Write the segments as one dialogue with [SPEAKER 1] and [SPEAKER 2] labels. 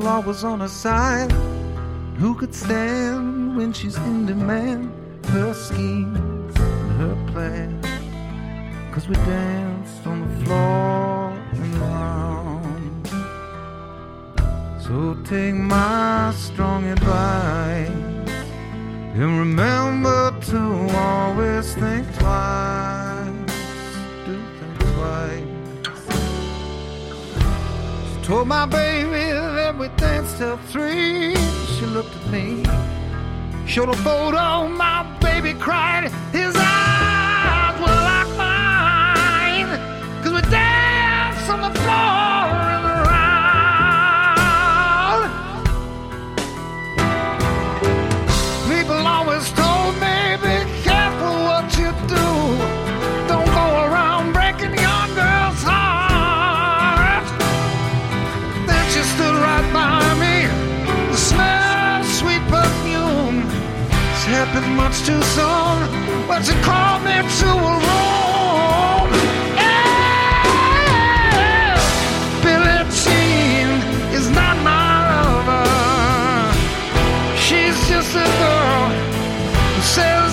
[SPEAKER 1] law was on her side. Who could stand when she's in demand? Her schemes and her plans. Cause we danced on the floor and around. So take my strong advice and remember to always think twice. Told my baby that we danced till three. She looked at me, showed a photo. My baby cried. His eyes were like mine. Cause we danced on the floor too soon. But she called me to a room. Yeah. Billie Jean is not my lover. She's just a girl who says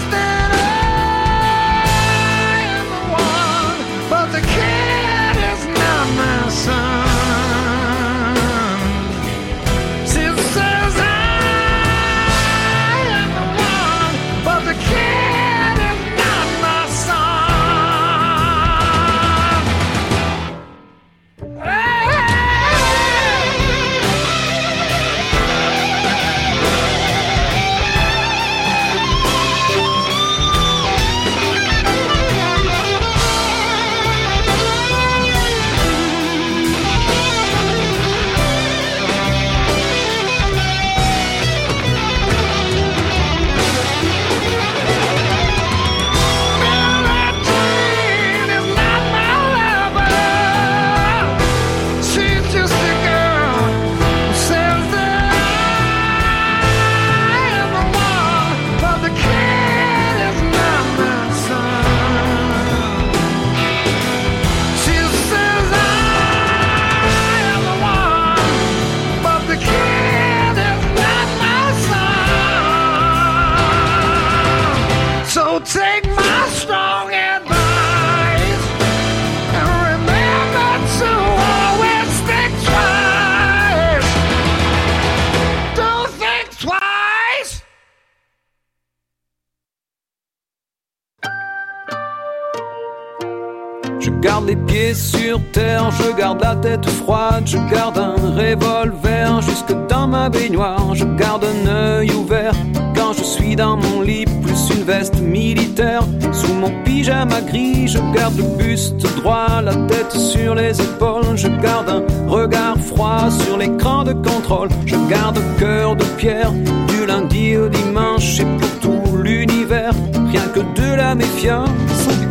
[SPEAKER 2] les pieds sur terre, je garde la tête froide, je garde un revolver jusque dans ma baignoire, je garde un œil ouvert quand je suis dans mon lit, plus une veste militaire. Sous mon pyjama gris, je garde le buste droit, la tête sur les épaules, je garde un regard froid sur l'écran de contrôle, je garde un cœur de pierre du lundi au dimanche et pour tout l'univers, rien que de la méfiance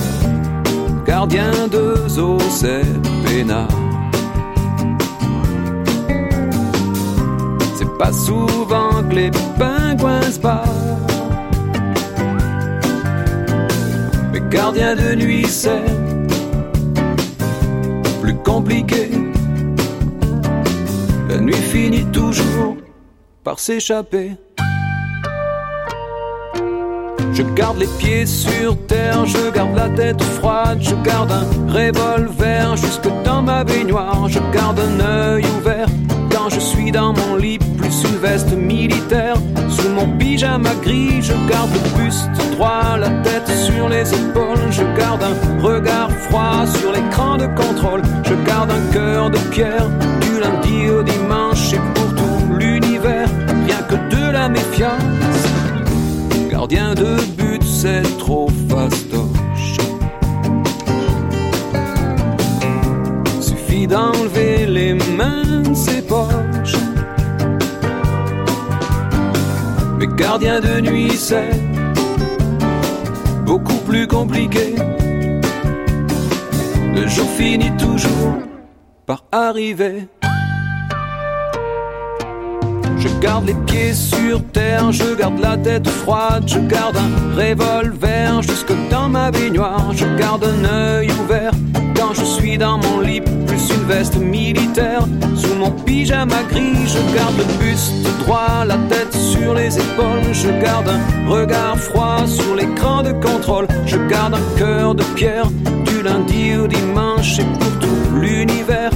[SPEAKER 2] gardien de zoo, c'est peinard. C'est pas souvent que les pingouins se battent. Mais gardien de nuit, c'est plus compliqué. La nuit finit toujours par s'échapper. Je garde les pieds sur terre, je garde la tête froide, je garde un revolver jusque dans ma baignoire, je garde un œil ouvert quand je suis dans mon lit, plus une veste militaire. Sous mon pyjama gris, je garde le buste droit, la tête sur les épaules, je garde un regard froid sur l'écran de contrôle, je garde un cœur de pierre du lundi au dimanche et pour tout l'univers, rien que de la méfiance gardien de but, c'est trop fastoche. Suffit d'enlever les mains de ses poches. gardien de nuit, c'est beaucoup plus compliqué. Le jour finit toujours par arriver. Je garde les pieds sur terre, je garde la tête froide, je garde un revolver jusque dans ma baignoire, je garde un œil ouvert quand je suis dans mon lit, plus une veste militaire sous mon pyjama gris, je garde le buste droit, la tête sur les épaules, je garde un regard froid sur l'écran de contrôle, je garde un cœur de pierre du lundi au dimanche et pour tout l'univers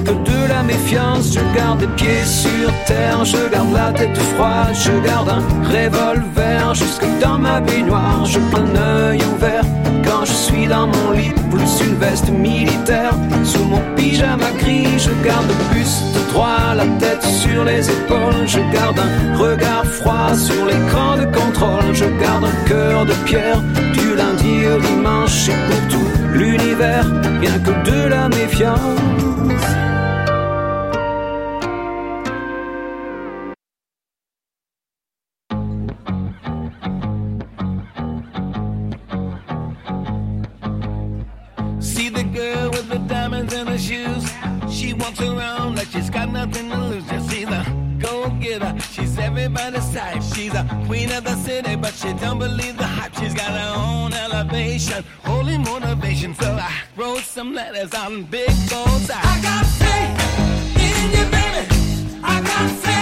[SPEAKER 2] que de la méfiance. Je garde les pieds sur terre, je garde la tête froide, je garde un revolver jusque dans ma baignoire. Je prends un œil ouvert quand je suis dans mon lit, plus une veste militaire sous mon pyjama gris. Je garde le buste droit, la tête sur les épaules. Je garde un regard froid sur l'écran de contrôle. Je garde un cœur de pierre du lundi au dimanche et pour tout l'univers, que de la méfiance.
[SPEAKER 3] See the girl with the diamonds in her shoes. She walks around like she's got nothing to lose. Just see the go getter. She's everybody's type. She's a queen of the city, but she don't believe the hype. She's got her own elevation, holy motivation. So I wrote some letters on big goals. I got faith in you, baby. I got faith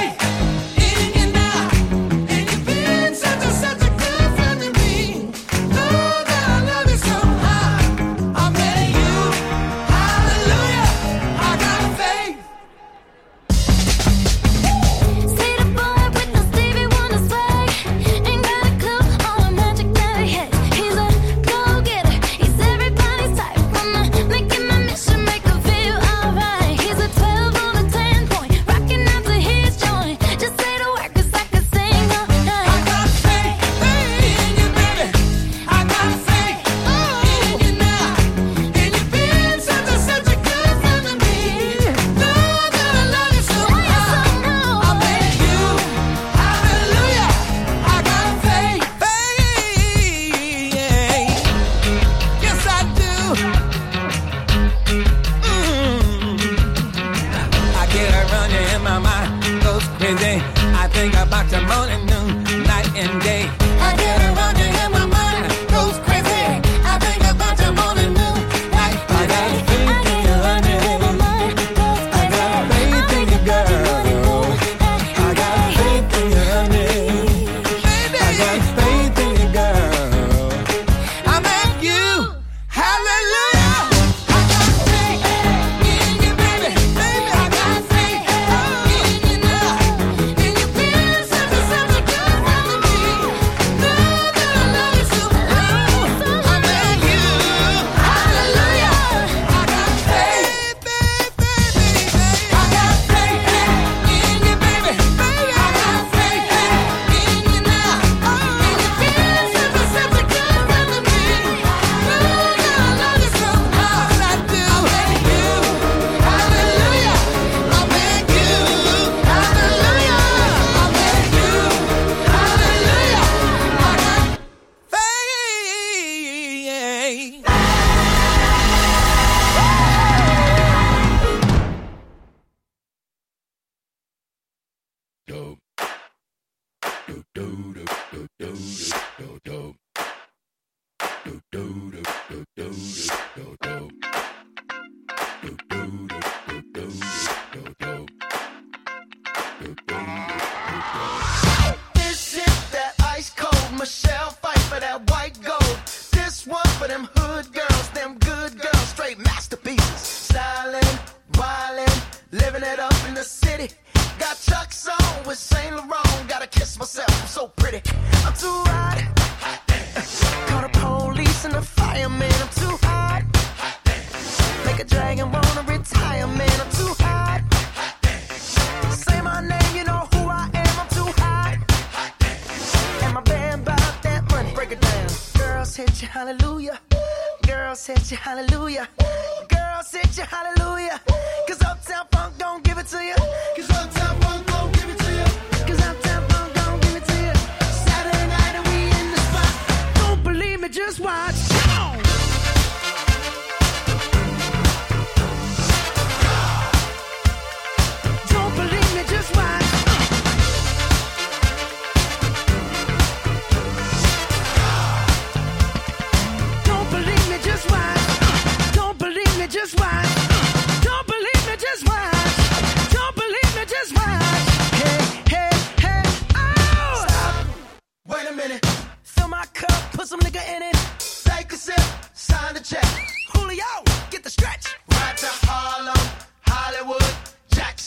[SPEAKER 3] hallelujah.
[SPEAKER 4] Cause
[SPEAKER 3] Uptown Funk don't give it to you. Cause Uptown Funk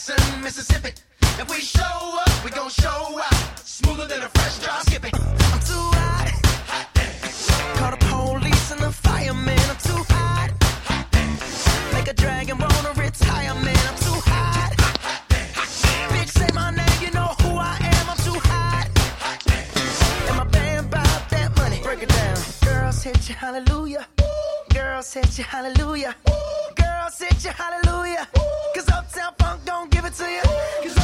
[SPEAKER 5] Mississippi. If we show up, we gon' show out. Smoother than a fresh drop skipping. I'm too hot. hot Call the police and the fireman. I'm too hot. hot Make a dragon wanna retire, man. I'm too hot. hot Bitch, say my name, you know who I am. I'm too hot. And my band bought that money. Break it down. Girls hit you, hallelujah. Girls hit you, hallelujah. Girls hit you, hallelujah. Cause Uptown Funk don't give it to you.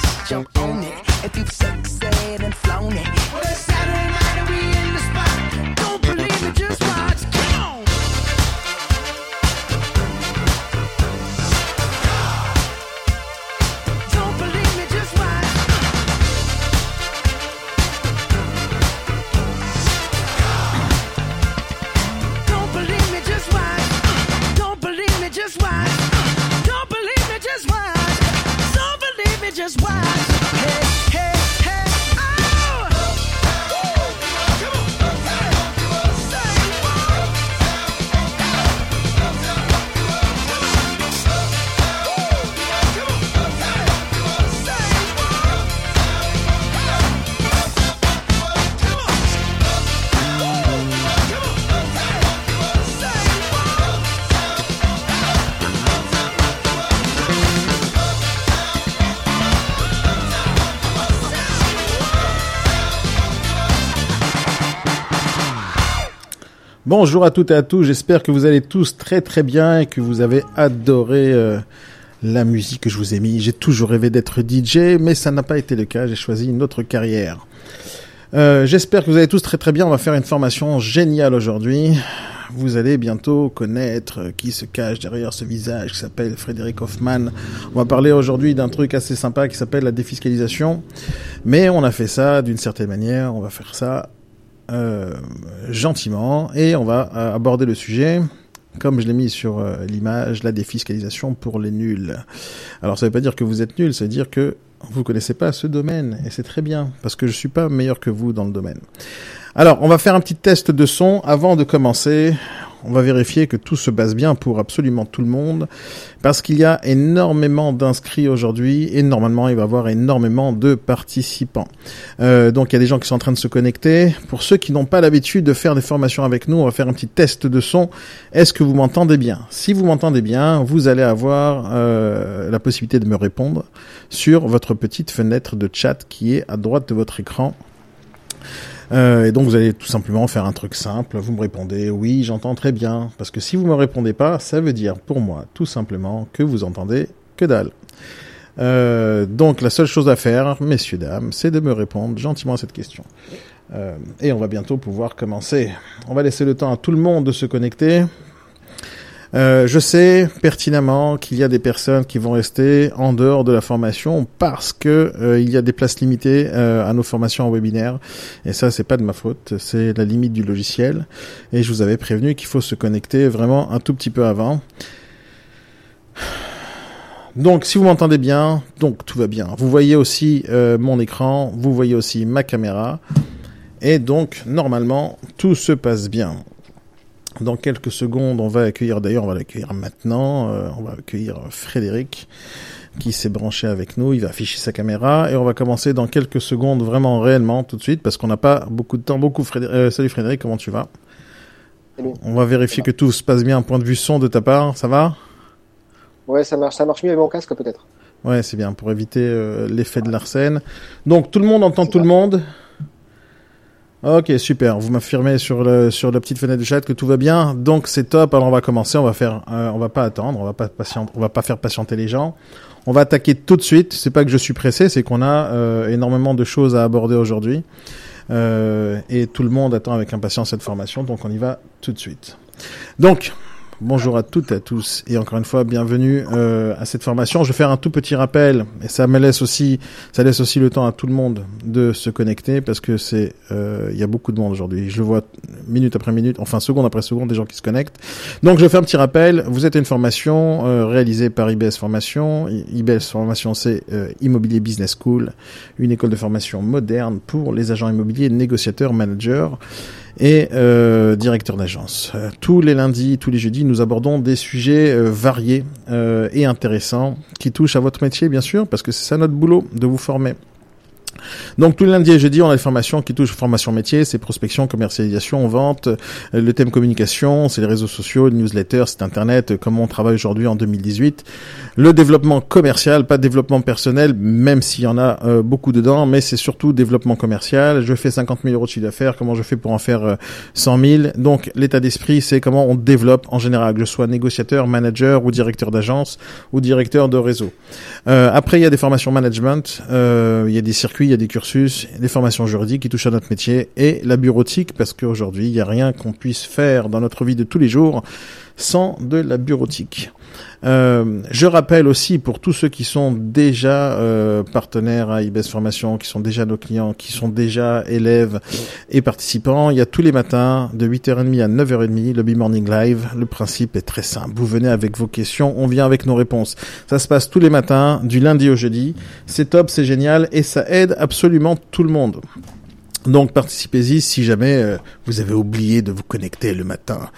[SPEAKER 5] jump on it. If you've sexed and flown it. Well, Saturday night
[SPEAKER 6] Bonjour à toutes et à tous, j'espère que vous allez tous très très bien et que vous avez adoré euh, la musique que je vous ai mis. J'ai toujours rêvé d'être DJ, mais ça n'a pas été le cas, j'ai choisi une autre carrière. Euh, j'espère que vous allez tous très très bien, on va faire une formation géniale aujourd'hui. Vous allez bientôt connaître qui se cache derrière ce visage qui s'appelle Frédéric Hoffman. On va parler aujourd'hui d'un truc assez sympa qui s'appelle la défiscalisation. Mais on a fait ça d'une certaine manière, on va faire ça euh, gentiment et on va euh, aborder le sujet comme je l'ai mis sur euh, l'image, la défiscalisation pour les nuls. Alors ça veut pas dire que vous êtes nul, ça veut dire que vous connaissez pas ce domaine et c'est très bien parce que je suis pas meilleur que vous dans le domaine. Alors, on va faire un petit test de son avant de commencer. On va vérifier que tout se base bien pour absolument tout le monde, parce qu'il y a énormément d'inscrits aujourd'hui, et normalement il va y avoir énormément de participants. Euh, donc il y a des gens qui sont en train de se connecter. Pour ceux qui n'ont pas l'habitude de faire des formations avec nous, on va faire un petit test de son. Est-ce que vous m'entendez bien? Si vous m'entendez bien, vous allez avoir euh, la possibilité de me répondre sur votre petite fenêtre de chat qui est à droite de votre écran. Euh, et donc vous allez tout simplement faire un truc simple, vous me répondez oui, j'entends très bien, parce que si vous me répondez pas, ça veut dire pour moi tout simplement que vous entendez que dalle. Euh, donc la seule chose à faire, messieurs dames, c'est de me répondre gentiment à cette question. Euh, et on va bientôt pouvoir commencer. On va laisser le temps à tout le monde de se connecter. Euh, je sais pertinemment qu'il y a des personnes qui vont rester en dehors de la formation parce que euh, il y a des places limitées euh, à nos formations en webinaire et ça c'est pas de ma faute, c'est la limite du logiciel et je vous avais prévenu qu'il faut se connecter vraiment un tout petit peu avant. Donc si vous m'entendez bien, donc tout va bien. Vous voyez aussi mon écran, vous voyez aussi ma caméra et donc normalement tout se passe bien. Dans quelques secondes, on va accueillir, d'ailleurs, on va l'accueillir maintenant, euh, on va accueillir Frédéric qui s'est branché avec nous, il va afficher sa caméra et on va commencer dans quelques secondes vraiment réellement tout de suite parce qu'on n'a pas beaucoup de temps. Beaucoup Frédéric, euh, salut Frédéric, comment tu vas?
[SPEAKER 7] Salut.
[SPEAKER 6] On va vérifier que tout se passe bien, point de vue son de ta part, ça va?
[SPEAKER 7] Ouais, ça marche, ça marche mieux avec mon casque peut-être.
[SPEAKER 6] Ouais, c'est bien, pour éviter euh, l'effet de l'arsène. Donc, tout le monde entend tout
[SPEAKER 7] ça.
[SPEAKER 6] le monde? Ok, super. Vous m'affirmez sur le sur la petite fenêtre de chat que tout va bien. Donc c'est top. Alors on va commencer. On va faire. euh, on va pas attendre. On va pas patienter. On va pas faire patienter les gens. On va attaquer tout de suite. C'est pas que je suis pressé, c'est qu'on a euh, énormément de choses à aborder aujourd'hui. Euh, et tout le monde attend avec impatience cette formation. Donc on y va tout de suite. Donc Bonjour à toutes et à tous et encore une fois bienvenue euh, à cette formation. Je vais faire un tout petit rappel et ça me laisse aussi ça laisse aussi le temps à tout le monde de se connecter parce que c'est euh, il y a beaucoup de monde aujourd'hui. Je le vois minute après minute, enfin seconde après seconde des gens qui se connectent. Donc je fais un petit rappel. Vous êtes une formation euh, réalisée par IBS Formation. IBS Formation c'est euh, Immobilier Business School, une école de formation moderne pour les agents immobiliers, négociateurs, managers et euh, directeur d'agence. Euh, tous les lundis, tous les jeudis, nous abordons des sujets euh, variés euh, et intéressants qui touchent à votre métier, bien sûr, parce que c'est ça notre boulot, de vous former. Donc tous les lundis et jeudis, on a des formations qui touchent formation métier, c'est prospection, commercialisation, vente. Euh, Le thème communication, c'est les réseaux sociaux, le newsletter, c'est internet, euh, comment on travaille aujourd'hui en 2018. Le développement commercial, pas développement personnel, même s'il y en a euh, beaucoup dedans, mais c'est surtout développement commercial. Je fais 50 000 euros de chiffre d'affaires, comment je fais pour en faire euh, 100 000 Donc l'état d'esprit, c'est comment on développe en général, que je sois négociateur, manager ou directeur d'agence ou directeur de réseau. Euh, après, il y a des formations management, il y a des circuits, y a des cursus, des formations juridiques qui touchent à notre métier et la bureautique, parce qu'aujourd'hui, il n'y a rien qu'on puisse faire dans notre vie de tous les jours sans de la bureautique. Euh, je rappelle aussi pour tous ceux qui sont déjà euh, partenaires à IBS Formation, qui sont déjà nos clients, qui sont déjà élèves et participants, il y a tous les matins de 8h30 à 9h30 le B-Morning Live. Le principe est très simple. Vous venez avec vos questions, on vient avec nos réponses. Ça se passe tous les matins, du lundi au jeudi. C'est top, c'est génial et ça aide absolument tout le monde. Donc participez-y si jamais euh, vous avez oublié de vous connecter le matin.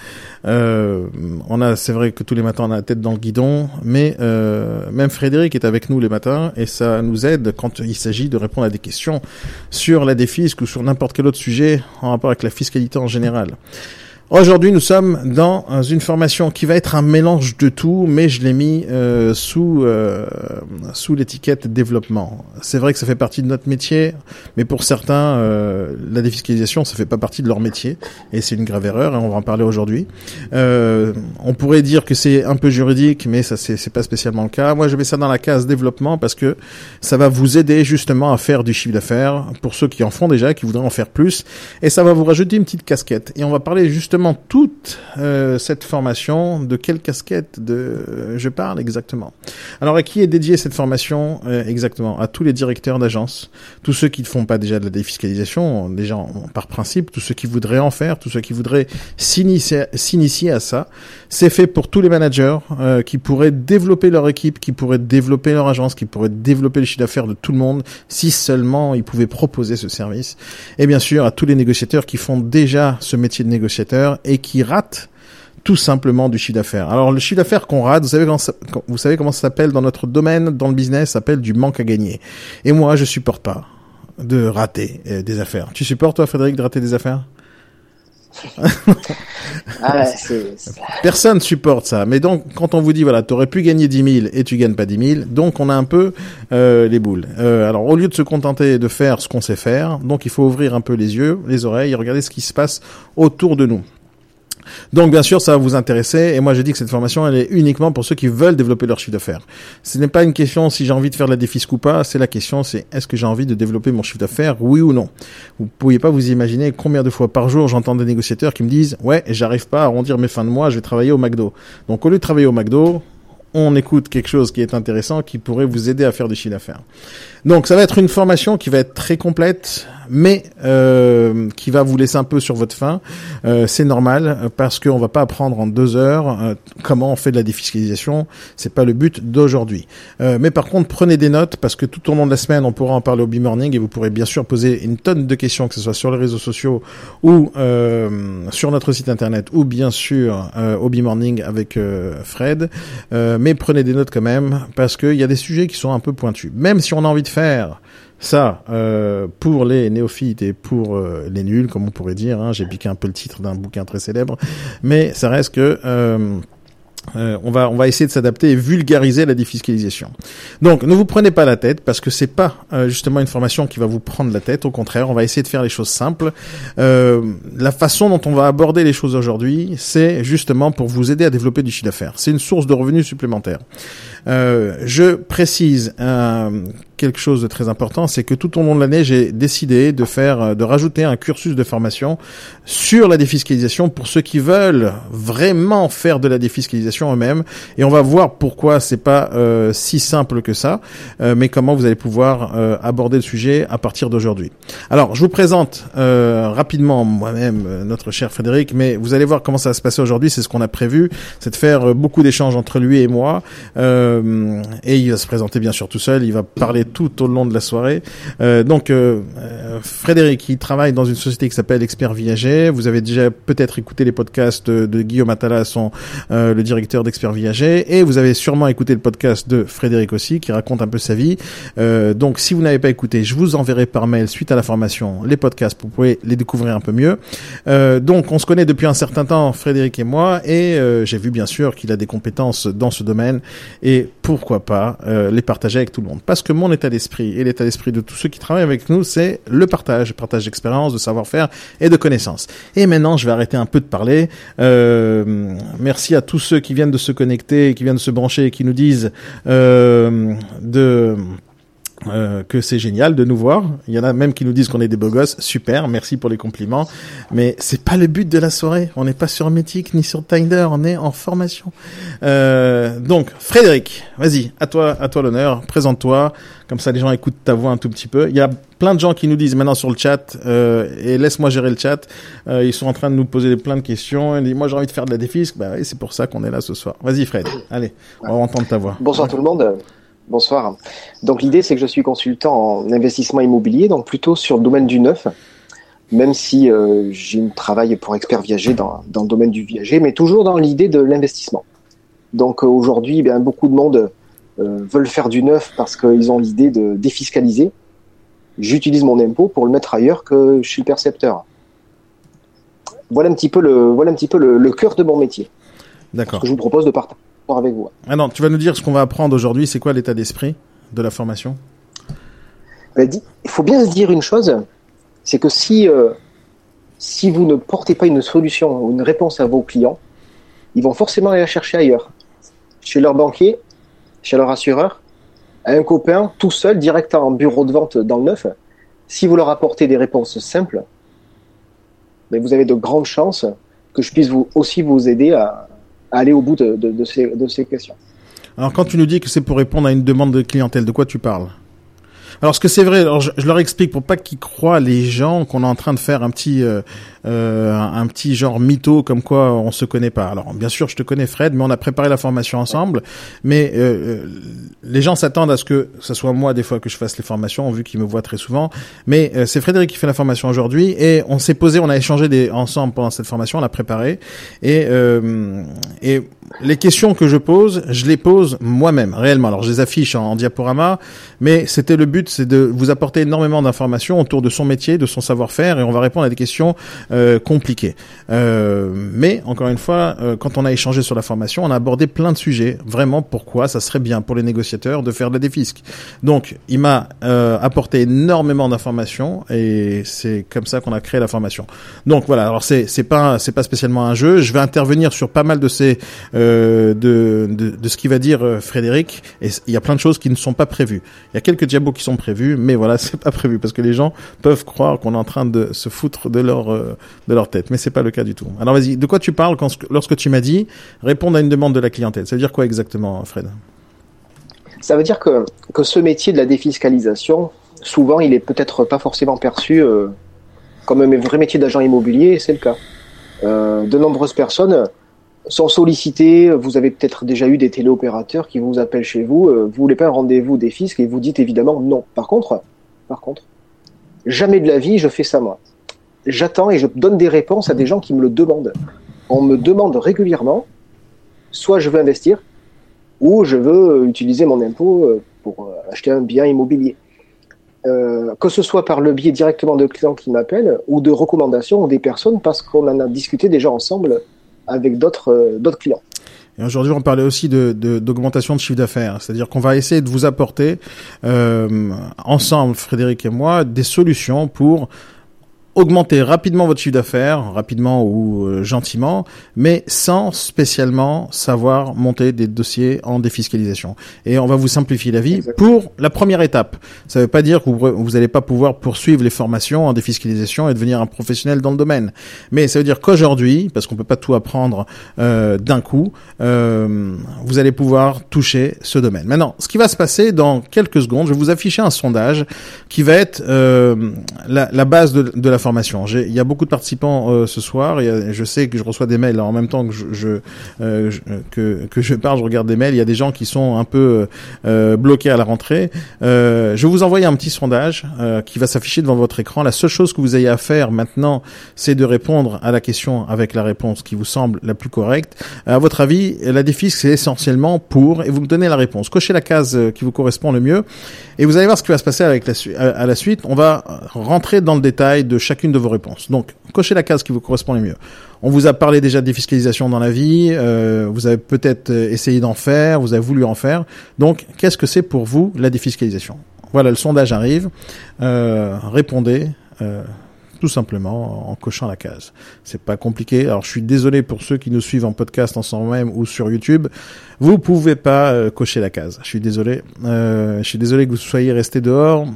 [SPEAKER 6] Euh, on a, c'est vrai que tous les matins on a la tête dans le guidon, mais euh, même Frédéric est avec nous les matins et ça nous aide quand il s'agit de répondre à des questions sur la défisque ou sur n'importe quel autre sujet en rapport avec la fiscalité en général. Aujourd'hui, nous sommes dans une formation qui va être un mélange de tout, mais je l'ai mis euh, sous euh, sous l'étiquette développement. C'est vrai que ça fait partie de notre métier, mais pour certains, euh, la défiscalisation, ça fait pas partie de leur métier, et c'est une grave erreur. Et on va en parler aujourd'hui. Euh, on pourrait dire que c'est un peu juridique, mais ça c'est pas spécialement le cas. Moi, je mets ça dans la case développement parce que ça va vous aider justement à faire du chiffre d'affaires pour ceux qui en font déjà, qui voudraient en faire plus, et ça va vous rajouter une petite casquette. Et on va parler toute euh, cette formation. De quelle casquette de euh, je parle exactement Alors à qui est dédiée cette formation euh, exactement? À tous les directeurs d'agence, tous ceux qui ne font pas déjà de la défiscalisation, déjà par principe, tous ceux qui voudraient en faire, tous ceux qui voudraient s'initier s'initier à ça. C'est fait pour tous les managers euh, qui pourraient développer leur équipe, qui pourraient développer leur agence, qui pourraient développer le chiffre d'affaires de tout le monde, si seulement ils pouvaient proposer ce service. Et bien sûr à tous les négociateurs qui font déjà ce métier de négociateur et qui ratent tout simplement du chiffre d'affaires. Alors le chiffre d'affaires qu'on rate, vous savez comment ça, s'appelle dans notre domaine, dans le business, ça s'appelle du manque à gagner. Et moi, je supporte pas de rater euh, des affaires. Tu supportes toi, Frédéric, de rater des affaires?
[SPEAKER 7] Ah,
[SPEAKER 6] Personne supporte ça. Mais donc, quand on vous dit, voilà, t'aurais pu gagner 10 000 et tu gagnes pas 10 000, donc on a un peu euh, les boules. Euh, alors, au lieu de se contenter de faire ce qu'on sait faire, donc il faut ouvrir un peu les yeux, les oreilles, et regarder ce qui se passe autour de nous. Donc bien sûr, ça va vous intéresser. Et moi, j'ai dit que cette formation, elle est uniquement pour ceux qui veulent développer leur chiffre d'affaires. Ce n'est pas une question si j'ai envie de faire de la défisque ou pas. C'est la question, c'est est-ce que j'ai envie de développer mon chiffre d'affaires, oui ou non? Vous pourriez pas vous imaginer combien de fois par jour j'entends des négociateurs qui me disent ouais, j'arrive pas à arrondir mes fins de mois, je vais travailler au McDo. Donc au lieu de travailler au McDo, on écoute quelque chose qui est intéressant, qui pourrait vous aider à faire du chiffre d'affaires. Donc ça va être une formation qui va être très complète, mais euh, qui va vous laisser un peu sur votre faim. Euh, c'est normal parce qu'on va pas apprendre en deux heures euh, comment on fait de la défiscalisation. C'est pas le but d'aujourd'hui. Mais par contre, prenez des notes parce que tout au long de la semaine, on pourra en parler au B-Morning et vous pourrez bien sûr poser une tonne de questions, que ce soit sur les réseaux sociaux ou sur notre site internet ou bien sûr au B-Morning avec Fred. Mais prenez des notes quand même parce qu'il y a des sujets qui sont un peu pointus. Même si on a envie de faire Ça, euh, pour les néophytes et pour euh, les nuls, comme on pourrait dire, hein, j'ai piqué un peu le titre d'un bouquin très célèbre, mais ça reste que euh, on va on va essayer de s'adapter et vulgariser la défiscalisation. Donc ne vous prenez pas la tête parce que c'est pas justement une formation qui va vous prendre la tête. Au contraire, on va essayer de faire les choses simples. La façon dont on va aborder les choses aujourd'hui, c'est justement pour vous aider à développer du chiffre d'affaires. C'est une source de revenus supplémentaires. Euh, je précise euh, quelque chose de très important, c'est que tout au long de l'année, j'ai décidé de faire, euh, de rajouter un cursus de formation sur la défiscalisation pour ceux qui veulent vraiment faire de la défiscalisation eux-mêmes. Et on va voir pourquoi c'est pas euh, si simple que ça, euh, mais comment vous allez pouvoir aborder le sujet à partir d'aujourd'hui. Alors, je vous présente rapidement moi-même notre cher Frédéric, mais vous allez voir comment ça va se passer aujourd'hui. C'est ce qu'on a prévu, c'est de faire beaucoup d'échanges entre lui et moi. Euh, et il va se présenter bien sûr tout seul. Il va parler tout au long de la soirée. Euh, donc, euh, euh, Frédéric, il travaille dans une société qui s'appelle Expert Viager. Vous avez déjà peut-être écouté les podcasts de, de Guillaume Attala, son euh, le directeur d'Expert Viager, et vous avez sûrement écouté le podcast de Frédéric aussi, qui raconte un peu sa vie. Euh, donc, si vous n'avez pas écouté, je vous enverrai par mail suite à la formation les podcasts pour pouvoir les découvrir un peu mieux. Euh, donc, on se connaît depuis un certain temps, Frédéric et moi, et euh, j'ai vu bien sûr qu'il a des compétences dans ce domaine, pourquoi pas euh, les partager avec tout le monde. Parce que mon état d'esprit et l'état d'esprit de tous ceux qui travaillent avec nous, c'est le partage, partage d'expérience, de savoir-faire et de connaissances. Et maintenant, je vais arrêter un peu de parler. Euh, merci à tous ceux qui viennent de se connecter, qui viennent de se brancher, et qui nous disent euh, de euh, que c'est génial de nous voir. Il y en a même qui nous disent qu'on est des beaux gosses. Super, merci pour les compliments. Mais c'est pas le but de la soirée. On n'est pas sur Mythic ni sur Tinder. On est en formation. Euh, donc, Frédéric, vas-y, à toi, à toi l'honneur. Présente-toi. Comme ça, les gens écoutent ta voix un tout petit peu. Il y a plein de gens qui nous disent maintenant sur le chat euh, et laisse-moi gérer le chat. Euh, ils sont en train de nous poser plein de questions. Ils disent moi j'ai envie de faire de la défisque. Bah c'est pour ça qu'on est là ce soir. Vas-y Fred. Allez, on va entendre ta voix.
[SPEAKER 7] Bonsoir tout le monde. Bonsoir. Donc l'idée c'est que je suis consultant en investissement immobilier, donc plutôt sur le domaine du neuf, même si euh, j'ai un travail pour expert viager dans, dans le domaine du viager, mais toujours dans l'idée de l'investissement. Donc euh, aujourd'hui, eh bien, beaucoup de monde euh, veulent faire du neuf parce qu'ils ont l'idée de défiscaliser. J'utilise mon impôt pour le mettre ailleurs que chez le percepteur. Voilà un petit peu le, voilà un petit peu le, le cœur de mon métier. Ce
[SPEAKER 6] D'accord.
[SPEAKER 7] que je vous propose de partager avec vous.
[SPEAKER 6] Ah non, tu vas nous dire ce qu'on va apprendre aujourd'hui. C'est quoi l'état d'esprit de la formation?
[SPEAKER 7] Dis- il faut bien se dire une chose, c'est que si, euh, si vous ne portez pas une solution ou une réponse à vos clients, ils vont forcément aller la chercher ailleurs. Chez leur banquier, chez leur assureur, à un copain, tout seul, direct en bureau de vente dans le neuf. Si vous leur apportez des réponses simples, ben, vous avez de grandes chances que je puisse vous, aussi vous aider à, aller au bout de ces questions.
[SPEAKER 6] Alors quand tu nous dis que c'est pour répondre à une demande de clientèle, de quoi tu parles? Alors ce que c'est vrai, alors je, je leur explique pour pas qu'ils croient les gens qu'on est en train de faire un petit euh, euh, un, petit genre mytho comme quoi on se connaît pas. Alors bien sûr je te connais Fred, mais on a préparé la formation ensemble. Mais euh, euh, les gens s'attendent à ce que ce soit moi des fois que je fasse les formations, vu qu'ils me voient très souvent. Mais euh, c'est Frédéric qui fait la formation aujourd'hui et on s'est posé, on a échangé des, ensemble pendant cette formation, on l'a préparée et euh, et les questions que je pose, je les pose moi-même, réellement. Alors, je les affiche en, diaporama, mais c'était le but, c'est de vous apporter énormément d'informations autour de son métier, de son savoir-faire, et on va répondre à des questions euh, compliquées. Euh, mais, encore une fois, euh, quand on a échangé sur la formation, on a abordé plein de sujets. Vraiment, pourquoi ça serait bien pour les négociateurs de faire de la défisque. Donc, il m'a euh, apporté énormément d'informations, et c'est comme ça qu'on a créé la formation. Donc, voilà. Alors, c'est pas pas spécialement un jeu. Je vais intervenir sur pas mal de ces euh, de, de, de ce qu'il va dire euh, Frédéric. Et il y a plein de choses qui ne sont pas prévues. Il y a quelques diabos qui sont prévus, mais voilà, c'est pas prévu parce que les gens peuvent croire qu'on est en train de se foutre de leur euh, de leur tête, mais c'est pas le cas du tout. Alors vas-y, de quoi tu parles lorsque tu m'as dit répondre à une demande de la clientèle? Ça veut dire quoi exactement, Fred?
[SPEAKER 7] Ça veut dire que, que ce métier de la défiscalisation, souvent, il est peut-être pas forcément perçu euh, comme un vrai métier d'agent immobilier, et c'est le cas. Euh, de nombreuses personnes sont sollicitées, vous avez peut-être déjà eu des téléopérateurs qui vous appellent chez vous, euh, vous voulez pas un rendez-vous des fiscs et vous dites évidemment non. Par contre, par contre, jamais de la vie je fais ça moi. J'attends et je donne des réponses à des gens qui me le demandent. On me demande régulièrement, soit je veux investir, ou je veux utiliser mon impôt euh, pour euh, acheter un bien immobilier. que ce soit par le biais directement de clients qui m'appellent ou de recommandations des personnes parce qu'on en a discuté déjà ensemble avec d'autres euh, d'autres clients.
[SPEAKER 6] Et aujourd'hui, on parlait aussi de de- d'augmentation de, chiffre d'affaires, c'est-à-dire qu'on va essayer de vous apporter euh, ensemble, Frédéric et moi, des solutions pour augmenter rapidement votre chiffre d'affaires, rapidement ou euh, gentiment, mais sans spécialement savoir monter des dossiers en défiscalisation. Et on va vous simplifier la vie
[SPEAKER 7] Exactement.
[SPEAKER 6] pour la première étape. Ça ne veut pas dire que vous n'allez pas pouvoir poursuivre les formations en défiscalisation et devenir un professionnel dans le domaine. Mais ça veut dire qu'aujourd'hui, parce qu'on peut pas tout apprendre euh, d'un coup, euh, vous allez pouvoir toucher ce domaine. Maintenant, ce qui va se passer dans quelques secondes, je vais vous afficher un sondage qui va être euh, la, la base de, de la formation. J'ai- Il y a beaucoup de participants euh, ce soir. Y a- je sais que je reçois des mails en même temps que je, je, euh, que, je parle, je regarde des mails. Il y a des gens qui sont un peu euh, bloqués à la rentrée. Euh, je vais vous envoyer un petit sondage euh, qui va s'afficher devant votre écran. La seule chose que vous ayez à faire maintenant, c'est de répondre à la question avec la réponse qui vous semble la plus correcte. À votre avis, la défisque, c'est essentiellement pour, et vous me donnez la réponse. Cochez la case euh, qui vous correspond le mieux, et vous allez voir ce qui va se passer avec à, la suite. On va rentrer dans le détail de chacune de vos réponses. Donc, cochez la case qui vous correspond le mieux. On vous a parlé déjà de défiscalisation dans la vie, euh, vous avez peut-être euh, essayé d'en faire, vous avez voulu en faire. Donc, qu'est-ce que c'est pour vous la défiscalisation? Voilà, le sondage arrive. Euh, répondez. Tout simplement en cochant la case. C'est pas compliqué. Alors je suis désolé pour ceux qui nous suivent en podcast en ce moment même ou sur YouTube. Vous pouvez pas cocher la case. Je suis désolé. Je suis désolé que vous soyez restés dehors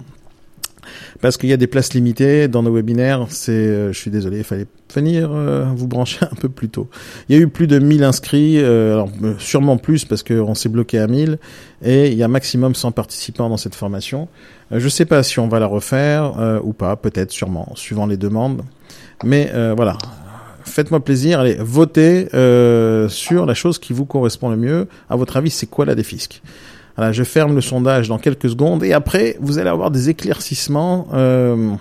[SPEAKER 6] parce qu'il y a des places limitées dans nos webinaires. C'est, euh, je suis désolé, il fallait venir euh, vous brancher un peu plus tôt. Il y a eu plus de 1000 inscrits, euh, alors euh, sûrement plus parce qu'on s'est bloqué à 1000 et il y a maximum 100 participants dans cette formation. Euh, je sais pas si on va la refaire ou pas, peut-être, sûrement, suivant les demandes. Mais voilà, faites-moi plaisir, allez, votez euh, sur la chose qui vous correspond le mieux. À votre avis, c'est quoi la défisque? Voilà, je ferme le sondage dans quelques secondes et après, vous allez avoir des éclaircissements euh,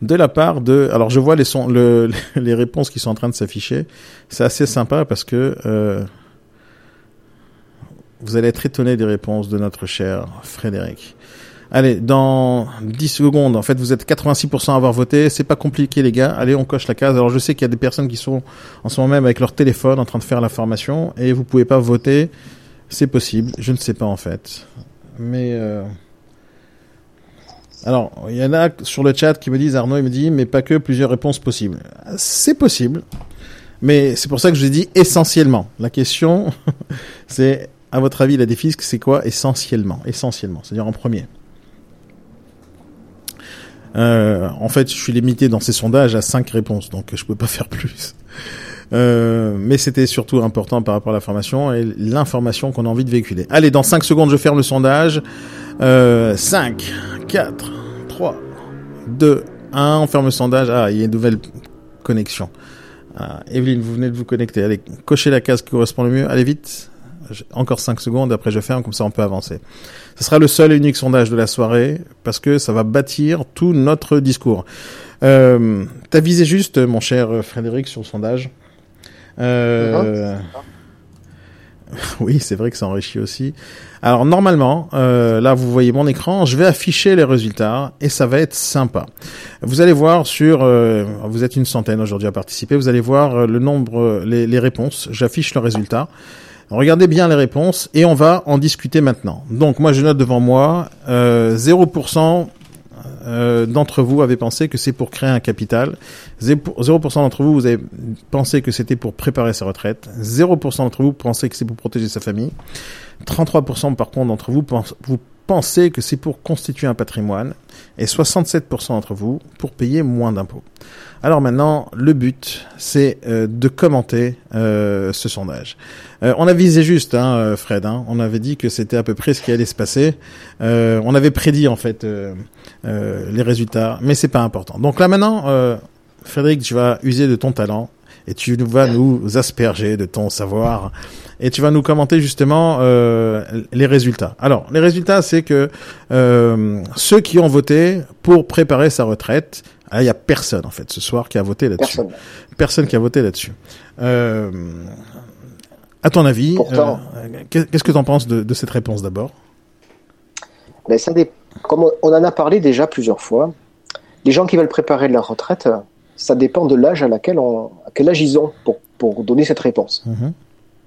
[SPEAKER 6] de la part de. Alors, je vois les, réponses qui sont en train de s'afficher. C'est assez sympa parce que euh, vous allez être étonné des réponses de notre cher Frédéric. Allez, dans 10 secondes, en fait, vous êtes 86% à avoir voté. C'est pas compliqué, les gars. Allez, on coche la case. Alors, je sais qu'il y a des personnes qui sont en ce moment même avec leur téléphone en train de faire la formation et vous pouvez pas voter. C'est possible. Je ne sais pas, en fait. Mais, euh... alors, il y en a sur le chat qui me disent, Arnaud, il me dit, mais pas que plusieurs réponses possibles. C'est possible. Mais c'est pour ça que je dis essentiellement. La question, c'est, à votre avis, la défisque, c'est quoi essentiellement? Essentiellement, c'est-à-dire en premier. Euh, en fait, je suis limité dans ces sondages à cinq réponses, donc je peux pas faire plus. Euh, mais c'était surtout important par rapport à la formation et l'information qu'on a envie de véhiculer. Allez, dans 5 secondes, je ferme le sondage. Euh, 5, 4, 3, 2, 1, on ferme le sondage. Ah, il y a une nouvelle connexion. Ah, Evelyne, vous venez de vous connecter. Allez, cochez la case qui correspond le mieux. Allez vite. Encore 5 secondes, après je ferme, comme ça on peut avancer. Ce sera le seul et unique sondage de la soirée, parce que ça va bâtir tout notre discours. Euh, T'as visé juste, mon cher Frédéric, sur le sondage. Euh... Oui, c'est vrai que ça enrichit aussi. Alors normalement, euh, là vous voyez mon écran, je vais afficher les résultats et ça va être sympa. Vous allez voir sur, euh, vous êtes une centaine aujourd'hui à participer, vous allez voir euh, le nombre, les, les réponses. J'affiche le résultat. Regardez bien les réponses et on va en discuter maintenant. Donc moi je note devant moi euh, 0% euh, d'entre vous avez pensé que c'est pour créer un capital. 0% d'entre vous, vous avez pensé que c'était pour préparer sa retraite. 0% d'entre vous pensez que c'est pour protéger sa famille. 33% par contre d'entre vous, pense- vous pensez que c'est pour constituer un patrimoine. Et 67% d'entre vous pour payer moins d'impôts. Alors maintenant, le but, c'est euh, de commenter euh, ce sondage. Euh, on a visé juste, hein, euh, Fred. Hein, on avait dit que c'était à peu près ce qui allait se passer. On avait prédit en fait les résultats, mais c'est pas important. Donc là maintenant, Frédéric, tu vas user de ton talent et tu vas nous asperger de ton savoir et tu vas nous commenter justement les résultats. Alors, les résultats, c'est que ceux qui ont voté pour préparer sa retraite, ah, il y a personne en fait ce soir qui a voté là-dessus.
[SPEAKER 7] Personne.
[SPEAKER 6] Personne qui a voté là-dessus. Euh, à ton avis, euh, qu'est- qu'est-ce que tu en penses de, de cette réponse d'abord?
[SPEAKER 7] Mais ça, dé- comme on- en a parlé déjà plusieurs fois, les gens qui veulent préparer leur retraite, ça dépend de l'âge à laquelle on, à quel âge ils ont pour, pour donner cette réponse.
[SPEAKER 6] Mhm.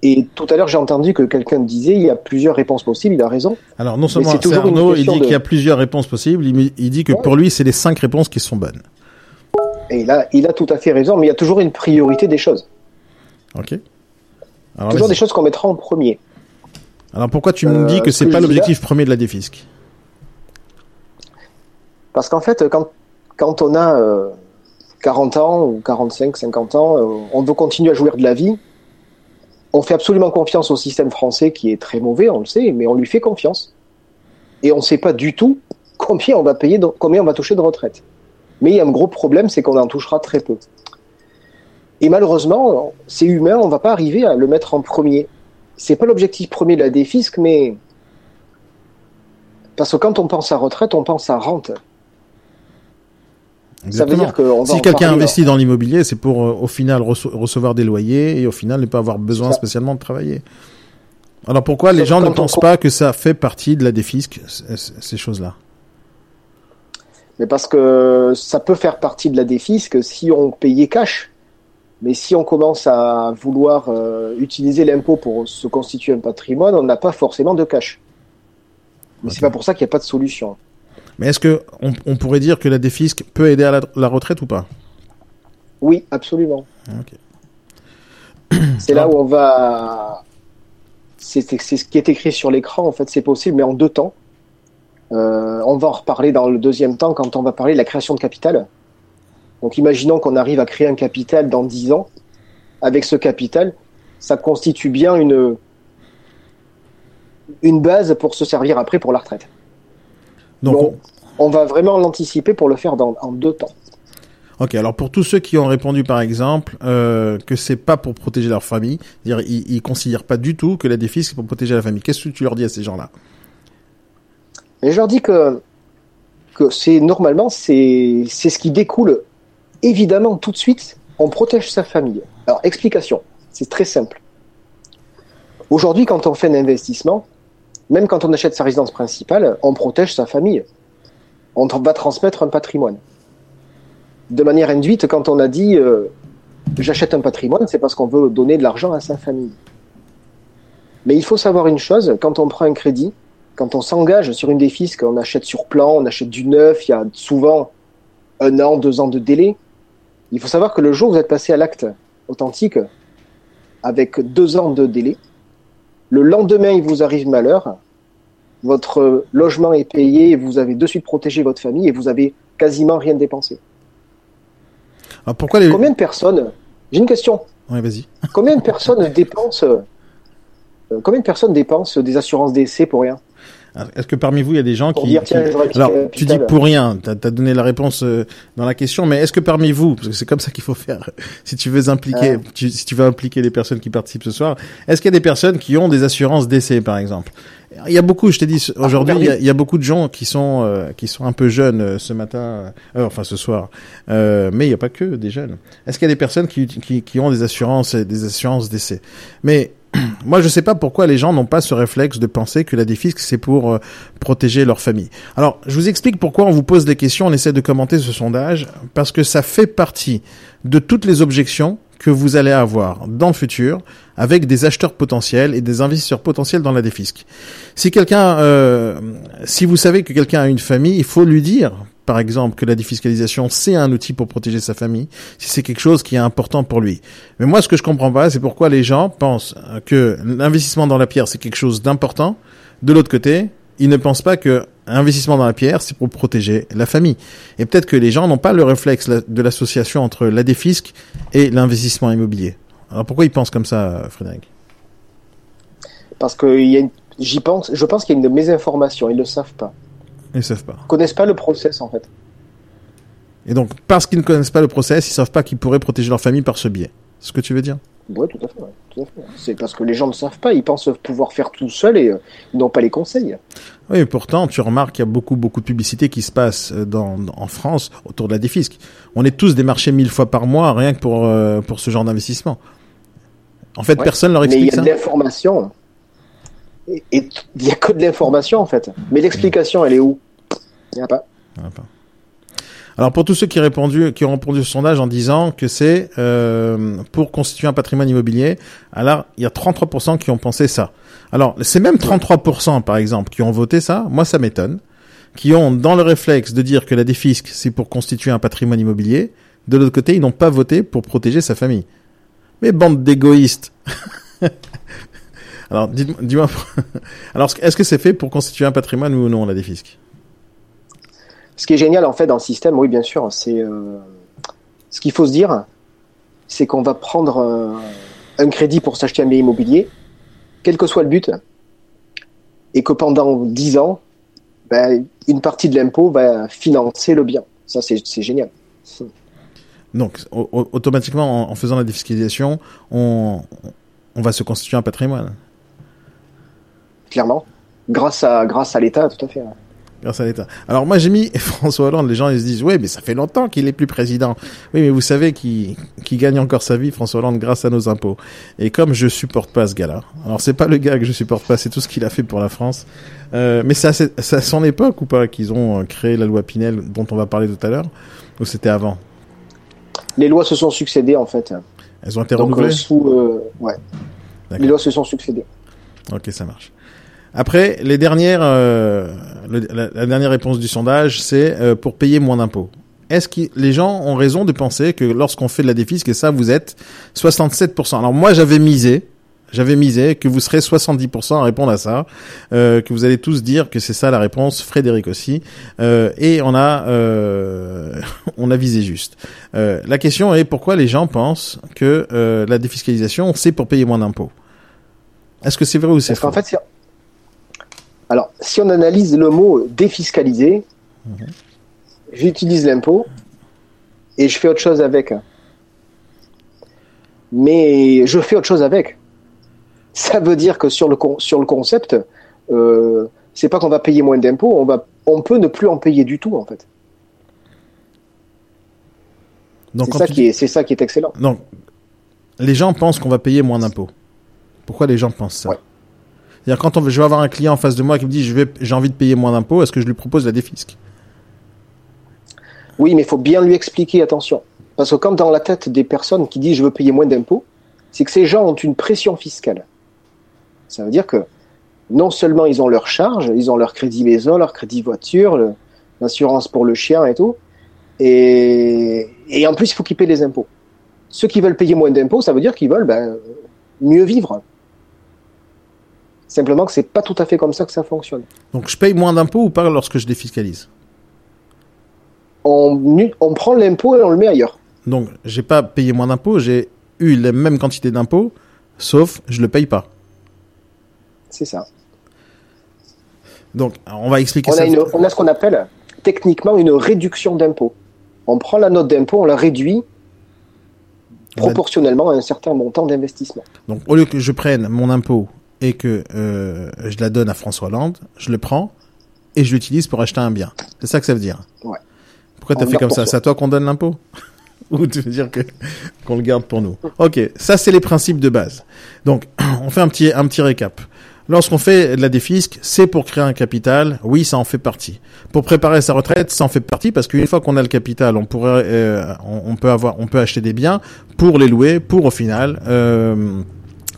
[SPEAKER 7] Et tout à l'heure, j'ai entendu que quelqu'un disait il y a plusieurs réponses possibles. Il a raison.
[SPEAKER 6] Alors non seulement
[SPEAKER 7] c'est
[SPEAKER 6] Arnaud, il dit
[SPEAKER 7] de-
[SPEAKER 6] qu'il y a plusieurs réponses possibles, il, il dit que
[SPEAKER 7] Ouais.
[SPEAKER 6] pour lui c'est les cinq réponses qui sont bonnes.
[SPEAKER 7] Et là, il a tout à fait raison. Mais il y a toujours une priorité des choses.
[SPEAKER 6] Ok. Alors,
[SPEAKER 7] toujours des choses qu'on mettra en premier.
[SPEAKER 6] Alors pourquoi tu me
[SPEAKER 7] Euh,
[SPEAKER 6] dis que
[SPEAKER 7] ce
[SPEAKER 6] c'est pas l'objectif premier de la défisque?
[SPEAKER 7] Parce qu'en fait, quand, quand on a euh, 40 ans ou 45, 50 ans, euh, on veut continuer à jouir de la vie. On fait absolument confiance au système français qui est très mauvais, on le sait, mais on lui fait confiance. Et on ne sait pas du tout combien on va payer, combien on va toucher de retraite. Mais il y a un gros problème, c'est qu'on en touchera très peu. Et malheureusement, c'est humain, on ne va pas arriver à le mettre en premier. C'est pas l'objectif premier de la défisque, mais parce que quand on pense à retraite, on pense à rente. Ça veut dire
[SPEAKER 6] Si quelqu'un investit dans l'immobilier, c'est pour euh, au final recevoir des loyers et au final ne pas avoir besoin
[SPEAKER 7] C'est
[SPEAKER 6] spécialement de travailler. Alors pourquoi les gens ne
[SPEAKER 7] on
[SPEAKER 6] pensent pas que ça fait partie de la défisque, ces choses-là?
[SPEAKER 7] Mais parce que ça peut faire partie de la défisque si on payait cash. Mais si on commence à vouloir euh, utiliser l'impôt pour se constituer un patrimoine, on n'a pas forcément de cash. Mais c'est
[SPEAKER 6] Ok.
[SPEAKER 7] pas pour ça qu'il n'y a pas de solution.
[SPEAKER 6] Mais est-ce que on, on pourrait dire que la défisque peut aider à la, la retraite ou pas?
[SPEAKER 7] Oui, absolument. C'est là où on va. C'est c'est ce qui est écrit sur l'écran, en fait, c'est possible, mais en deux temps. Euh, on va en reparler dans le deuxième temps quand on va parler de la création de capital. Donc imaginons qu'on arrive à créer un capital dans 10 ans. Avec ce capital, ça constitue bien une, une base pour se servir après pour la retraite.
[SPEAKER 6] Donc,
[SPEAKER 7] Donc, on va vraiment l'anticiper pour le faire dans, en deux temps.
[SPEAKER 6] Ok, alors pour tous ceux qui ont répondu par exemple euh, que c'est pas pour protéger leur famille, dire ils, ils considèrent pas du tout que la défisque c'est pour protéger la famille. Qu'est-ce que tu leur dis à ces gens-là?
[SPEAKER 7] Et je leur dis que, que c'est normalement, c'est c'est ce qui découle évidemment tout de suite. On protège sa famille. Alors, explication. C'est très simple. Aujourd'hui, quand on fait un investissement, même quand on achète sa résidence principale, on protège sa famille. On va transmettre un patrimoine. De manière induite, quand on a dit euh, j'achète un patrimoine, c'est parce qu'on veut donner de l'argent à sa famille. Mais il faut savoir une chose, quand on prend un crédit, quand on s'engage sur une défisque, on achète sur plan, on achète du neuf, il y a souvent un an, deux ans de délai. Il faut savoir que le jour où vous êtes passé à l'acte authentique, avec deux ans de délai, le lendemain il vous arrive malheur, votre logement est payé, et vous avez de suite protégé votre famille et vous avez quasiment rien dépensé.
[SPEAKER 6] Alors pourquoi les
[SPEAKER 7] Combien de personnes, j'ai une question,
[SPEAKER 6] Ouais, vas-y.
[SPEAKER 7] combien de personnes dépensent, euh, combien de personnes dépensent des assurances d'essai pour rien?
[SPEAKER 6] Est-ce que parmi vous il y a des gens
[SPEAKER 7] Pour
[SPEAKER 6] qui,
[SPEAKER 7] dire, tiens,
[SPEAKER 6] Alors, tu dis pour rien, tu as, donné la réponse euh, dans la question, mais est-ce que parmi vous, parce que c'est comme ça qu'il faut faire, si tu veux impliquer,
[SPEAKER 7] Ah.
[SPEAKER 6] tu- si tu veux impliquer les personnes qui participent ce soir, est-ce qu'il y a des personnes qui ont des assurances d'essai, par exemple? Il y a beaucoup, je t'ai dit,
[SPEAKER 7] Ah,
[SPEAKER 6] aujourd'hui, il y, a-
[SPEAKER 7] regardez.
[SPEAKER 6] il y a beaucoup de gens qui sont euh, qui sont un peu jeunes euh, ce matin, euh, enfin ce soir, euh, mais il n'y a pas que des jeunes. Est-ce qu'il y a des personnes qui, qui, qui ont des assurances, des assurances d'essai? Mais moi, je sais pas pourquoi les gens n'ont pas ce réflexe de penser que la défisque c'est pour euh, protéger leur famille. Alors, je vous explique pourquoi on vous pose des questions, on essaie de commenter ce sondage, parce que ça fait partie de toutes les objections que vous allez avoir dans le futur avec des acheteurs potentiels et des investisseurs potentiels dans la défisque. Si quelqu'un, euh, si vous savez que quelqu'un a une famille, il faut lui dire, par exemple, que la défiscalisation c'est un outil pour protéger sa famille, si c'est quelque chose qui est important pour lui. Mais moi, ce que je comprends pas, c'est pourquoi les gens pensent que l'investissement dans la pierre c'est quelque chose d'important. De l'autre côté, ils ne pensent pas que investissement dans la pierre, c'est pour protéger la famille. Et peut-être que les gens n'ont pas le réflexe de l'association entre la défisque et l'investissement immobilier. Alors pourquoi ils pensent comme ça, Frédéric?
[SPEAKER 7] Parce que j'y pense, je pense qu'il y a une mésinformation, ils ne le savent pas.
[SPEAKER 6] Ils savent pas.
[SPEAKER 7] Ils connaissent pas le process en fait.
[SPEAKER 6] Et donc, parce qu'ils ne connaissent pas le process, ils savent pas qu'ils pourraient protéger leur famille par ce biais. C'est ce que tu veux dire?
[SPEAKER 7] Oui, tout à fait. ouais. C'est parce que les gens ne savent pas, ils pensent pouvoir faire tout seuls et euh, ils n'ont pas les conseils.
[SPEAKER 6] Oui, et pourtant, tu remarques qu'il y a beaucoup, beaucoup de publicité qui se passe euh, dans, dans- en France autour de la défisque. On est tous démarchés mille fois par mois, rien que pour, euh, pour ce genre d'investissement. En fait,
[SPEAKER 7] Ouais.
[SPEAKER 6] personne leur
[SPEAKER 7] Mais il y
[SPEAKER 6] explique
[SPEAKER 7] a
[SPEAKER 6] ça.
[SPEAKER 7] de l'information. Et et il y a que de l'information en fait. Mais l'explication, elle est où?
[SPEAKER 6] Alors pour tous ceux qui, ont répondu, au sondage en disant que c'est euh, pour constituer un patrimoine immobilier, alors il y a 33% qui ont pensé ça. Alors c'est même 33% par exemple qui ont voté ça, moi ça m'étonne, qui ont dans le réflexe de dire que la défisque c'est pour constituer un patrimoine immobilier, de l'autre côté ils n'ont pas voté pour protéger sa famille. Mais bande d'égoïstes. Alors dites-moi, alors est-ce que c'est fait pour constituer un patrimoine ou non la défisque?
[SPEAKER 7] Ce qui est génial en fait dans le système, oui bien sûr, c'est euh, ce qu'il faut se dire, c'est qu'on va prendre euh, un crédit pour s'acheter un bien immobilier, quel que soit le but, et que pendant 10 ans, ben, une partie de l'impôt va financer le bien. Ça c'est génial.
[SPEAKER 6] Donc, au- au- automatiquement, en, en faisant la défiscalisation, on, on va se constituer un patrimoine
[SPEAKER 7] Clairement. Grâce à, grâce à l'État, tout à fait. hein.
[SPEAKER 6] Grâce à l'État. Alors moi, j'ai mis François Hollande. Les gens, ils se disent, ouais, mais ça fait longtemps qu'il est plus président. Oui, mais vous savez qui qui gagne encore sa vie, François Hollande, grâce à nos impôts. Et comme je supporte pas ce gars-là, alors c'est pas le gars que je supporte pas, c'est tout ce qu'il a fait pour la France. Euh, mais c'est à, son époque ou pas qu'ils ont euh, créé la loi Pinel, dont on va parler tout à l'heure, ou c'était avant?
[SPEAKER 7] Les lois se sont succédées en fait.
[SPEAKER 6] Elles ont été renouvelées?
[SPEAKER 7] sous, euh, ouais. Les lois se sont succédées.
[SPEAKER 6] Ok, ça marche. Après, les dernières, euh, le- la, la dernière réponse du sondage, c'est euh, pour payer moins d'impôts. Est-ce que les gens ont raison de penser que lorsqu'on fait de la défisque, et ça, vous êtes 67% Alors moi, j'avais misé, j'avais misé que vous serez 70% à répondre à ça, euh, que vous allez tous dire que c'est ça la réponse, Frédéric aussi, euh, et on a, euh, on a visé juste. Euh, la question est pourquoi les gens pensent que euh, la défiscalisation, c'est pour payer moins d'impôts? Est-ce que c'est vrai ou c'est faux?
[SPEAKER 7] fait, alors, si on analyse le mot défiscaliser, j'utilise l'impôt et je fais autre chose avec. Mais je fais autre chose avec. Ça veut dire que sur le, con- sur le concept, euh, c'est pas qu'on va payer moins d'impôts, on, va, on peut ne plus en payer du tout, en fait. C'est ça,
[SPEAKER 6] tu
[SPEAKER 7] qui est, c'est ça qui est excellent.
[SPEAKER 6] Donc, les gens pensent qu'on va payer moins d'impôts. Pourquoi les gens pensent ça?
[SPEAKER 7] Ouais.
[SPEAKER 6] C'est-à-dire quand on je vais avoir un client en face de moi qui me dit j'ai envie de payer moins d'impôts, est-ce que je lui propose la défisque?
[SPEAKER 7] Oui, mais il faut bien lui expliquer, attention. Parce que quand dans la tête des personnes qui disent je veux payer moins d'impôts, c'est que ces gens ont une pression fiscale. Ça veut dire que non seulement ils ont leurs charges, ils ont leur crédit maison, leur crédit voiture, l'assurance pour le chien et tout, et, en plus il faut qu'ils paient les impôts. Ceux qui veulent payer moins d'impôts, ça veut dire qu'ils veulent ben, mieux vivre. Simplement que c'est pas tout à fait comme ça que ça fonctionne.
[SPEAKER 6] Donc je paye moins d'impôts ou pas lorsque je défiscalise?
[SPEAKER 7] On, on prend l'impôt et on le met ailleurs.
[SPEAKER 6] Donc j'ai pas payé moins d'impôts, j'ai eu la même quantité d'impôts, sauf je le paye pas.
[SPEAKER 7] C'est ça.
[SPEAKER 6] Donc on va expliquer
[SPEAKER 7] On
[SPEAKER 6] ça.
[SPEAKER 7] a, une- on a ce qu'on appelle techniquement une réduction d'impôt. On prend la note d'impôt, on la réduit proportionnellement à un certain montant d'investissement.
[SPEAKER 6] Donc au lieu que je prenne mon impôt et que euh, je la donne à François Hollande, je le prends et je l'utilise pour acheter un bien. C'est ça que ça veut dire.
[SPEAKER 7] Ouais.
[SPEAKER 6] Pourquoi t'as fait comme ça? C'est à toi qu'on donne l'impôt? Ou tu veux dire que qu'on le garde pour nous? Ok, ça c'est les principes de base. Donc on fait un petit un petit récap. Lorsqu'on fait de la défisque, c'est pour créer un capital. Oui, ça en fait partie. Pour préparer sa retraite, ça en fait partie parce qu'une fois qu'on a le capital, on pourrait, euh, on, on peut avoir, on peut acheter des biens pour les louer, pour au final euh,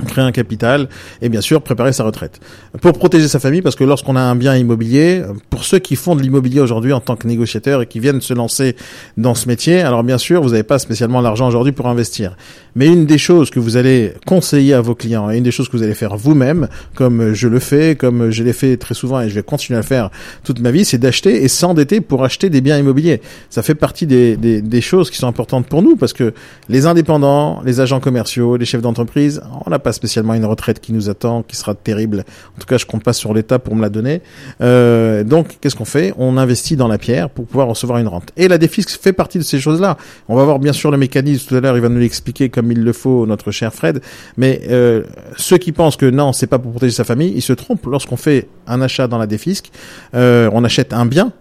[SPEAKER 6] créer un capital et bien sûr préparer sa retraite. Pour protéger sa famille, parce que lorsqu'on a un bien immobilier, pour ceux qui font de l'immobilier aujourd'hui en tant que négociateurs et qui viennent se lancer dans ce métier, alors bien sûr, vous n'avez pas spécialement l'argent aujourd'hui pour investir. Mais une des choses que vous allez conseiller à vos clients et une des choses que vous allez faire vous-même, comme je le fais, comme je l'ai fait très souvent et je vais continuer à le faire toute ma vie, c'est d'acheter et s'endetter pour acheter des biens immobiliers. Ça fait partie des, des, des choses qui sont importantes pour nous parce que les indépendants, les agents commerciaux, les chefs d'entreprise, on n'a spécialement une retraite qui nous attend, qui sera terrible. En tout cas, je compte pas sur l'État pour me la donner. Euh, donc, qu'est-ce qu'on fait? On investit dans la pierre pour pouvoir recevoir une rente. Et la défisque fait partie de ces choses-là. On va voir bien sûr le mécanisme tout à l'heure. Il va nous l'expliquer comme il le faut, notre cher Fred. Mais euh, ceux qui pensent que non, c'est pas pour protéger sa famille, ils se trompent. Lorsqu'on fait un achat dans la défisque, euh, on achète un bien.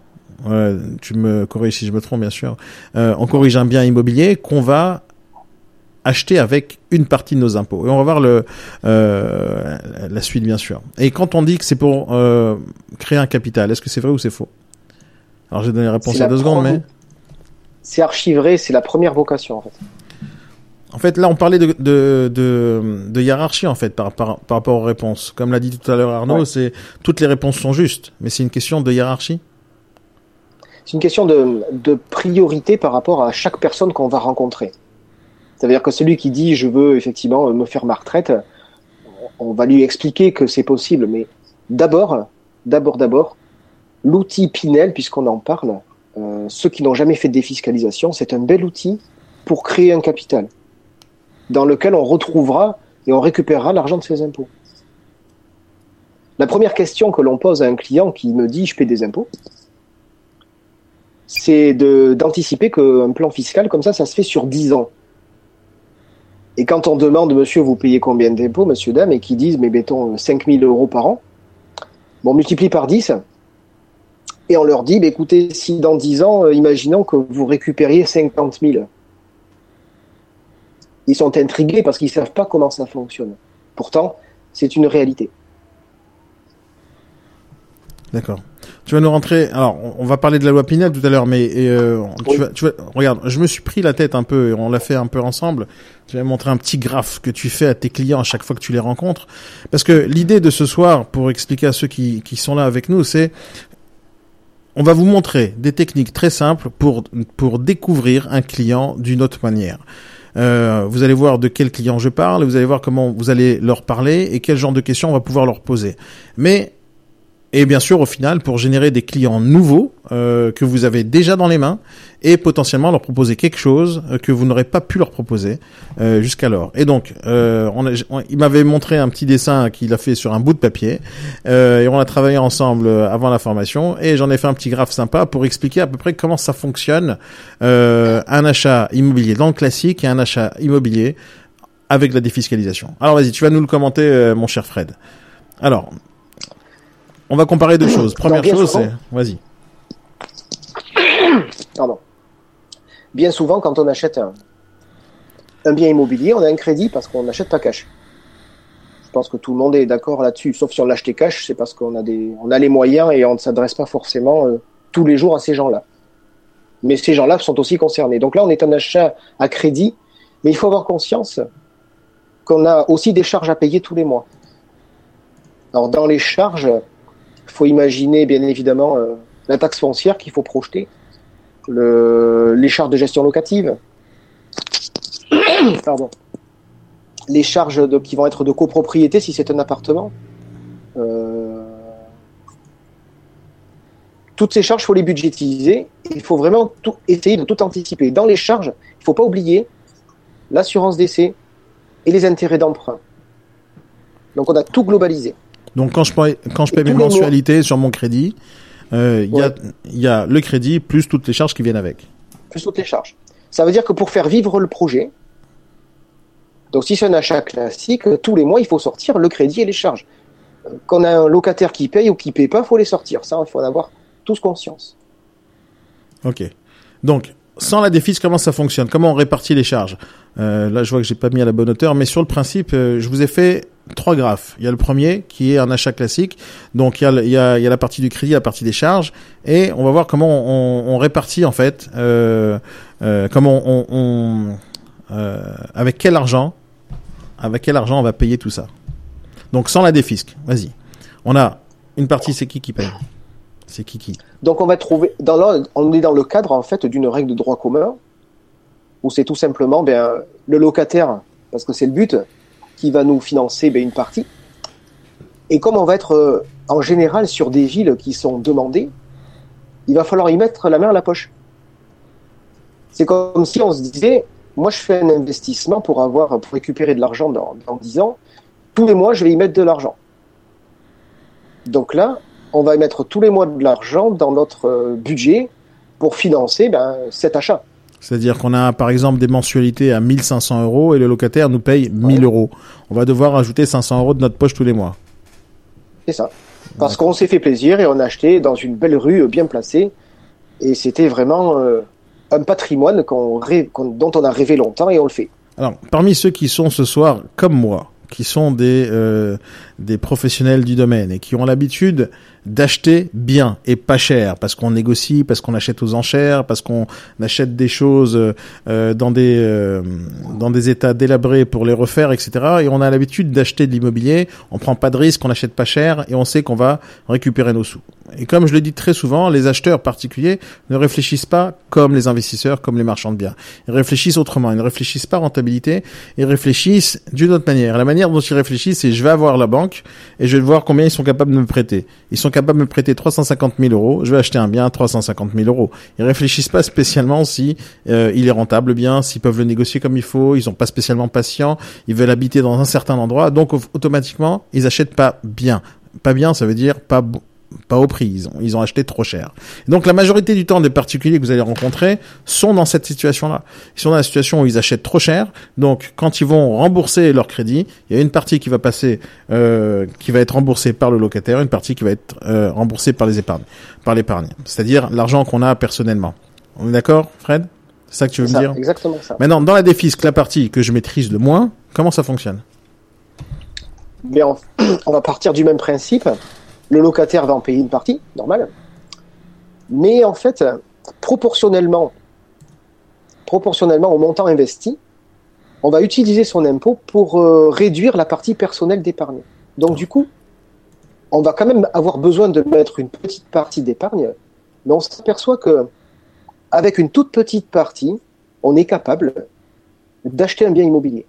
[SPEAKER 6] Tu me corriges si je me trompe, bien sûr. On corrige un bien immobilier qu'on va acheter avec une partie de nos impôts. Et on va voir le, euh, la suite, bien sûr. Et quand on dit que c'est pour euh, créer un capital, est-ce que c'est vrai ou c'est faux? Alors j'ai donné la réponse il y a deux secondes, mais
[SPEAKER 7] C'est archivré, c'est la première vocation en fait.
[SPEAKER 6] en fait là on parlait de de, de, de hiérarchie en fait par, par, par rapport aux réponses. Comme l'a dit tout à l'heure Arnaud,
[SPEAKER 7] Ouais.
[SPEAKER 6] c'est toutes les réponses sont justes, mais c'est une question de hiérarchie.
[SPEAKER 7] C'est une question de, de priorité par rapport à chaque personne qu'on va rencontrer. Ça veut dire que celui qui dit je veux effectivement me faire ma retraite, on va lui expliquer que c'est possible, mais d'abord, d'abord, d'abord, l'outil Pinel, puisqu'on en parle, euh, ceux qui n'ont jamais fait de défiscalisation, c'est un bel outil pour créer un capital dans lequel on retrouvera et on récupérera l'argent de ses impôts. La première question que l'on pose à un client qui me dit je paie des impôts, c'est d'anticiper qu'un plan fiscal comme ça, ça se fait sur 10 ans. Et quand on demande, monsieur, vous payez combien d'impôts, monsieur, dame, et qu'ils disent, mais mettons 5000 euros par an, on multiplie par 10, et on leur dit, bah, écoutez, si dans 10 ans, euh, imaginons que vous récupériez 50 000. Ils sont intrigués parce qu'ils savent pas comment ça fonctionne. Pourtant, c'est une réalité.
[SPEAKER 6] D'accord. Tu vas nous rentrer. Alors, on- va parler de la loi Pinel tout à l'heure, mais euh, tu, vas, tu vas- regarde, je me suis pris la tête un peu. et On l'a fait un peu ensemble. Tu vas montrer un petit graphe que tu fais à tes clients à chaque fois que tu les rencontres, parce que l'idée de ce soir, pour expliquer à ceux qui, qui sont là avec nous, c'est on va vous montrer des techniques très simples pour pour découvrir un client d'une autre manière. Euh, vous allez voir de quel client je parle, vous allez voir comment vous allez leur parler et quel genre de questions on va pouvoir leur poser. Mais et bien sûr, au final, pour générer des clients nouveaux euh, que vous avez déjà dans les mains et potentiellement leur proposer quelque chose euh, que vous n'aurez pas pu leur proposer euh, jusqu'alors. Et donc, euh, on a- on- il m'avait montré un petit dessin qu'il a fait sur un bout de papier euh, et on a travaillé ensemble euh, avant la formation et j'en ai fait un petit graphe sympa pour expliquer à peu près comment ça fonctionne un achat immobilier dans le classique et un achat immobilier avec la défiscalisation. Alors vas-y, tu vas nous le commenter, mon cher Fred. Alors, on va comparer deux choses. Première chose, c'est... Vas-y.
[SPEAKER 7] Pardon. Bien souvent, quand on achète un, un bien immobilier, on a un crédit parce qu'on n'achète pas cash. Je pense que tout le monde est d'accord là-dessus, sauf si on l'achetait cash, c'est parce qu'on a des, on a les moyens et on ne s'adresse pas forcément euh, tous les jours à ces gens-là. Mais ces gens-là sont aussi concernés. Donc là, on est un achat à crédit, mais il faut avoir conscience qu'on a aussi des charges à payer tous les mois. Alors dans les charges, il faut imaginer bien évidemment euh, la taxe foncière qu'il faut projeter, le, les charges de gestion locative, pardon, les charges qui vont être de copropriété si c'est un appartement. Euh, toutes ces charges, il faut les budgétiser. Il faut vraiment essayer de tout anticiper. Dans les charges, il ne faut pas oublier l'assurance d'essai et les intérêts d'emprunt. Donc on a tout globalisé.
[SPEAKER 6] Donc quand je paye, quand je paye mes mensualités sur mon crédit, euh, il y, a,
[SPEAKER 7] Ouais.
[SPEAKER 6] il y a le crédit plus toutes les charges qui viennent avec.
[SPEAKER 7] plus toutes les charges. Ça veut dire que pour faire vivre le projet, donc si c'est un achat classique, tous les mois, il faut sortir le crédit et les charges. Euh, Qu'on a un locataire qui paye ou qui paye pas, il faut les sortir. Ça, il faut en avoir tous conscience.
[SPEAKER 6] Ok. Donc, sans la défis, comment ça fonctionne? Comment on répartit les charges? Euh, Là, je vois que j'ai pas mis à la bonne hauteur, mais sur le principe, euh, je vous ai fait trois graphes. Il y a le premier qui est un achat classique, donc il y a, il y a, il y a la partie du crédit, la partie des charges, et on va voir comment on, on répartit en fait, euh, euh, comment on, on euh, avec quel argent, avec quel argent on va payer tout ça. Donc sans la défisque, vas-y. On a une partie, c'est qui qui paye? C'est qui qui?
[SPEAKER 7] Donc on va trouver, dans on est dans le cadre en fait d'une règle de droit commun, où c'est tout simplement ben, le locataire, parce que c'est le but, qui va nous financer ben, une partie. Et comme on va être euh, en général sur des villes qui sont demandées, il va falloir y mettre la main à la poche. C'est comme si on se disait, moi je fais un investissement pour avoir pour récupérer de l'argent dans, dans 10 ans, tous les mois je vais y mettre de l'argent. Donc là, on va y mettre tous les mois de l'argent dans notre euh, budget pour financer ben, cet achat.
[SPEAKER 6] C'est-à-dire qu'on a par exemple des mensualités à 1500 euros et le locataire nous paye 1000
[SPEAKER 7] Ouais.
[SPEAKER 6] euros. On va devoir ajouter 500 euros de notre poche tous les mois.
[SPEAKER 7] C'est ça. Parce qu'on s'est fait plaisir et on a acheté dans une belle rue bien placée. Et c'était vraiment euh, un patrimoine qu'on rêve- qu'on- dont on a rêvé longtemps et on le fait.
[SPEAKER 6] Alors, parmi ceux qui sont ce soir comme moi, qui sont des euh, des professionnels du domaine et qui ont l'habitude d'acheter bien et pas cher parce qu'on négocie, parce qu'on achète aux enchères, parce qu'on achète des choses euh, dans des euh, dans des états délabrés pour les refaire, etc. Et on a l'habitude d'acheter de l'immobilier, on prend pas de risque, on achète pas cher et on sait qu'on va récupérer nos sous. Et comme je le dis très souvent, les acheteurs particuliers ne réfléchissent pas comme les investisseurs, comme les marchands de biens. Ils réfléchissent autrement. Ils ne réfléchissent pas rentabilité. Ils réfléchissent d'une autre manière. La manière dont ils réfléchissent, c'est je vais avoir la banque et je vais voir combien ils sont capables de me prêter. Ils sont capables de me prêter 350 000 euros. Je vais acheter un bien à 350 000 euros. Ils réfléchissent pas spécialement si euh, il est rentable bien, s'ils peuvent le négocier comme il faut. Ils sont pas spécialement patients. Ils veulent habiter dans un certain endroit. Donc au- automatiquement, ils achètent pas bien. Pas bien, ça veut dire pas bon pas au prix, ils ont, ils ont acheté trop cher. Donc la majorité du temps des particuliers que vous allez rencontrer sont dans cette situation-là. Ils sont dans la situation où ils achètent trop cher. Donc quand ils vont rembourser leur crédit, il y a une partie qui va passer, euh, qui va être remboursée par le locataire, une partie qui va être euh, remboursée par les épargnes, par l'épargne. C'est-à-dire l'argent qu'on a personnellement. On est d'accord, Fred? C'est ça que tu veux me dire?
[SPEAKER 7] exactement ça.
[SPEAKER 6] Maintenant, dans la défisque, la partie que je maîtrise le moins, comment ça fonctionne?
[SPEAKER 7] Mais on, on va partir du même principe. Le locataire va en payer une partie, normal. Mais en fait, proportionnellement, proportionnellement au montant investi, on va utiliser son impôt pour euh, réduire la partie personnelle d'épargne. Donc du coup, on va quand même avoir besoin de mettre une petite partie d'épargne, mais on s'aperçoit que avec une toute petite partie, on est capable d'acheter un bien immobilier.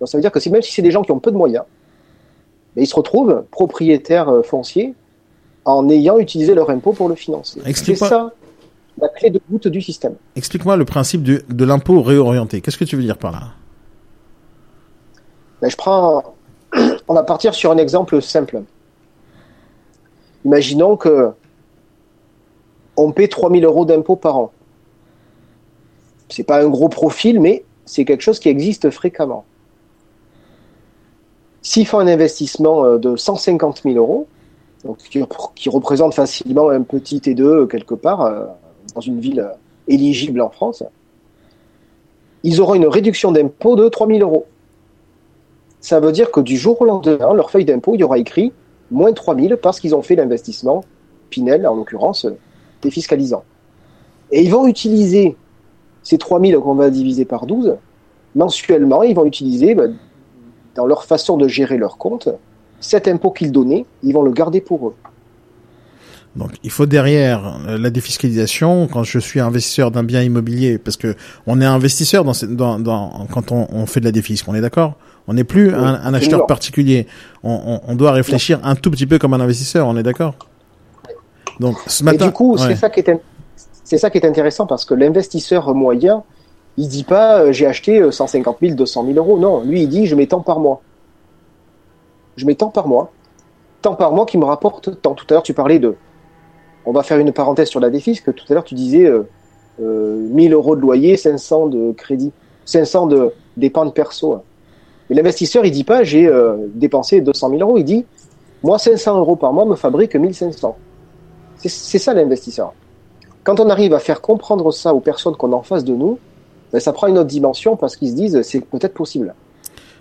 [SPEAKER 7] Donc ça veut dire que même si c'est des gens qui ont peu de moyens, mais ils se retrouvent propriétaires euh, fonciers en ayant utilisé leur impôt pour le financer. C'est ça la clé de voûte du système.
[SPEAKER 6] Explique-moi le principe du- de l'impôt réorienté. Qu'est-ce que tu veux dire par là?
[SPEAKER 7] Ben, je prends, on va partir sur un exemple simple. Imaginons que on paie 3000 euros d'impôts par an. C'est pas un gros profil, mais c'est quelque chose qui existe fréquemment. S'ils font un investissement euh, de 150 000 euros, donc qui, représente facilement un petit T2 euh, quelque part euh, dans une ville éligible en France, ils auront une réduction d'impôt de 3000 euros ça veut dire que du jour au lendemain, leur feuille d'impôt, il y aura écrit moins 3000 parce qu'ils ont fait l'investissement, Pinel en l'occurrence, défiscalisant. Et ils vont utiliser ces 3000 qu'on va diviser par 12, mensuellement, ils vont utiliser, ben, dans leur façon de gérer leur compte, cet impôt qu'ils donnaient, ils vont le garder pour eux.
[SPEAKER 6] Donc, il faut derrière euh, la défiscalisation, quand je suis investisseur d'un bien immobilier, parce que on est investisseur dans, cette- dans, dans quand on, on fait de la défisque, on est d'accord? On n'est plus un, un acheteur
[SPEAKER 7] Non.
[SPEAKER 6] particulier. On, on, on doit réfléchir un tout petit peu comme un investisseur, on est d'accord? Donc, ce matin,
[SPEAKER 7] Et du coup,
[SPEAKER 6] ouais.
[SPEAKER 7] c'est ça qui est in- c'est ça qui est intéressant parce que l'investisseur moyen, il dit pas euh, j'ai acheté euh, 150 000, 200 000 euros. Non, lui il dit je mets tant par mois. Je mets tant par mois, tant par mois qui me rapporte tant. Tout à l'heure tu parlais de, on va faire une parenthèse sur la défisque. Tout à l'heure tu disais euh, euh, 1000 euros de loyer, 500 de crédit, 500 de d'épargne perso. Mais l'investisseur il dit pas j'ai euh, dépensé 200 000 euros. Il dit moi 500 euros par mois me fabrique 1500. C'est c'est ça l'investisseur. Quand on arrive à faire comprendre ça aux personnes qu'on en face de nous, ben, ça prend une autre dimension parce qu'ils se disent c'est peut-être possible.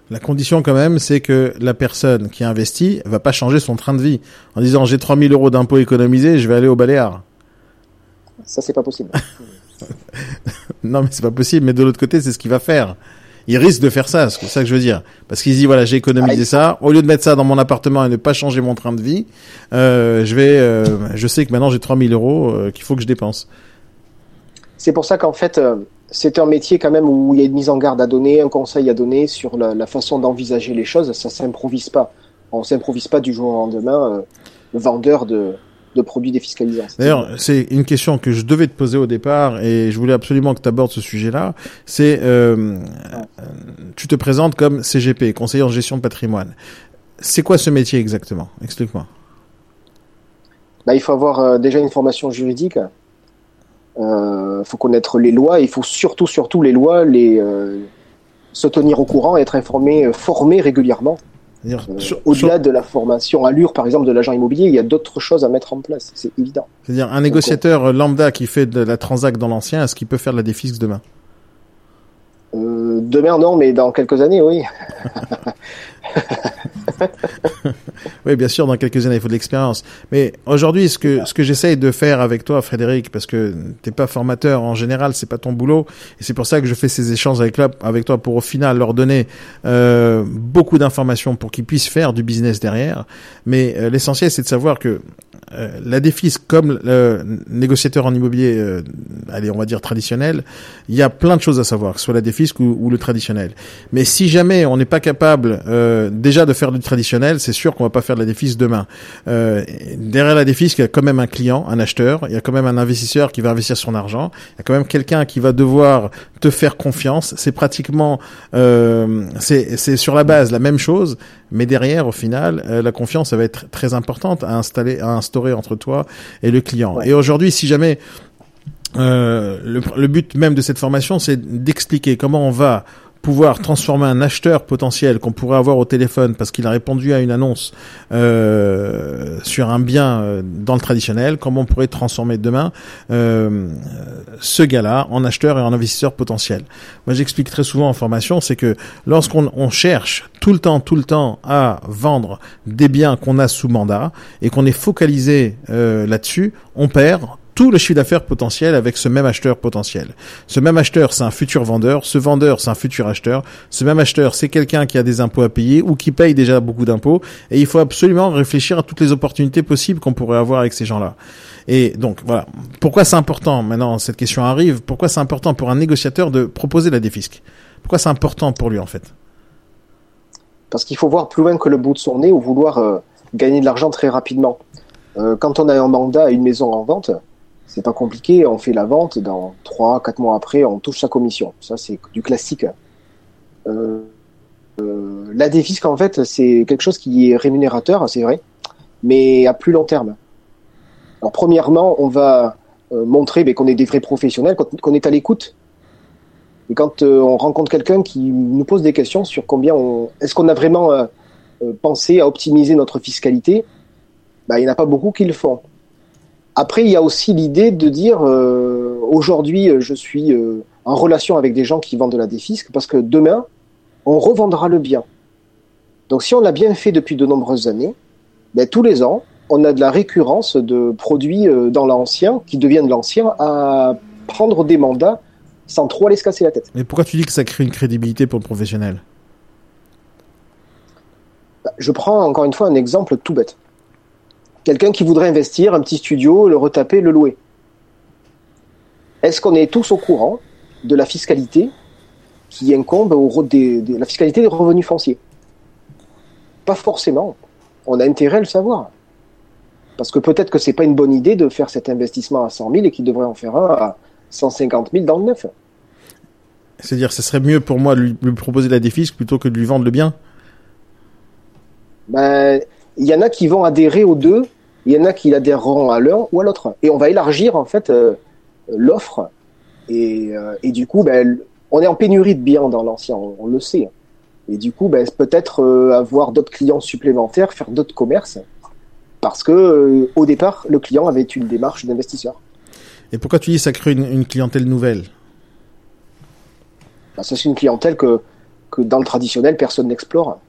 [SPEAKER 6] La condition quand même, c'est que la personne qui investit va pas changer son train de vie en disant j'ai 3000 euros d'impôts économisés, je vais aller au Baléares.
[SPEAKER 7] Ça, c'est pas possible.
[SPEAKER 6] Non, mais c'est pas possible. Mais de l'autre côté, c'est ce qu'il va faire. Il risque de faire ça, c'est ça que je veux dire. Parce qu'il dit voilà, j'ai économisé
[SPEAKER 7] Ah,
[SPEAKER 6] ça. Au lieu de mettre ça dans mon appartement et ne pas changer mon train de vie, euh, je vais, euh, je sais que maintenant j'ai 3000 euros euh, qu'il faut que je dépense.
[SPEAKER 7] C'est pour ça qu'en fait, c'est un métier quand même où il y a une mise en garde à donner, un conseil à donner sur la, la façon d'envisager les choses. Ça s'improvise pas. On s'improvise pas du jour au lendemain euh, vendeur de, de produits défiscalisants.
[SPEAKER 6] D'ailleurs, c'est une question que je devais te poser au départ et je voulais absolument que tu abordes ce sujet-là. C'est, euh, euh, tu te présentes comme CGP, conseiller en gestion de patrimoine. C'est quoi ce métier exactement? Explique-moi.
[SPEAKER 7] Bah, il faut avoir euh, déjà une formation juridique. Il faut connaître les lois. Il faut surtout, surtout les lois, les euh, se tenir au courant, être informé, euh, formé régulièrement. Euh,
[SPEAKER 6] sur-
[SPEAKER 7] Au-delà de la formation allure, par exemple, de l'agent immobilier, il y a d'autres choses à mettre en place. C'est évident.
[SPEAKER 6] C'est-à-dire un négociateur lambda qui fait de la transac dans l'ancien, est-ce qu'il peut faire de la défisque demain?
[SPEAKER 7] Euh, demain, non, mais dans quelques années, oui.
[SPEAKER 6] Oui, bien sûr, dans quelques années, il faut de l'expérience. Mais aujourd'hui, ce que ce que j'essaye de faire avec toi, Frédéric, parce que t'es pas formateur en général, c'est pas ton boulot, et c'est pour ça que je fais ces échanges avec toi, avec toi pour au final leur donner euh, beaucoup d'informations pour qu'ils puissent faire du business derrière. Mais euh, l'essentiel, c'est de savoir que euh, la défis comme le négociateur en immobilier, euh, allez, on va dire traditionnel, il y a plein de choses à savoir, que ce soit la défis ou, ou le traditionnel. Mais si jamais on n'est pas capable euh, déjà de faire du traditionnel, c'est sûr qu'on va pas faire de la défis demain. Euh, derrière la défis, il y a quand même un client, un acheteur, il y a quand même un investisseur qui va investir son argent, il y a quand même quelqu'un qui va devoir te faire confiance. C'est pratiquement, euh, c'est c'est sur la base la même chose, mais derrière, au final, euh, la confiance, ça va être très importante à installer, à instaurer entre toi et le client. Et aujourd'hui, si jamais euh, le, le but même de cette formation, c'est d'expliquer comment on va pouvoir transformer un acheteur potentiel qu'on pourrait avoir au téléphone parce qu'il a répondu à une annonce euh, sur un bien euh, dans le traditionnel, comment on pourrait transformer demain euh, ce gars-là en acheteur et en investisseur potentiel. Moi, j'explique très souvent en formation, c'est que lorsqu'on on cherche tout le temps, tout le temps à vendre des biens qu'on a sous mandat et qu'on est focalisé euh, là-dessus, on perd tout le chiffre d'affaires potentiel avec ce même acheteur potentiel. Ce même acheteur, c'est un futur vendeur. Ce vendeur, c'est un futur acheteur. Ce même acheteur, c'est quelqu'un qui a des impôts à payer ou qui paye déjà beaucoup d'impôts. Et il faut absolument réfléchir à toutes les opportunités possibles qu'on pourrait avoir avec ces gens-là. Et donc voilà. Pourquoi c'est important Maintenant, cette question arrive. Pourquoi c'est important pour un négociateur de proposer la défisque? Pourquoi c'est important pour lui en fait?
[SPEAKER 7] Parce qu'il faut voir plus loin que le bout de son nez ou vouloir euh, gagner de l'argent très rapidement. Euh, quand on a un mandat une maison en vente, c'est pas compliqué, on fait la vente, dans 3 quatre mois après, on touche sa commission. Ça, c'est du classique. Euh, euh, la défisque, en fait, c'est quelque chose qui est rémunérateur, c'est vrai, mais à plus long terme. Alors, premièrement, on va euh, montrer qu'on est des vrais professionnels, qu'on est à l'écoute. Et quand euh, on rencontre quelqu'un qui nous pose des questions sur combien on... Est-ce qu'on a vraiment euh, pensé à optimiser notre fiscalité ben, Il n'y en a pas beaucoup qui le font. Après, il y a aussi l'idée de dire euh, aujourd'hui, euh, je suis euh, en relation avec des gens qui vendent de la défisque parce que demain, on revendra le bien. Donc, si on l'a bien fait depuis de nombreuses années, ben, tous les ans, on a de la récurrence de produits euh, dans l'ancien qui deviennent de l'ancien à prendre des mandats sans trop aller se casser la tête.
[SPEAKER 6] Mais pourquoi tu dis que ça crée une crédibilité pour le professionnel?
[SPEAKER 7] Bah, Je prends encore une fois un exemple tout bête. Quelqu'un qui voudrait investir un petit studio, le retaper, le louer. Est-ce qu'on est tous au courant de la fiscalité qui incombe au re- des, des- la fiscalité des revenus fonciers? Pas forcément. On a intérêt à le savoir. Parce que peut-être que c'est pas une bonne idée de faire cet investissement à 100 000 et qu'il devrait en faire un à 150 000 dans le neuf.
[SPEAKER 6] C'est-à-dire, ce serait mieux pour moi de lui, lui proposer la défisque plutôt que de lui vendre le bien?
[SPEAKER 7] Ben, il y en a qui vont adhérer aux deux, il y en a qui adhéreront à l'un ou à l'autre. Et on va élargir en fait euh, l'offre. Et, euh, et du coup, ben, on est en pénurie de biens dans l'ancien, on, on le sait. Et du coup, ben, peut-être euh, avoir d'autres clients supplémentaires, faire d'autres commerces, parce que euh, au départ, le client avait une démarche d'investisseur.
[SPEAKER 6] Et pourquoi tu dis ça crée une, une clientèle nouvelle?
[SPEAKER 7] Ben, ça, c'est une clientèle que, que dans le traditionnel, personne n'explore.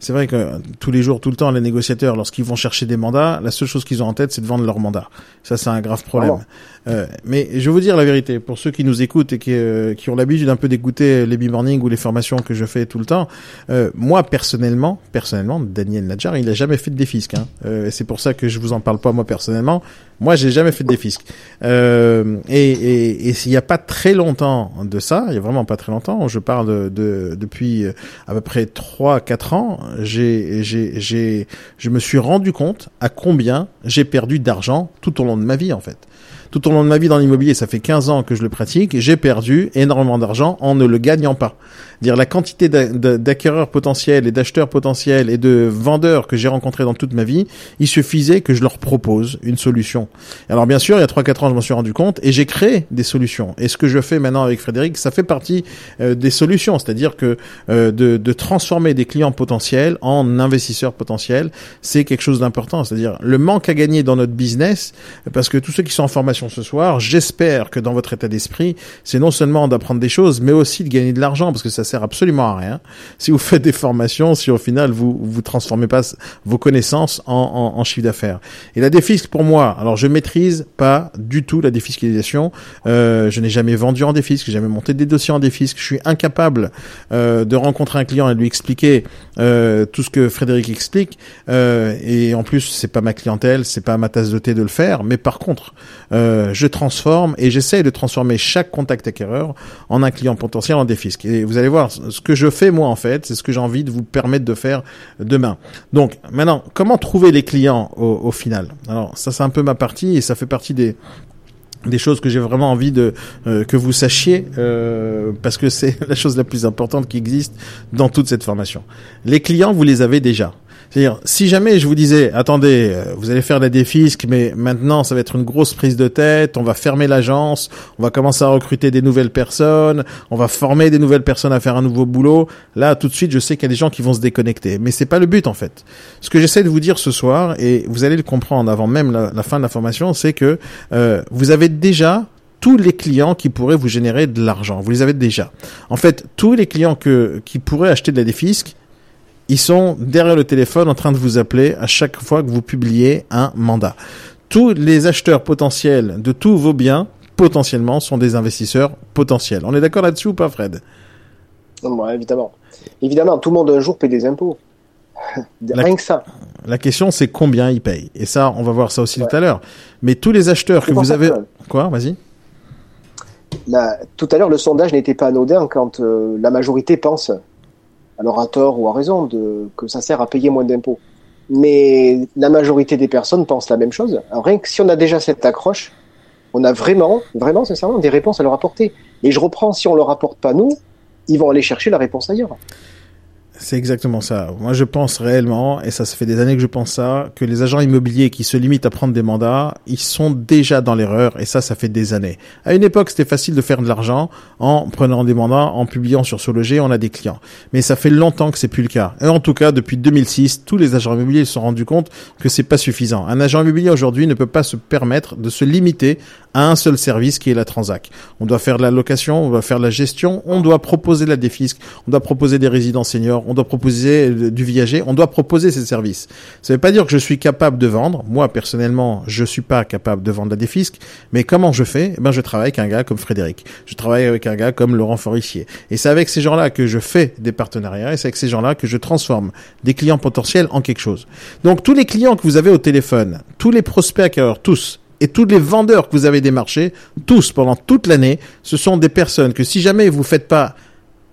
[SPEAKER 6] C'est vrai que euh, tous les jours, tout le temps, les négociateurs, lorsqu'ils vont chercher des mandats, la seule chose qu'ils ont en tête, c'est de vendre leur mandat. Ça, c'est un grave problème. Euh, mais je vais vous dire la vérité, pour ceux qui nous écoutent et qui, euh, qui ont l'habitude un peu d'écouter les B-Morning ou les formations que je fais tout le temps, euh, moi, personnellement, personnellement, Daniel Nadjar, il a jamais fait de défisque. Hein. Euh, et c'est pour ça que je vous en parle pas, moi, personnellement. Moi, j'ai jamais fait de défisque. Euh, et et, et s'il y a pas très longtemps de ça, il y a vraiment pas très longtemps, je parle de, de- depuis euh, à peu près 3-4 ans, j'ai, j'ai, j'ai, je me suis rendu compte à combien j'ai perdu d'argent tout au long de ma vie, en fait. Tout au long de ma vie dans l'immobilier, ça fait 15 ans que je le pratique, j'ai perdu énormément d'argent en ne le gagnant pas. Dire la quantité d'a- d'a- d'acquéreurs potentiels et d'acheteurs potentiels et de vendeurs que j'ai rencontrés dans toute ma vie, il suffisait que je leur propose une solution. Alors bien sûr, il y a 3-4 ans, je m'en suis rendu compte et j'ai créé des solutions. Et ce que je fais maintenant avec Frédéric, ça fait partie euh, des solutions, c'est-à-dire que euh, de, de transformer des clients potentiels en investisseurs potentiels, c'est quelque chose d'important. C'est-à-dire le manque à gagner dans notre business, parce que tous ceux qui sont en formation ce soir. J'espère que dans votre état d'esprit, c'est non seulement d'apprendre des choses, mais aussi de gagner de l'argent, parce que ça sert absolument à rien. Si vous faites des formations, si au final vous vous transformez pas vos connaissances en, chiffre d'affaires. Et la défisque pour moi, alors je maîtrise pas du tout la défiscalisation. Euh, je n'ai jamais vendu en défisque, j'ai jamais monté des dossiers en défisque. Je suis incapable euh, de rencontrer un client et de lui expliquer euh, tout ce que Frédéric explique. Euh, et en plus, c'est pas ma clientèle, c'est pas ma tasse de thé de le faire. Mais par contre, euh, je transforme et j'essaye de transformer chaque contact acquéreur en un client potentiel en défisque. Et vous allez voir, ce que je fais moi en fait, c'est ce que j'ai envie de vous permettre de faire demain. Donc maintenant, comment trouver les clients au, final? Alors ça, c'est un peu ma partie et ça fait partie des des choses que j'ai vraiment envie de euh, que vous sachiez euh, parce que c'est la chose la plus importante qui existe dans toute cette formation. Les clients, vous les avez déjà. C'est-à-dire, si jamais je vous disais, attendez, euh, vous allez faire la défisque, mais maintenant ça va être une grosse prise de tête, on va fermer l'agence, on va commencer à recruter des nouvelles personnes, on va former des nouvelles personnes à faire un nouveau boulot. Là, tout de suite, je sais qu'il y a des gens qui vont se déconnecter, mais c'est pas le but en fait. Ce que j'essaie de vous dire ce soir, et vous allez le comprendre avant même la, fin de la formation, c'est que euh, vous avez déjà tous les clients qui pourraient vous générer de l'argent. Vous les avez déjà. En fait, tous les clients que, qui pourraient acheter de la défisque, ils sont derrière le téléphone en train de vous appeler à chaque fois que vous publiez un mandat. Tous les acheteurs potentiels de tous vos biens, potentiellement, sont des investisseurs potentiels. On est d'accord là-dessus ou pas, Fred?
[SPEAKER 7] Non, évidemment. Évidemment, tout le monde un jour paie des impôts.
[SPEAKER 6] La-
[SPEAKER 7] Rien que ça.
[SPEAKER 6] La question, c'est combien ils payent. Et ça, on va voir ça aussi tout à l'heure. Mais tous les acheteurs que vous avez...
[SPEAKER 7] que-
[SPEAKER 6] Quoi? Vas-y.
[SPEAKER 7] La- tout à l'heure, le sondage n'était pas anodin quand euh, la majorité pense, alors à tort ou à raison, de, que ça sert à payer moins d'impôts. Mais la majorité des personnes pensent la même chose. Alors, rien que si on a déjà cette accroche, on a vraiment, vraiment, sincèrement, des réponses à leur apporter. Et je reprends, si on leur apporte pas nous, ils vont aller chercher la réponse ailleurs.
[SPEAKER 6] C'est exactement ça. Moi, je pense réellement, et ça, ça fait des années que je pense ça, que les agents immobiliers qui se limitent à prendre des mandats, ils sont déjà dans l'erreur, et ça, ça fait des années. À une époque, c'était facile de faire de l'argent en prenant des mandats, en publiant sur Sologer, on a des clients. Mais ça fait longtemps que c'est plus le cas. Et en tout cas, depuis 2006, tous les agents immobiliers se sont rendus compte que c'est pas suffisant. Un agent immobilier aujourd'hui ne peut pas se permettre de se limiter à un seul service qui est la transac. On doit faire de la location, on doit faire de la gestion, on doit proposer la défisque, on doit proposer des résidents seniors, on doit proposer euh, du viager, on doit proposer ces services. Ça veut pas dire que je suis capable de vendre. Moi, personnellement, je suis pas capable de vendre la défisque. Mais comment je fais? Eh ben, je travaille avec un gars comme Frédéric. Je travaille avec un gars comme Laurent Forissier. Et c'est avec ces gens-là que je fais des partenariats et c'est avec ces gens-là que je transforme des clients potentiels en quelque chose. Donc, tous les clients que vous avez au téléphone, tous les prospects acquéreurs, tous, et tous les vendeurs que vous avez démarchés, tous pendant toute l'année, ce sont des personnes que si jamais vous faites pas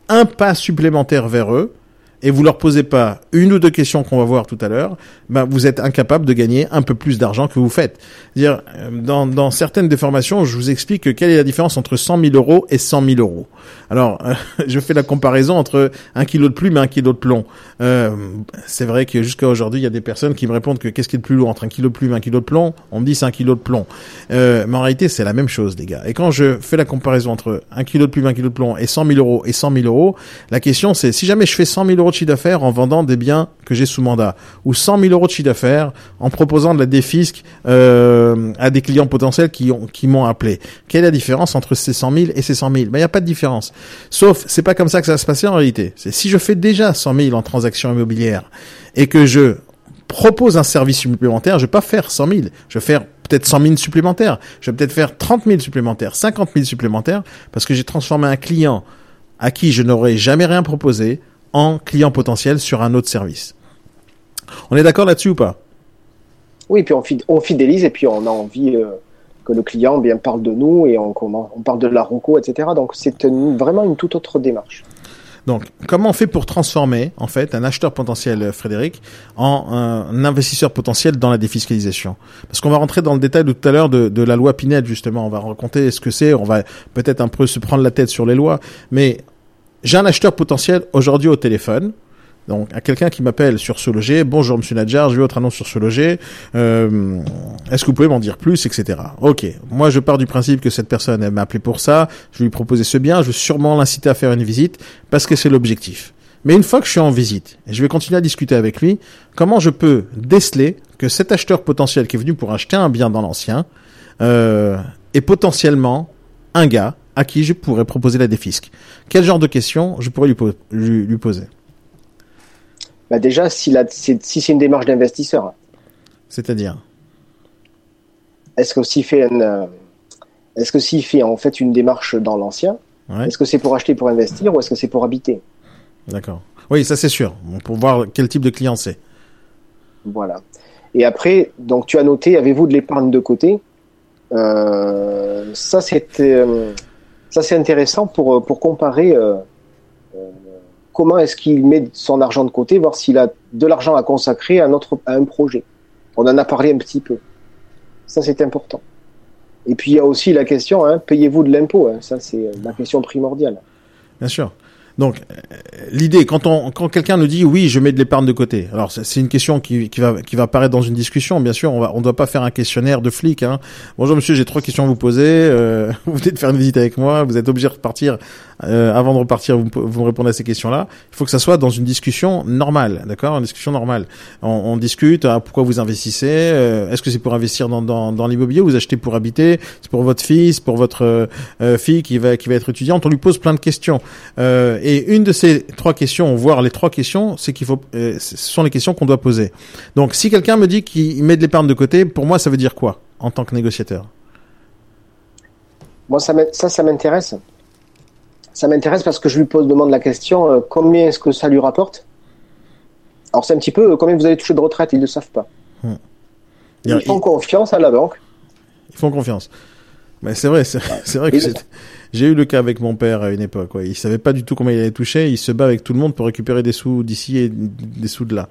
[SPEAKER 6] un pas supplémentaire vers eux et vous leur posez pas une ou deux questions qu'on va voir tout à l'heure, ben vous êtes incapable de gagner un peu plus d'argent que vous faites. Dire euh, dans, dans certaines des formations, je vous explique que quelle est la différence entre 100 000 euros et 100 000 euros. Alors, euh, je fais la comparaison entre un kilo de plume et un kilo de plomb. Euh, c'est vrai que jusqu'à aujourd'hui, il y a des personnes qui me répondent que qu'est-ce qui est le plus lourd entre un kilo de plume et un kilo de plomb? On me dit c'est un kilo de plomb. Euh, mais en réalité, c'est la même chose, les gars. Et quand je fais la comparaison entre un kilo de plume, un kilo de plomb et 100 000 euros et 100 000 euros, la question c'est si jamais je fais 100 000 euros de chiffre d'affaires en vendant des biens que j'ai sous mandat, ou 100 000 euros de chiffre d'affaires en proposant de la défisque euh, à des clients potentiels qui ont qui m'ont appelé. Quelle est la différence entre ces 100 000 et ces 100 000 Ben il n'y a pas de différence. Sauf, c'est pas comme ça que ça va se passer en réalité. Si je fais déjà 100 000 en transactions immobilières et que je propose un service supplémentaire, je vais pas faire 100 000. Je vais faire peut-être 100 000 supplémentaires. Je vais peut-être faire 30 000 supplémentaires, 50 000 supplémentaires, parce que j'ai transformé un client à qui je n'aurais jamais rien proposé en client potentiel sur un autre service. On est d'accord là-dessus ou pas?
[SPEAKER 7] Oui, puis on, fid- on fidélise et puis on a envie euh, que le client bien parle de nous et on, en- on parle de la ROCO, etc. Donc c'est une- vraiment une toute autre démarche.
[SPEAKER 6] Donc, comment on fait pour transformer, en fait, un acheteur potentiel, euh, Frédéric, en un investisseur potentiel dans la défiscalisation? Parce qu'on va rentrer dans le détail de tout à l'heure de, de la loi Pinel, justement. On va raconter ce que c'est. On va peut-être un peu se prendre la tête sur les lois. Mais j'ai un acheteur potentiel aujourd'hui au téléphone. Donc, à quelqu'un qui m'appelle sur ce loger. Bonjour, monsieur Nadjar, j'ai vu votre annonce sur ce loger. Euh, Est-ce que vous pouvez m'en dire plus, etc. Ok. Moi, je pars du principe que cette personne, m'a appelé pour ça. Je vais lui proposer ce bien. Je vais sûrement l'inciter à faire une visite parce que c'est l'objectif. Mais une fois que je suis en visite, et je vais continuer à discuter avec lui, comment je peux déceler que cet acheteur potentiel qui est venu pour acheter un bien dans l'ancien euh, est potentiellement un gars à qui je pourrais proposer la défisque. Quel genre de questions je pourrais lui, po- lui, lui poser?
[SPEAKER 7] Bah déjà, si c'est une démarche d'investisseur,
[SPEAKER 6] C'est-à-dire?
[SPEAKER 7] Est-ce que s'il fait une, euh, que s'il fait en fait une démarche dans l'ancien,
[SPEAKER 6] Ouais.
[SPEAKER 7] est-ce que c'est pour acheter pour investir ou est-ce que c'est pour habiter?
[SPEAKER 6] D'accord. Oui, ça c'est sûr. Pour voir quel type de client c'est.
[SPEAKER 7] Voilà. Et après, donc tu as noté, avez-vous de l'épargne de côté? Euh, Ça euh, ça c'est intéressant pour euh, pour comparer euh, euh, comment est-ce qu'il met son argent de côté, voir s'il a de l'argent à consacrer à notre à un projet. On en a parlé un petit peu. Ça c'est important. Et puis il y a aussi la question, hein, payez-vous de l'impôt hein, Ça c'est euh, la question primordiale.
[SPEAKER 6] Bien sûr. Donc, l'idée, quand on, quand quelqu'un nous dit oui, je mets de l'épargne de côté. Alors, c'est c'est une question qui, qui va, qui va apparaître dans une discussion. Bien sûr, on va, on doit pas faire un questionnaire de flic. Hein. Bonjour monsieur, j'ai trois questions à vous poser. Euh, vous venez de faire une visite avec moi. Vous êtes obligé de repartir. Euh, avant de repartir, vous, me- vous me répondez à ces questions-là. Il faut que ça soit dans une discussion normale, d'accord? Une discussion normale. On, on discute. ah, pourquoi vous investissez? Euh, Est-ce que c'est pour investir dans, dans, dans l'immobilier? Vous achetez pour habiter? C'est pour votre fils Pour votre euh, euh, fille qui va, qui va être étudiante? On lui pose plein de questions. Euh, et une de ces trois questions, voire les trois questions, c'est qu'il faut, euh, ce sont les questions qu'on doit poser. Donc, si quelqu'un me dit qu'il met de l'épargne de côté, pour moi, ça veut dire quoi en tant que négociateur?
[SPEAKER 7] Moi, ça, ça, ça m'intéresse. Ça m'intéresse parce que je lui pose, demande la question euh, combien est-ce que ça lui rapporte? Alors, c'est un petit peu euh, combien vous avez touché de retraite, ils ne le savent pas.
[SPEAKER 6] Ils,
[SPEAKER 7] Ils font confiance à la banque.
[SPEAKER 6] ils font confiance. Mais c'est vrai, c'est vrai que j'ai eu le cas avec mon père à une époque. Ouais. Il savait pas du tout combien il allait toucher. Il se bat avec tout le monde pour récupérer des sous d'ici et des sous de là.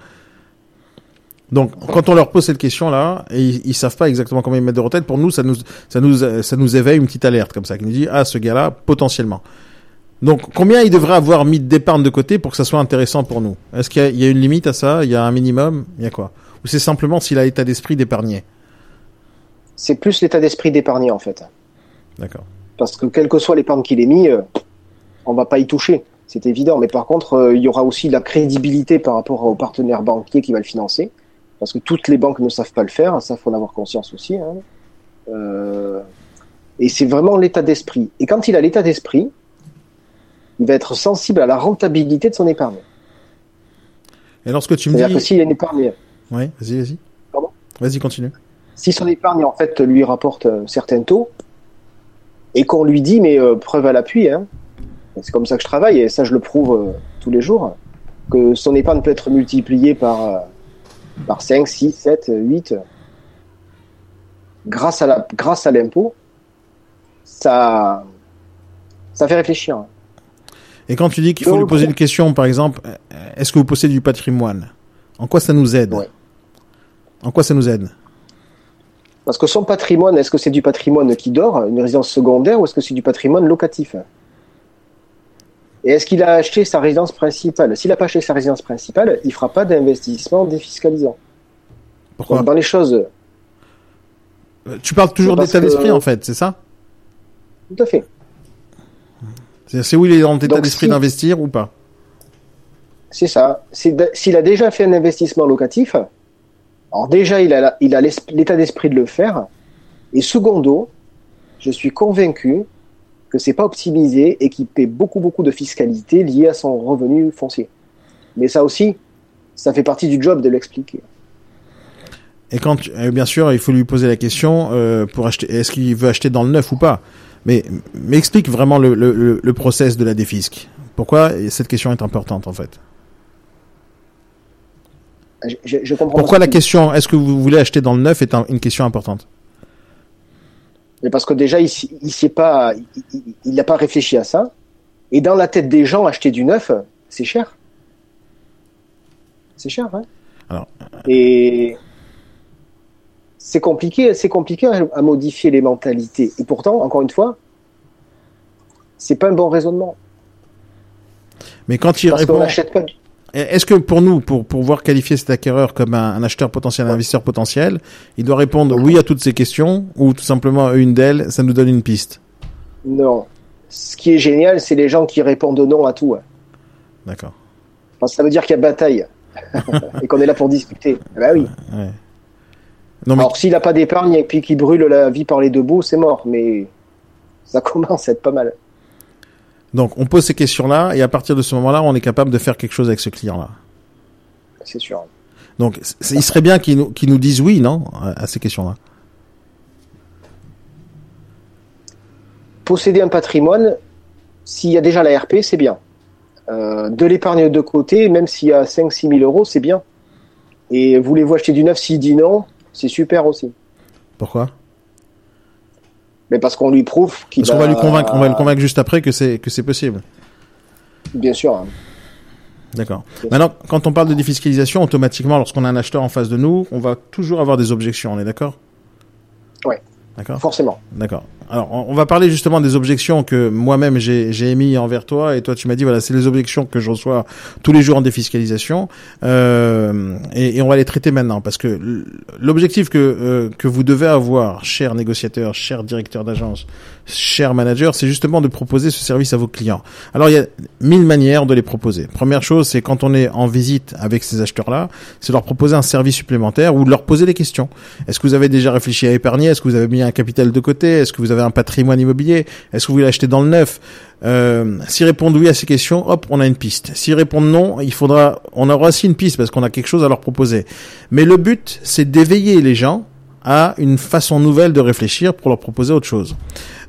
[SPEAKER 6] Donc, quand on leur pose cette question-là, et ils, ils savent pas exactement combien ils mettent de retraite, pour nous, ça nous, ça nous, ça nous éveille une petite alerte comme ça, qui nous dit, ah, ce gars-là, potentiellement. Donc, combien il devrait avoir mis d'épargne de côté pour que ça soit intéressant pour nous? Est-ce qu'il y, a- il y a une limite à ça? Il y a un minimum? Il y a quoi? Ou c'est simplement s'il a l'état d'esprit d'épargner?
[SPEAKER 7] C'est plus l'état d'esprit d'épargner, en fait.
[SPEAKER 6] D'accord.
[SPEAKER 7] Parce que quelle que soit l'épargne qu'il ait mis, euh, on va pas y toucher. C'est évident. Mais par contre, euh, il y aura aussi la crédibilité par rapport aux partenaires banquiers qui va le financer. Parce que toutes les banques ne savent pas le faire. Ça, faut en avoir conscience aussi. hein. Euh, et c'est vraiment l'état d'esprit. Et quand il a l'état d'esprit, il va être sensible à la rentabilité de son épargne.
[SPEAKER 6] Et lorsque tu me
[SPEAKER 7] C'est-à-dire que
[SPEAKER 6] dis...
[SPEAKER 7] s'il a une épargne,
[SPEAKER 6] Oui, vas-y, vas-y.
[SPEAKER 7] Pardon?
[SPEAKER 6] Vas-y, continue.
[SPEAKER 7] si son épargne en fait lui rapporte un certain taux et qu'on lui dit mais euh, preuve à l'appui hein, c'est comme ça que je travaille et ça je le prouve euh, tous les jours que son épargne peut être multipliée par euh, par 5, 6, 7, 8 grâce à la grâce à l'impôt ça ça fait réfléchir hein.
[SPEAKER 6] Et quand tu dis qu'il faut lui poser une question, par exemple, euh, est-ce que vous possédez du patrimoine? En quoi ça nous aide?
[SPEAKER 7] Ouais.
[SPEAKER 6] En quoi ça nous aide?
[SPEAKER 7] Parce que son patrimoine est-ce que c'est du patrimoine qui dort une résidence secondaire ou est-ce que c'est du patrimoine locatif? Et est-ce qu'il a acheté sa résidence principale? S'il n'a pas acheté sa résidence principale, il fera pas d'investissement défiscalisant.
[SPEAKER 6] Pourquoi?
[SPEAKER 7] Donc, dans les choses,
[SPEAKER 6] Euh, Tu parles toujours d'état
[SPEAKER 7] que-
[SPEAKER 6] d'esprit, en fait, c'est ça?
[SPEAKER 7] Tout à fait.
[SPEAKER 6] C'est où il est dans l'état d'esprit
[SPEAKER 7] si-
[SPEAKER 6] d'investir ou pas
[SPEAKER 7] C'est ça. S'il a déjà fait un investissement locatif, alors déjà il a, l'état d'esprit de le faire. Et secondo, je suis convaincu que c'est pas optimisé et qu'il paie beaucoup beaucoup de fiscalité liée à son revenu foncier. Mais ça aussi, ça fait partie du job de l'expliquer.
[SPEAKER 6] Et quand, tu- euh, bien sûr, il faut lui poser la question euh, pour acheter. Est-ce qu'il veut acheter dans le neuf ou pas? Mais, mais explique vraiment le, le, process de la défisque. Pourquoi cette question est importante en fait?
[SPEAKER 7] Je, comprends
[SPEAKER 6] Pourquoi la question Est-ce que vous voulez acheter dans le neuf est un- une question importante?
[SPEAKER 7] Mais parce que déjà, il s'y- il s'y est pas, il- il- il n'a pas réfléchi à ça. Et dans la tête des gens, acheter du neuf, c'est cher. C'est cher, hein.
[SPEAKER 6] Alors,
[SPEAKER 7] Et c'est compliqué, c'est compliqué à, à modifier les mentalités. Et pourtant, encore une fois, c'est pas un bon raisonnement.
[SPEAKER 6] Mais quand il
[SPEAKER 7] Parce
[SPEAKER 6] répond,
[SPEAKER 7] n'achète pas.
[SPEAKER 6] est-ce que pour nous, pour pouvoir qualifier cet acquéreur comme un, un acheteur potentiel, un investisseur potentiel, il doit répondre oui à toutes ces questions ou tout simplement à une d'elles, ça nous donne une piste?
[SPEAKER 7] Non. Ce qui est génial, c'est les gens qui répondent non à tout. hein.
[SPEAKER 6] D'accord.
[SPEAKER 7] Que ça veut dire qu'il y a bataille. et qu'on est là pour discuter. Ah Bah oui.
[SPEAKER 6] Ouais. Non, mais
[SPEAKER 7] Alors s'il n'a pas d'épargne et puis qu'il brûle la vie par les deux bouts, c'est mort. Mais ça commence à être pas mal.
[SPEAKER 6] donc on pose ces questions-là et à partir de ce moment-là, on est capable de faire quelque chose avec ce client-là.
[SPEAKER 7] C'est sûr.
[SPEAKER 6] Donc il serait bien qu'ils nous, disent oui, non, à, à ces questions-là?
[SPEAKER 7] Posséder un patrimoine, s'il y a déjà la RP, c'est bien. Euh, de l'épargne de côté, même s'il y a 5-6 000 euros, c'est bien. Et voulez-vous acheter du neuf S'il dit non, c'est super aussi.
[SPEAKER 6] Pourquoi
[SPEAKER 7] Mais parce qu'on lui prouve qu'il
[SPEAKER 6] Parce qu'on va lui convaincre, on va le convaincre juste après que c'est que c'est possible.
[SPEAKER 7] Bien sûr. hein.
[SPEAKER 6] D'accord. Maintenant, quand on parle de défiscalisation, automatiquement, lorsqu'on a un acheteur en face de nous, on va toujours avoir des objections. On est d'accord?
[SPEAKER 7] Ouais.
[SPEAKER 6] D'accord.
[SPEAKER 7] Forcément.
[SPEAKER 6] D'accord. Alors, on va parler justement des objections que moi-même j'ai j'ai émis envers toi, et toi tu m'as dit voilà, c'est les objections que je reçois tous les jours en défiscalisation, euh, et, et on va les traiter maintenant parce que l'objectif que euh, que vous devez avoir, cher négociateur, cher directeur d'agence, cher manager, c'est justement de proposer ce service à vos clients. Alors il y a mille manières de les proposer. Première chose, c'est quand on est en visite avec ces acheteurs-là, c'est leur proposer un service supplémentaire ou de leur poser des questions. Est-ce que vous avez déjà réfléchi à épargner? Est-ce que vous avez mis un capital de côté? Est-ce que vous avez un patrimoine immobilier? Est-ce que vous voulez acheter dans le neuf? Euh, S'ils répondent oui à ces questions, hop, on a une piste. S'ils répondent non, il faudra, on aura aussi une piste parce qu'on a quelque chose à leur proposer. Mais le but, c'est d'éveiller les gens à une façon nouvelle de réfléchir pour leur proposer autre chose.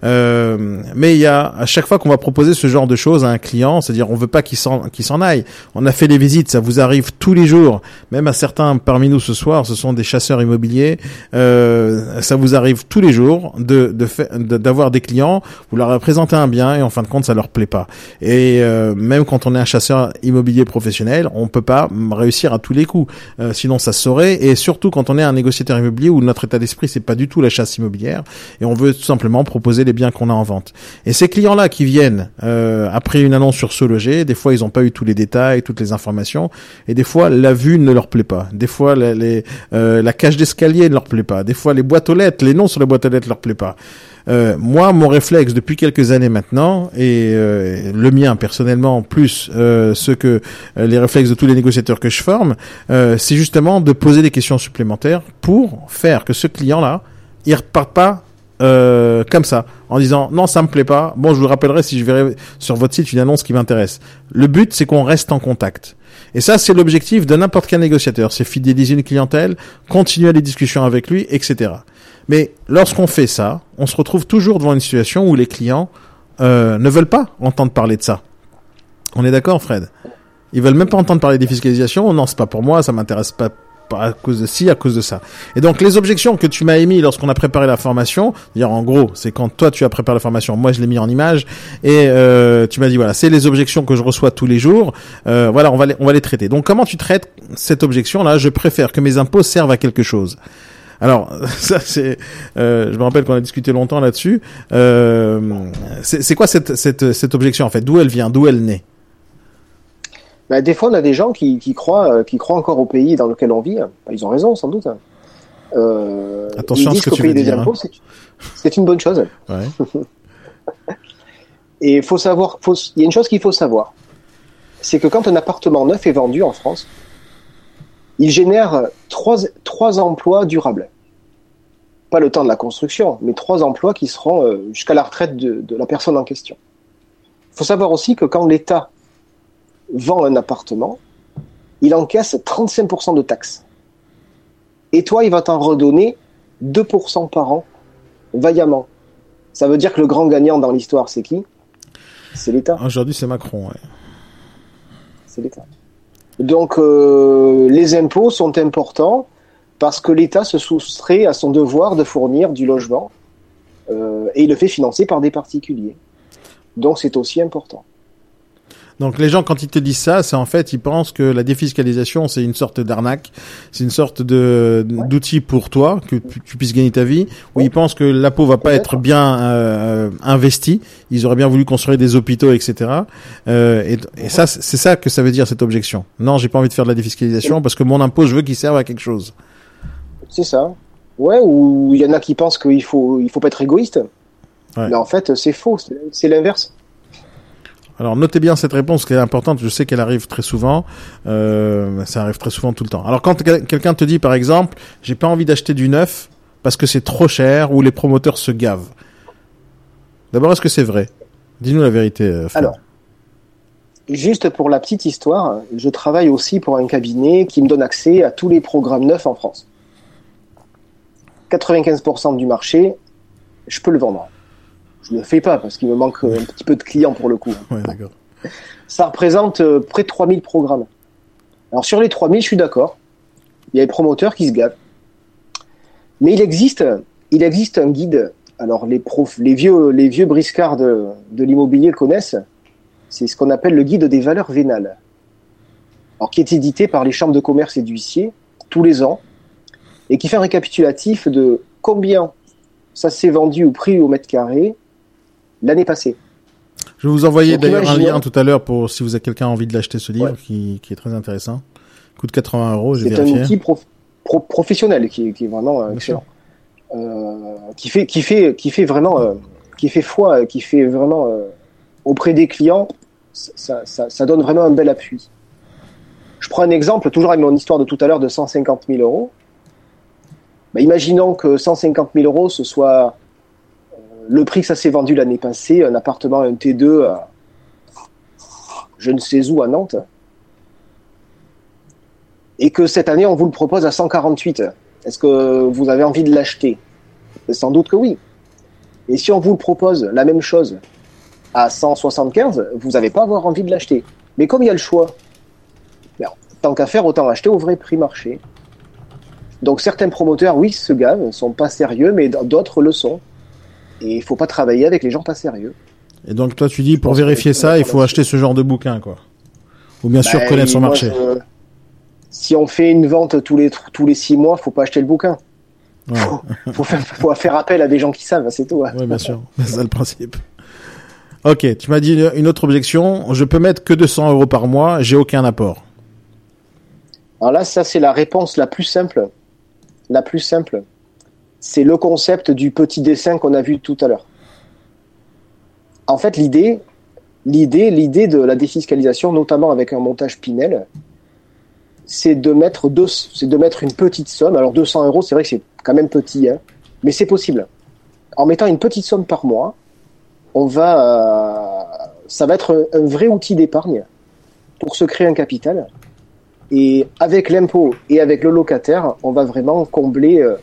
[SPEAKER 6] Euh, mais il y a à chaque fois qu'on va proposer ce genre de choses à un client, c'est-à-dire on veut pas qu'il s'en qu'il s'en aille. On a fait les visites, ça vous arrive tous les jours. Même à certains parmi nous ce soir, ce sont des chasseurs immobiliers. Euh, ça vous arrive tous les jours de de fa- de- d'avoir des clients, vous leur présentez un bien et en fin de compte ça leur plaît pas. Et euh, même quand on est un chasseur immobilier professionnel, on peut pas réussir à tous les coups. Euh, sinon ça saurait. Et surtout quand on est un négociateur immobilier où notre état d'esprit c'est pas du tout la chasse immobilière et on veut tout simplement proposer les biens qu'on a en vente. Et ces clients-là qui viennent euh, après une annonce sur ce loger, des fois ils n'ont pas eu tous les détails, toutes les informations, et des fois la vue ne leur plaît pas. Des fois la, les, euh, la cage d'escalier ne leur plaît pas. Des fois les boîtes aux lettres, les noms sur les boîtes aux lettres leur plaît pas. Euh, moi, mon réflexe depuis quelques années maintenant, et euh, le mien personnellement, plus euh, ce que euh, les réflexes de tous les négociateurs que je forme, euh, c'est justement de poser des questions supplémentaires pour faire que ce client-là, il reparte pas euh, comme ça, en disant non, ça me plaît pas. Bon, je vous rappellerai si je verrai sur votre site une annonce qui m'intéresse. Le but, c'est qu'on reste en contact. Et ça, c'est l'objectif de n'importe quel négociateur. C'est fidéliser une clientèle, continuer les discussions avec lui, etc. Mais lorsqu'on fait ça, on se retrouve toujours devant une situation où les clients euh, ne veulent pas entendre parler de ça. On est d'accord, Fred? Ils veulent même pas entendre parler des fiscalisations. Non, c'est pas pour moi, ça m'intéresse pas pas à cause de ci, à cause de ça. Et donc les objections que tu m'as émis lorsqu'on a préparé la formation, dire en gros, c'est quand toi tu as préparé la formation, moi je l'ai mis en image et euh, tu m'as dit voilà, c'est les objections que je reçois tous les jours. Euh, voilà, on va les, on va les traiter. Donc comment tu traites cette objection là Je préfère que mes impôts servent à quelque chose. Alors ça c'est, euh, je me rappelle qu'on a discuté longtemps là-dessus. C'est quoi cette cette objection en fait? D'où elle vient? D'où elle naît?
[SPEAKER 7] Bah, des fois, on a des gens qui, qui croient, euh, qui croient encore au pays dans lequel on vit. Bah, ils ont raison, sans doute. Euh,
[SPEAKER 6] Attention à
[SPEAKER 7] ils
[SPEAKER 6] ce
[SPEAKER 7] disent
[SPEAKER 6] que
[SPEAKER 7] qu'au
[SPEAKER 6] tu
[SPEAKER 7] pays
[SPEAKER 6] veux
[SPEAKER 7] des
[SPEAKER 6] dire,
[SPEAKER 7] impôts, c'est- c'est une bonne chose.
[SPEAKER 6] Ouais.
[SPEAKER 7] Et il faut savoir, faut, il y a une chose qu'il faut savoir, c'est que quand un appartement neuf est vendu en France, il génère trois, trois emplois durables. Pas le temps de la construction, mais trois emplois qui seront euh, jusqu'à la retraite de, de la personne en question. Il faut savoir aussi que quand l'État vend un appartement, il encaisse 35% de taxes. Et toi, il va t'en redonner 2% par an, vaillamment. Ça veut dire que le grand gagnant dans l'histoire, c'est qui? C'est l'État.
[SPEAKER 6] Aujourd'hui c'est Macron. Ouais.
[SPEAKER 7] C'est l'État. Donc, euh, les impôts sont importants parce que l'État se soustrait à son devoir de fournir du logement euh, et il le fait financer par des particuliers. Donc, c'est aussi important.
[SPEAKER 6] Donc les gens quand ils te disent ça, c'est en fait ils pensent que la défiscalisation c'est une sorte d'arnaque, c'est une sorte de d'outil pour toi que tu, puisses gagner ta vie. Où ils pensent que l'impôt va pas être bien euh, investi. Ils auraient bien voulu construire des hôpitaux, etc. Euh, et et ça c'est ça que ça veut dire cette objection. Non, j'ai pas envie de faire de la défiscalisation parce que mon impôt je veux qu'il serve à quelque chose.
[SPEAKER 7] C'est ça. Ouais, ou il y en a qui pensent qu'il faut, il faut pas être égoïste.
[SPEAKER 6] Ouais.
[SPEAKER 7] Mais en fait, c'est faux. C'est l'inverse.
[SPEAKER 6] Alors notez bien cette réponse qui est importante. Je sais qu'elle arrive très souvent. Euh, ça arrive très souvent tout le temps. Alors quand quel- quelqu'un te dit par exemple, j'ai pas envie d'acheter du neuf parce que c'est trop cher ou les promoteurs se gavent. D'abord, est-ce que c'est vrai? Dis-nous la vérité. euh.
[SPEAKER 7] Alors, Juste pour la petite histoire, je travaille aussi pour un cabinet qui me donne accès à tous les programmes neufs en France. 95% du marché, je peux le vendre. Je le fais pas parce qu'il me manque un petit peu de clients pour le coup.
[SPEAKER 6] Ouais, d'accord.
[SPEAKER 7] Ça représente euh, près de 3000 programmes. Alors sur les 3000, je suis d'accord. Il y a les promoteurs qui se gavent. Mais il existe, il existe un guide. Alors les profs, les vieux, les vieux briscards de, de l'immobilier connaissent. C'est ce qu'on appelle le guide des valeurs vénales. Alors qui est édité par les chambres de commerce et d'huissiers tous les ans et qui fait un récapitulatif de combien ça s'est vendu ou pris au mètre carré l'année passée.
[SPEAKER 6] Je vais vous envoyer d'ailleurs un lien tout à l'heure pour si vous avez quelqu'un envie de l'acheter ce livre
[SPEAKER 7] Ouais.
[SPEAKER 6] qui, qui est très intéressant. Coûte 80 euros, j'ai
[SPEAKER 7] C'est un
[SPEAKER 6] vérifié.
[SPEAKER 7] outil prof- pro- professionnel qui est, qui est vraiment euh, excellent. Euh, qui fait, qui fait, qui fait vraiment, euh, qui fait foi, euh, qui fait vraiment euh, auprès des clients, ça, ça, ça donne vraiment un bel appui. Je prends un exemple, toujours avec mon histoire de tout à l'heure de 150 000 euros. Bah, imaginons que 150 000 euros, ce soit le prix que ça s'est vendu l'année passée, un appartement, un T2, à je ne sais où à Nantes et que cette année on vous le propose à 148, est-ce que vous avez envie de l'acheter? Sans doute que oui. Et si on vous le propose la même chose à 175, vous n'allez pas avoir envie de l'acheter. Mais comme il y a le choix, ben, tant qu'à faire, autant acheter au vrai prix marché. Donc certains promoteurs, oui, se gavent, sont pas sérieux, mais d'autres le sont. Et il faut pas travailler avec les gens pas sérieux.
[SPEAKER 6] Et donc toi tu dis pour vérifier ça, il faut acheter ce genre de bouquin quoi. Ou bien sûr
[SPEAKER 7] Bah,
[SPEAKER 6] connaître son
[SPEAKER 7] moi,
[SPEAKER 6] marché.
[SPEAKER 7] je- Si on fait une vente tous les tous les six mois, faut pas acheter le bouquin.
[SPEAKER 6] Ouais.
[SPEAKER 7] Faut faire, faut faire appel à des gens qui savent, c'est tout. hein.
[SPEAKER 6] Oui, bien sûr. C'est ça le principe. Ok, tu m'as dit une- une autre objection. Je peux mettre que 200 euros par mois, j'ai aucun apport.
[SPEAKER 7] Alors là, ça c'est la réponse la plus simple. La plus simple, c'est le concept du petit dessin qu'on a vu tout à l'heure. En fait, l'idée, l'idée, de la défiscalisation, notamment avec un montage Pinel, c'est de mettre deux, c'est de mettre une petite somme. Alors 200 euros, c'est vrai que c'est quand même petit, hein, mais c'est possible. En mettant une petite somme par mois, on va, euh, ça va être un, un vrai outil d'épargne pour se créer un capital. Et avec l'impôt et avec le locataire, on va vraiment combler euh,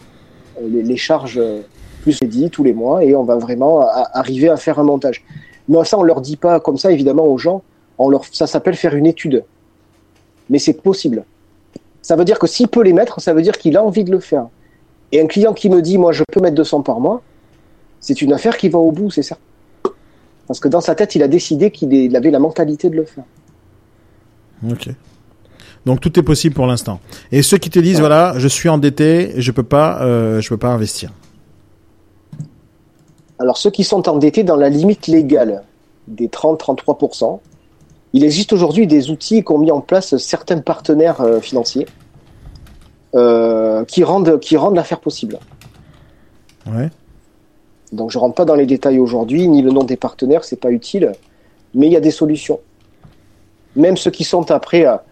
[SPEAKER 7] les, les charges euh, plus les dit tous les mois et on va vraiment arriver à faire un montage. Mais ça, on leur dit pas comme ça, évidemment, aux gens. Ça s'appelle faire une étude. Mais c'est possible. Ça veut dire que s'il peut les mettre, ça veut dire qu'il a envie de le faire. Et un client qui me dit, moi, je peux mettre 200 par mois, c'est une affaire qui va au bout, c'est certain. Parce que dans sa tête, il a décidé qu'il avait la mentalité de le faire.
[SPEAKER 6] Ok. Donc tout est possible pour l'instant. Et ceux qui te disent voilà, je suis endetté, je peux pas, euh, je peux pas investir.
[SPEAKER 7] Alors ceux qui sont endettés dans la limite légale des 30-33%, il existe aujourd'hui des outils qu'ont mis en place certains partenaires euh, financiers euh, qui rendent, qui rendent l'affaire possible.
[SPEAKER 6] Ouais.
[SPEAKER 7] Donc je rentre pas dans les détails aujourd'hui, ni le nom des partenaires, c'est pas utile, mais il y a des solutions. Même ceux qui sont après à,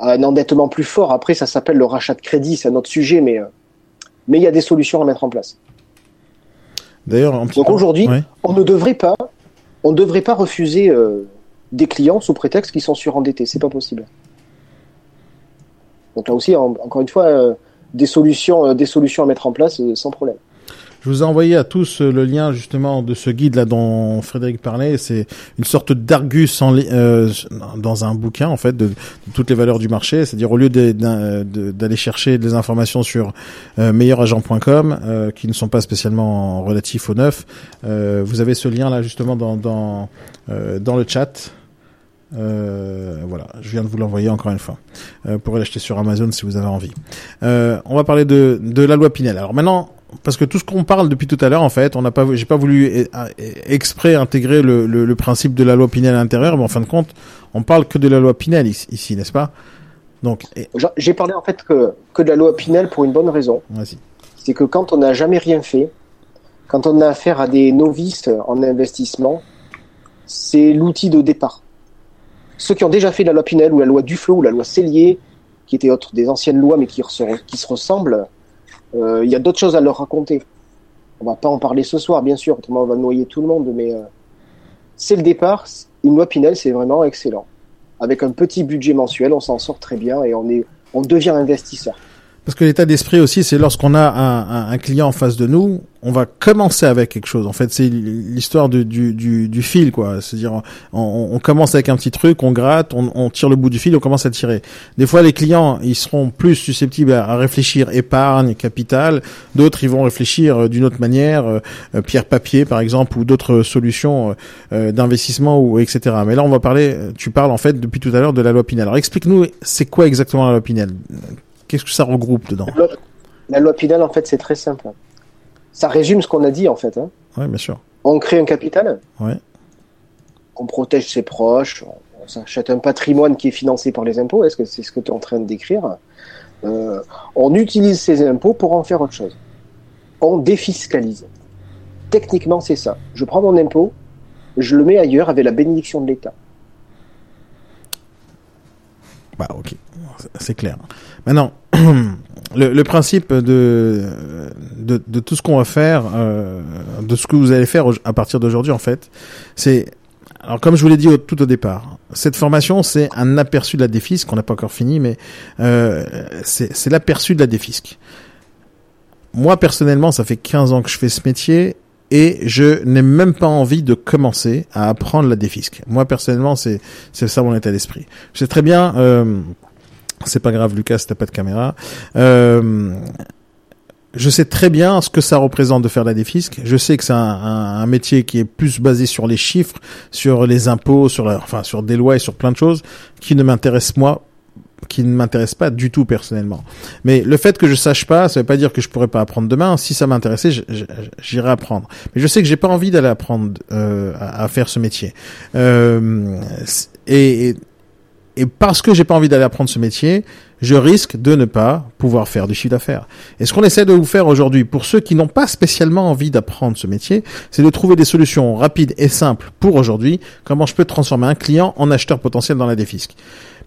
[SPEAKER 7] à un endettement plus fort, après ça s'appelle le rachat de crédit, c'est un autre sujet, mais euh, mais il y a des solutions à mettre en place.
[SPEAKER 6] D'ailleurs, petit
[SPEAKER 7] Donc aujourd'hui,
[SPEAKER 6] Ouais.
[SPEAKER 7] on ne devrait pas, on ne devrait pas refuser euh, des clients sous prétexte qu'ils sont surendettés. C'est pas possible. Donc là aussi, en- encore une fois, euh, des solutions, euh, des solutions à mettre en place sans problème.
[SPEAKER 6] Je vous ai envoyé à tous euh, le lien justement de ce guide là dont Frédéric parlait. C'est une sorte d'argus euh, dans un bouquin en fait de, toutes les valeurs du marché. C'est-à-dire au lieu de- d'aller chercher des informations sur euh, meilleuragent.com euh, qui ne sont pas spécialement relatifs au neuf, euh, vous avez ce lien là justement dans dans, euh, dans le chat. Euh, voilà, je viens de vous l'envoyer encore une fois. Euh, vous pourrez l'acheter sur Amazon si vous avez envie. Euh, on va parler de, de la loi Pinel. Alors maintenant, parce que tout ce qu'on parle depuis tout à l'heure, en fait, on n'a pas, j'ai pas voulu eh, eh, exprès intégrer le, le, le principe de la loi Pinel à l'intérieur, mais en fin de compte, on parle que de la loi Pinel ici, n'est-ce pas? Donc,
[SPEAKER 7] J'a- J'ai parlé en fait que, que de la loi Pinel pour une bonne raison. C'est que quand on n'a jamais rien fait, quand on a affaire à des novices en investissement, c'est l'outil de départ. Ceux qui ont déjà fait la loi Pinel ou la loi Duflo ou la loi Cellier, qui étaient autres des anciennes lois mais qui se, qui se ressemblent, euh, il y a d'autres choses à leur raconter. On va pas en parler ce soir, bien sûr, autrement on va noyer tout le monde, mais euh, c'est le départ. Une loi Pinel, c'est vraiment excellent. Avec un petit budget mensuel, on s'en sort très bien et on est, on devient investisseur.
[SPEAKER 6] Parce que l'état d'esprit aussi, c'est lorsqu'on a un, un, un client en face de nous, on va commencer avec quelque chose. En fait, c'est l'histoire du, du, du, du fil, quoi. C'est-à-dire, on, on commence avec un petit truc, on gratte, on, on tire le bout du fil, on commence à tirer. Des fois, les clients, ils seront plus susceptibles à, à réfléchir épargne, capital. D'autres, ils vont réfléchir euh, d'une autre manière, euh, euh, pierre-papier, par exemple, ou d'autres solutions euh, d'investissement, ou etc. Mais là, on va parler. Tu parles en fait depuis tout à l'heure de la loi Pinel. Alors, explique-nous, c'est quoi exactement la loi Pinel? Qu'est-ce que ça regroupe dedans
[SPEAKER 7] La loi, la loi Pinel, en fait, c'est très simple. Ça résume ce qu'on a dit, en fait. Hein.
[SPEAKER 6] Oui, bien sûr.
[SPEAKER 7] On crée un capital,
[SPEAKER 6] Ouais.
[SPEAKER 7] on protège ses proches, on, on s'achète un patrimoine qui est financé par les impôts. Est-ce que c'est ce que tu es en train de décrire? Euh, On utilise ces impôts pour en faire autre chose. On défiscalise. Techniquement, c'est ça. Je prends mon impôt, je le mets ailleurs avec la bénédiction de l'État.
[SPEAKER 6] Bah ok, c'est clair. Maintenant, le, principe de, de, tout ce qu'on va faire, euh, de ce que vous allez faire à partir d'aujourd'hui en fait, c'est alors comme je vous l'ai dit tout au départ, cette formation c'est un aperçu de la défisque, on n'a pas encore fini, mais euh, c'est l'aperçu de la défisque. Moi personnellement, ça fait 15 ans que je fais ce métier et je n'ai même pas envie de commencer à apprendre la défisque. Moi personnellement, c'est c'est ça mon état d'esprit. Je sais très bien. Euh, c'est pas grave, Lucas, t'as pas de caméra. Euh, je sais très bien ce que ça représente de faire la défisque. Je sais que c'est un, un- un métier qui est plus basé sur les chiffres, sur les impôts, sur enfin sur des lois et sur plein de choses qui ne m'intéressent moi, qui ne m'intéressent pas du tout personnellement. Mais le fait que je sache pas, ça veut pas dire que je pourrais pas apprendre demain. Si ça m'intéressait, j'irai apprendre. Mais je sais que j'ai pas envie d'aller apprendre euh, à, à faire ce métier. Euh, et, et et parce que j'ai pas envie d'aller apprendre ce métier, je risque de ne pas pouvoir faire du chiffre d'affaires. Et ce qu'on essaie de vous faire aujourd'hui, pour ceux qui n'ont pas spécialement envie d'apprendre ce métier, c'est de trouver des solutions rapides et simples pour aujourd'hui, comment je peux transformer un client en acheteur potentiel dans la défisque.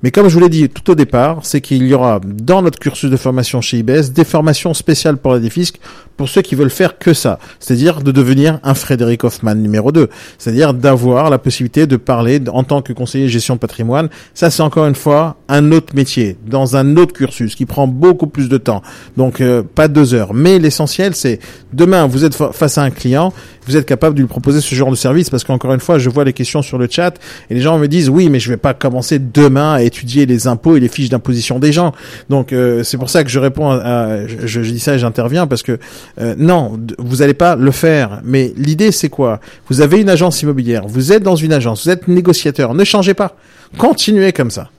[SPEAKER 6] Mais comme je vous l'ai dit tout au départ, c'est qu'il y aura dans notre cursus de formation chez IBS des formations spéciales pour la défisque pour ceux qui veulent faire que ça, c'est-à-dire de devenir un Frédéric Hoffman numéro 2, c'est-à-dire d'avoir la possibilité de parler en tant que conseiller gestion de patrimoine. Ça, c'est encore une fois un autre métier, dans un autre cursus qui prend beaucoup plus de temps. Donc, euh, pas deux heures. Mais l'essentiel, c'est demain, vous êtes fa- face à un client, vous êtes capable de lui proposer ce genre de service parce qu'encore une fois, je vois les questions sur le chat et les gens me disent oui, mais je vais pas commencer demain à étudier les impôts et les fiches d'imposition des gens. Donc euh, c'est pour ça que je réponds à, je, dis ça et j'interviens parce que euh, non, vous n'allez pas le faire. Mais l'idée c'est quoi? Vous avez une agence immobilière, vous êtes dans une agence, vous êtes négociateur, ne changez pas, continuez comme ça.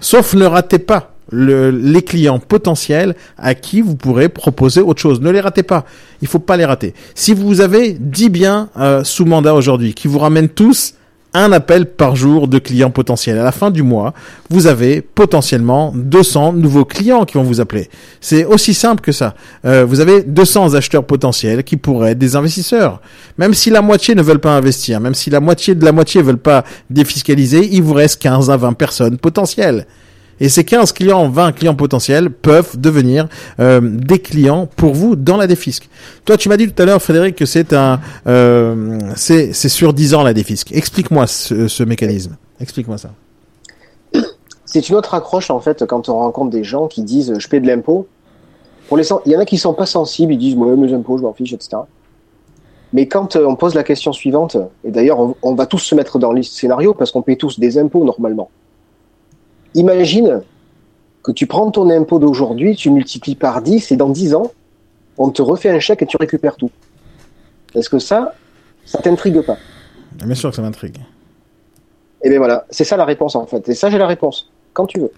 [SPEAKER 6] Sauf ne ratez pas le- les clients potentiels à qui vous pourrez proposer autre chose. Ne les ratez pas. Il faut pas les rater. Si vous avez 10 biens euh, sous mandat aujourd'hui qui vous ramènent tous un appel par jour de clients potentiels. À la fin du mois, vous avez potentiellement 200 nouveaux clients qui vont vous appeler. C'est aussi simple que ça. Euh, vous avez 200 acheteurs potentiels qui pourraient être des investisseurs. Même si la moitié ne veulent pas investir, même si la moitié de la moitié veulent pas défiscaliser, il vous reste 15 à 20 personnes potentielles. Et ces 15 clients, 20 clients potentiels peuvent devenir euh, des clients pour vous dans la défisque. Toi, tu m'as dit tout à l'heure, Frédéric, que c'est un, euh, c'est sur 10 ans la défisque. Explique-moi ce, mécanisme. Explique-moi ça.
[SPEAKER 7] C'est une autre accroche en fait quand on rencontre des gens qui disent je paie de l'impôt. Il y en a qui sont pas sensibles, ils disent moi mes impôts je m'en fiche etc. Mais quand euh, on pose la question suivante, et d'ailleurs on, on va tous se mettre dans le scénario parce qu'on paie tous des impôts normalement. Imagine que tu prends ton impôt d'aujourd'hui, tu multiplies par 10 et dans 10 ans, on te refait un chèque et tu récupères tout. Est-ce que ça, ça t'intrigue pas?
[SPEAKER 6] Bien sûr que ça m'intrigue.
[SPEAKER 7] Et bien voilà, c'est ça la réponse en fait. Et ça j'ai la réponse, quand tu veux.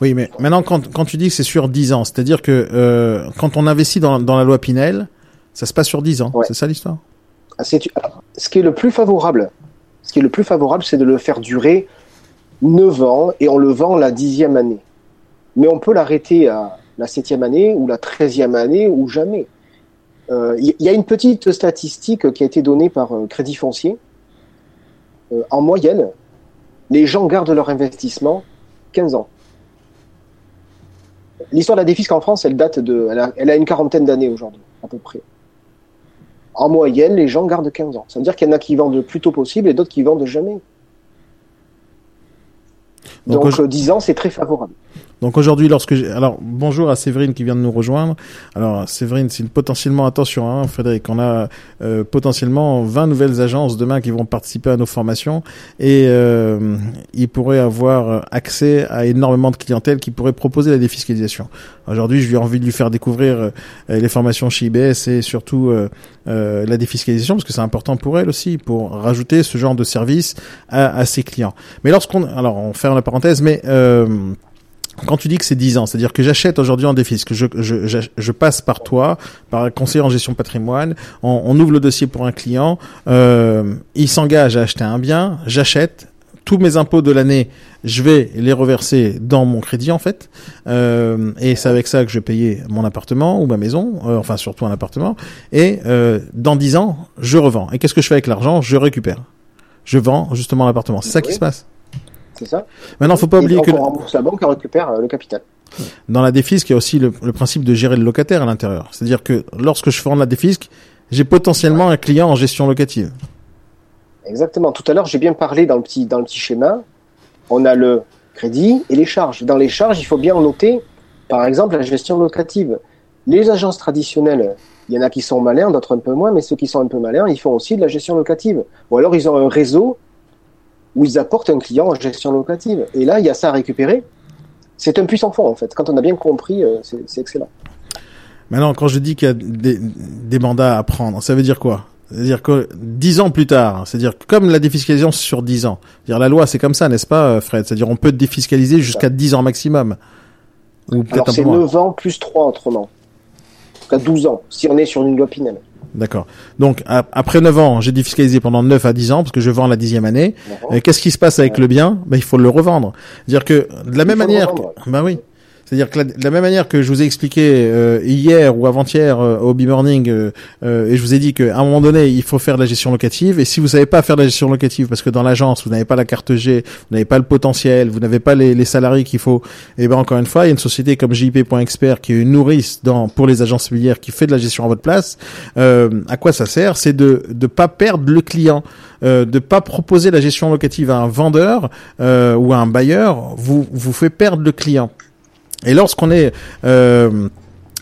[SPEAKER 6] Oui, mais maintenant, quand, quand tu dis que c'est sur 10 ans, c'est-à-dire que euh, quand on investit dans, dans la loi Pinel, ça se passe sur 10 ans.
[SPEAKER 7] Ouais.
[SPEAKER 6] C'est ça l'histoire?
[SPEAKER 7] Ah, alors, ce qui est le plus favorable, ce qui est le plus favorable, c'est de le faire durer 9 ans et on le vend la dixième année. Mais on peut l'arrêter à la septième année ou la treizième année ou jamais. Euh, Il y, y a une petite statistique qui a été donnée par euh, Crédit Foncier. euh, en moyenne, les gens gardent leur investissement 15 ans. L'histoire de la défisque en France, elle date de, elle a, elle a une quarantaine d'années aujourd'hui, à peu près. En moyenne, les gens gardent 15 ans. Ça veut dire qu'il y en a qui vendent le plus tôt possible et d'autres qui vendent jamais.
[SPEAKER 6] Donc,
[SPEAKER 7] Donc,
[SPEAKER 6] au-
[SPEAKER 7] euh, 10 ans, c'est très favorable.
[SPEAKER 6] Donc aujourd'hui, lorsque j'ai... Alors, bonjour à Séverine qui vient de nous rejoindre. Alors, Séverine, c'est une potentiellement... Attention, hein, Frédéric, on a euh, potentiellement 20 nouvelles agences demain qui vont participer à nos formations et euh, ils pourraient avoir accès à énormément de clientèle qui pourrait proposer la défiscalisation. Aujourd'hui, je lui ai envie de lui faire découvrir euh, les formations chez IBS et surtout euh, euh, la défiscalisation parce que c'est important pour elle aussi, pour rajouter ce genre de service à, à ses clients. Mais lorsqu'on... Alors, on ferme la parenthèse, mais... Quand tu dis que c'est 10 ans, c'est-à-dire que j'achète aujourd'hui en défisque, je, je, je, je passe par toi, par un conseiller en gestion patrimoine, on, on ouvre le dossier pour un client, euh, il s'engage à acheter un bien, j'achète, tous mes impôts de l'année, je vais les reverser dans mon crédit en fait, euh, et c'est avec ça que je vais payer mon appartement ou ma maison, euh, enfin surtout un appartement, et dans 10 ans, je revends. Et qu'est-ce que je fais avec l'argent? Je récupère. Je vends justement l'appartement. C'est ça qui se passe.
[SPEAKER 7] C'est ça
[SPEAKER 6] Maintenant, faut pas
[SPEAKER 7] Et
[SPEAKER 6] oublier que
[SPEAKER 7] on rembourse la banque, on récupère euh, le capital.
[SPEAKER 6] dans la défisque, il y a aussi le, le principe de gérer le locataire à l'intérieur. C'est-à-dire que lorsque je forme la défisque, j'ai potentiellement un client en gestion locative.
[SPEAKER 7] Exactement. Tout à l'heure, j'ai bien parlé dans le petit dans le petit schéma. On a le crédit et les charges. Dans les charges, il faut bien noter, par exemple, la gestion locative. Les agences traditionnelles, il y en a qui sont malins, d'autres un peu moins, mais ceux qui sont un peu malins, ils font aussi de la gestion locative. Ou alors, ils ont un réseau où ils apportent un client en gestion locative. Et là, il y a ça à récupérer. C'est un puissant fond, en fait. Quand on a bien compris, euh, c'est excellent.
[SPEAKER 6] Maintenant, quand je dis qu'il y a des, des mandats à prendre, ça veut dire quoi? C'est-à-dire que dix ans plus tard, c'est-à-dire que comme la défiscalisation sur dix ans, c'est-à-dire la loi c'est comme ça, n'est-ce pas, euh, Fred? C'est-à-dire on peut défiscaliser jusqu'à 10 ans maximum. Ou
[SPEAKER 7] Alors, c'est
[SPEAKER 6] peu moins.
[SPEAKER 7] 9 ans plus 3 autrement. Jusqu'à 12 ans, si on est sur une loi Pinel.
[SPEAKER 6] D'accord. Donc après 9 ans, j'ai défiscalisé pendant 9 à 10 ans parce que je vends la dixième année. Qu'est-ce qui se passe avec le bien? Ben, Il faut le revendre. C'est-à-dire que de la même manière, que- ben oui. C'est-à-dire que la- de la même manière que je vous ai expliqué euh, hier ou avant-hier euh, au B-Morning, euh, euh, et je vous ai dit qu'à un moment donné, il faut faire de la gestion locative. Et si vous savez pas faire de la gestion locative, parce que dans l'agence, vous n'avez pas la carte G, vous n'avez pas le potentiel, vous n'avez pas les, les salariés qu'il faut, et ben encore une fois, il y a une société comme JP.expert qui est une nourrice dans, pour les agences immobilières qui fait de la gestion à votre place. Euh, à quoi ça sert? C'est de ne pas perdre le client euh, de pas proposer la gestion locative à un vendeur euh, ou à un bailleur, vous vous fait perdre le client. Et lorsqu'on est euh,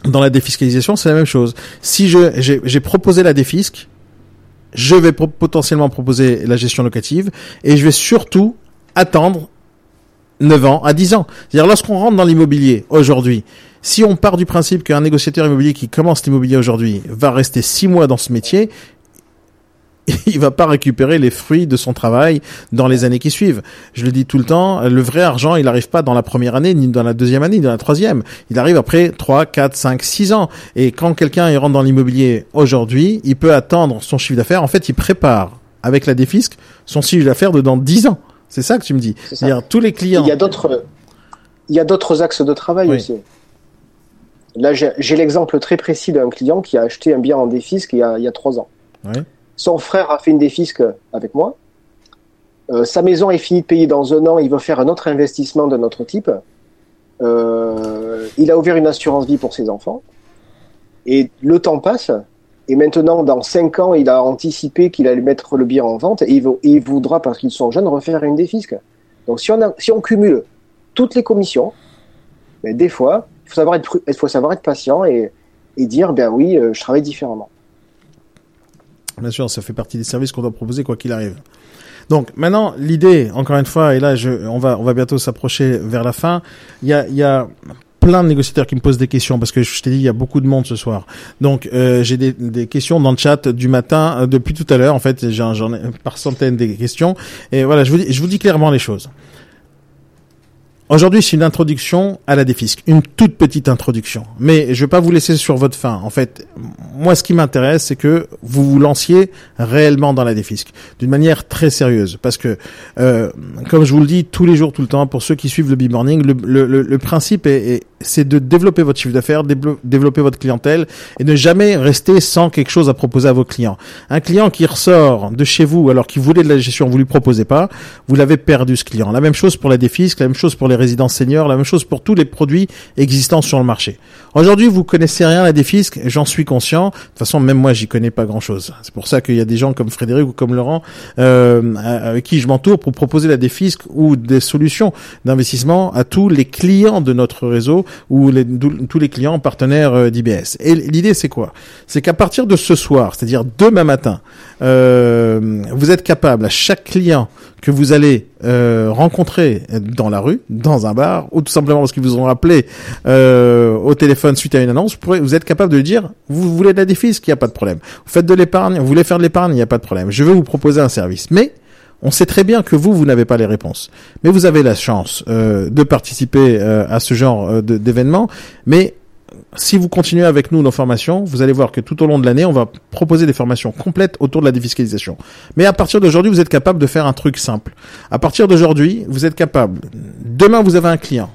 [SPEAKER 6] dans la défiscalisation, c'est la même chose. Si je j'ai proposé la défisque, je vais potentiellement proposer la gestion locative et je vais surtout attendre 9 ans à 10 ans. C'est-à-dire lorsqu'on rentre dans l'immobilier aujourd'hui, si on part du principe qu'un négociateur immobilier qui commence l'immobilier aujourd'hui va rester 6 mois dans ce métier, il va pas récupérer les fruits de son travail dans les années qui suivent. Je le dis tout le temps, le vrai argent, il n'arrive pas dans la première année, ni dans la deuxième année, ni dans la troisième. Il arrive après 3, 4, 5, 6 ans. Et quand quelqu'un rentre dans l'immobilier aujourd'hui, il peut attendre son chiffre d'affaires. En fait, il prépare avec la défisque son chiffre d'affaires de dans 10 ans. C'est ça que tu me dis. C'est-à-dire tous les clients.
[SPEAKER 7] Il y a d'autres, il y a d'autres axes de travail
[SPEAKER 6] Oui.
[SPEAKER 7] aussi. Là, j'ai l'exemple très précis d'un client qui a acheté un bien en défisque il y a, il y a trois ans. Son frère a fait une défisque avec moi. Euh, sa maison est finie de payer dans un an. Il veut faire un autre investissement d'un autre type. Euh, il a ouvert une assurance vie pour ses enfants. Et le temps passe. Et maintenant, dans cinq ans, il a anticipé qu'il allait mettre le bien en vente et il, voudra, parce qu'ils sont jeunes, refaire une défisque. Donc, si on, a- si on cumule toutes les commissions, mais des fois, il faut savoir être, patient et, et dire, ben oui, euh, je travaille différemment.
[SPEAKER 6] Bien sûr, ça fait partie des services qu'on doit proposer quoi qu'il arrive. Donc maintenant, l'idée, encore une fois, et là, je, on va, on va bientôt s'approcher vers la fin. Il y a, il y a plein de négociateurs qui me posent des questions parce que je t'ai dit, il y a beaucoup de monde ce soir. Donc euh, j'ai des, des questions dans le chat du matin euh, depuis tout à l'heure. En fait, j'en ai par centaines des questions. Et voilà, je vous dis, je vous dis clairement les choses. Aujourd'hui, c'est une introduction à la défisque, une toute petite introduction. Mais je vais pas vous laisser sur votre faim. En fait, moi, ce qui m'intéresse, c'est que vous vous lanciez réellement dans la défisque, d'une manière très sérieuse. Parce que, euh, comme je vous le dis tous les jours, tout le temps, pour ceux qui suivent le B-Morning, le, le, le, le principe est, est c'est de développer votre chiffre d'affaires, développer votre clientèle et ne jamais rester sans quelque chose à proposer à vos clients. Un client qui ressort de chez vous alors qu'il voulait de la gestion, vous lui proposez pas, vous l'avez perdu ce client. La même chose pour la défisque, la même chose pour les résidences seniors, la même chose pour tous les produits existants sur le marché. Aujourd'hui, vous connaissez rien à la défisque, j'en suis conscient. De toute façon, même moi, j'y connais pas grand chose. C'est pour ça qu'il y a des gens comme Frédéric ou comme Laurent, euh, avec qui je m'entoure pour proposer la défisque ou des solutions d'investissement à tous les clients de notre réseau ou les, tous les clients partenaires euh, d'IBS. Et l'idée, c'est quoi? C'est qu'à partir de ce soir, c'est-à-dire demain matin, euh, vous êtes capable à chaque client que vous allez euh, rencontrer dans la rue, dans un bar, ou tout simplement parce qu'ils vous ont appelé euh, au téléphone suite à une annonce, vous, pourrez- vous êtes capable de dire, vous voulez de la défisque, il n'y a pas de problème. Vous faites de l'épargne, vous voulez faire de l'épargne, il n'y a pas de problème. Je vais vous proposer un service. Mais on sait très bien que vous, vous n'avez pas les réponses. Mais vous avez la chance euh, de participer euh, à ce genre euh, d'événement. Mais si vous continuez avec nous nos formations, vous allez voir que tout au long de l'année, on va proposer des formations complètes autour de la défiscalisation. Mais à partir d'aujourd'hui, vous êtes capable de faire un truc simple. À partir d'aujourd'hui, vous êtes capable. Demain, vous avez un client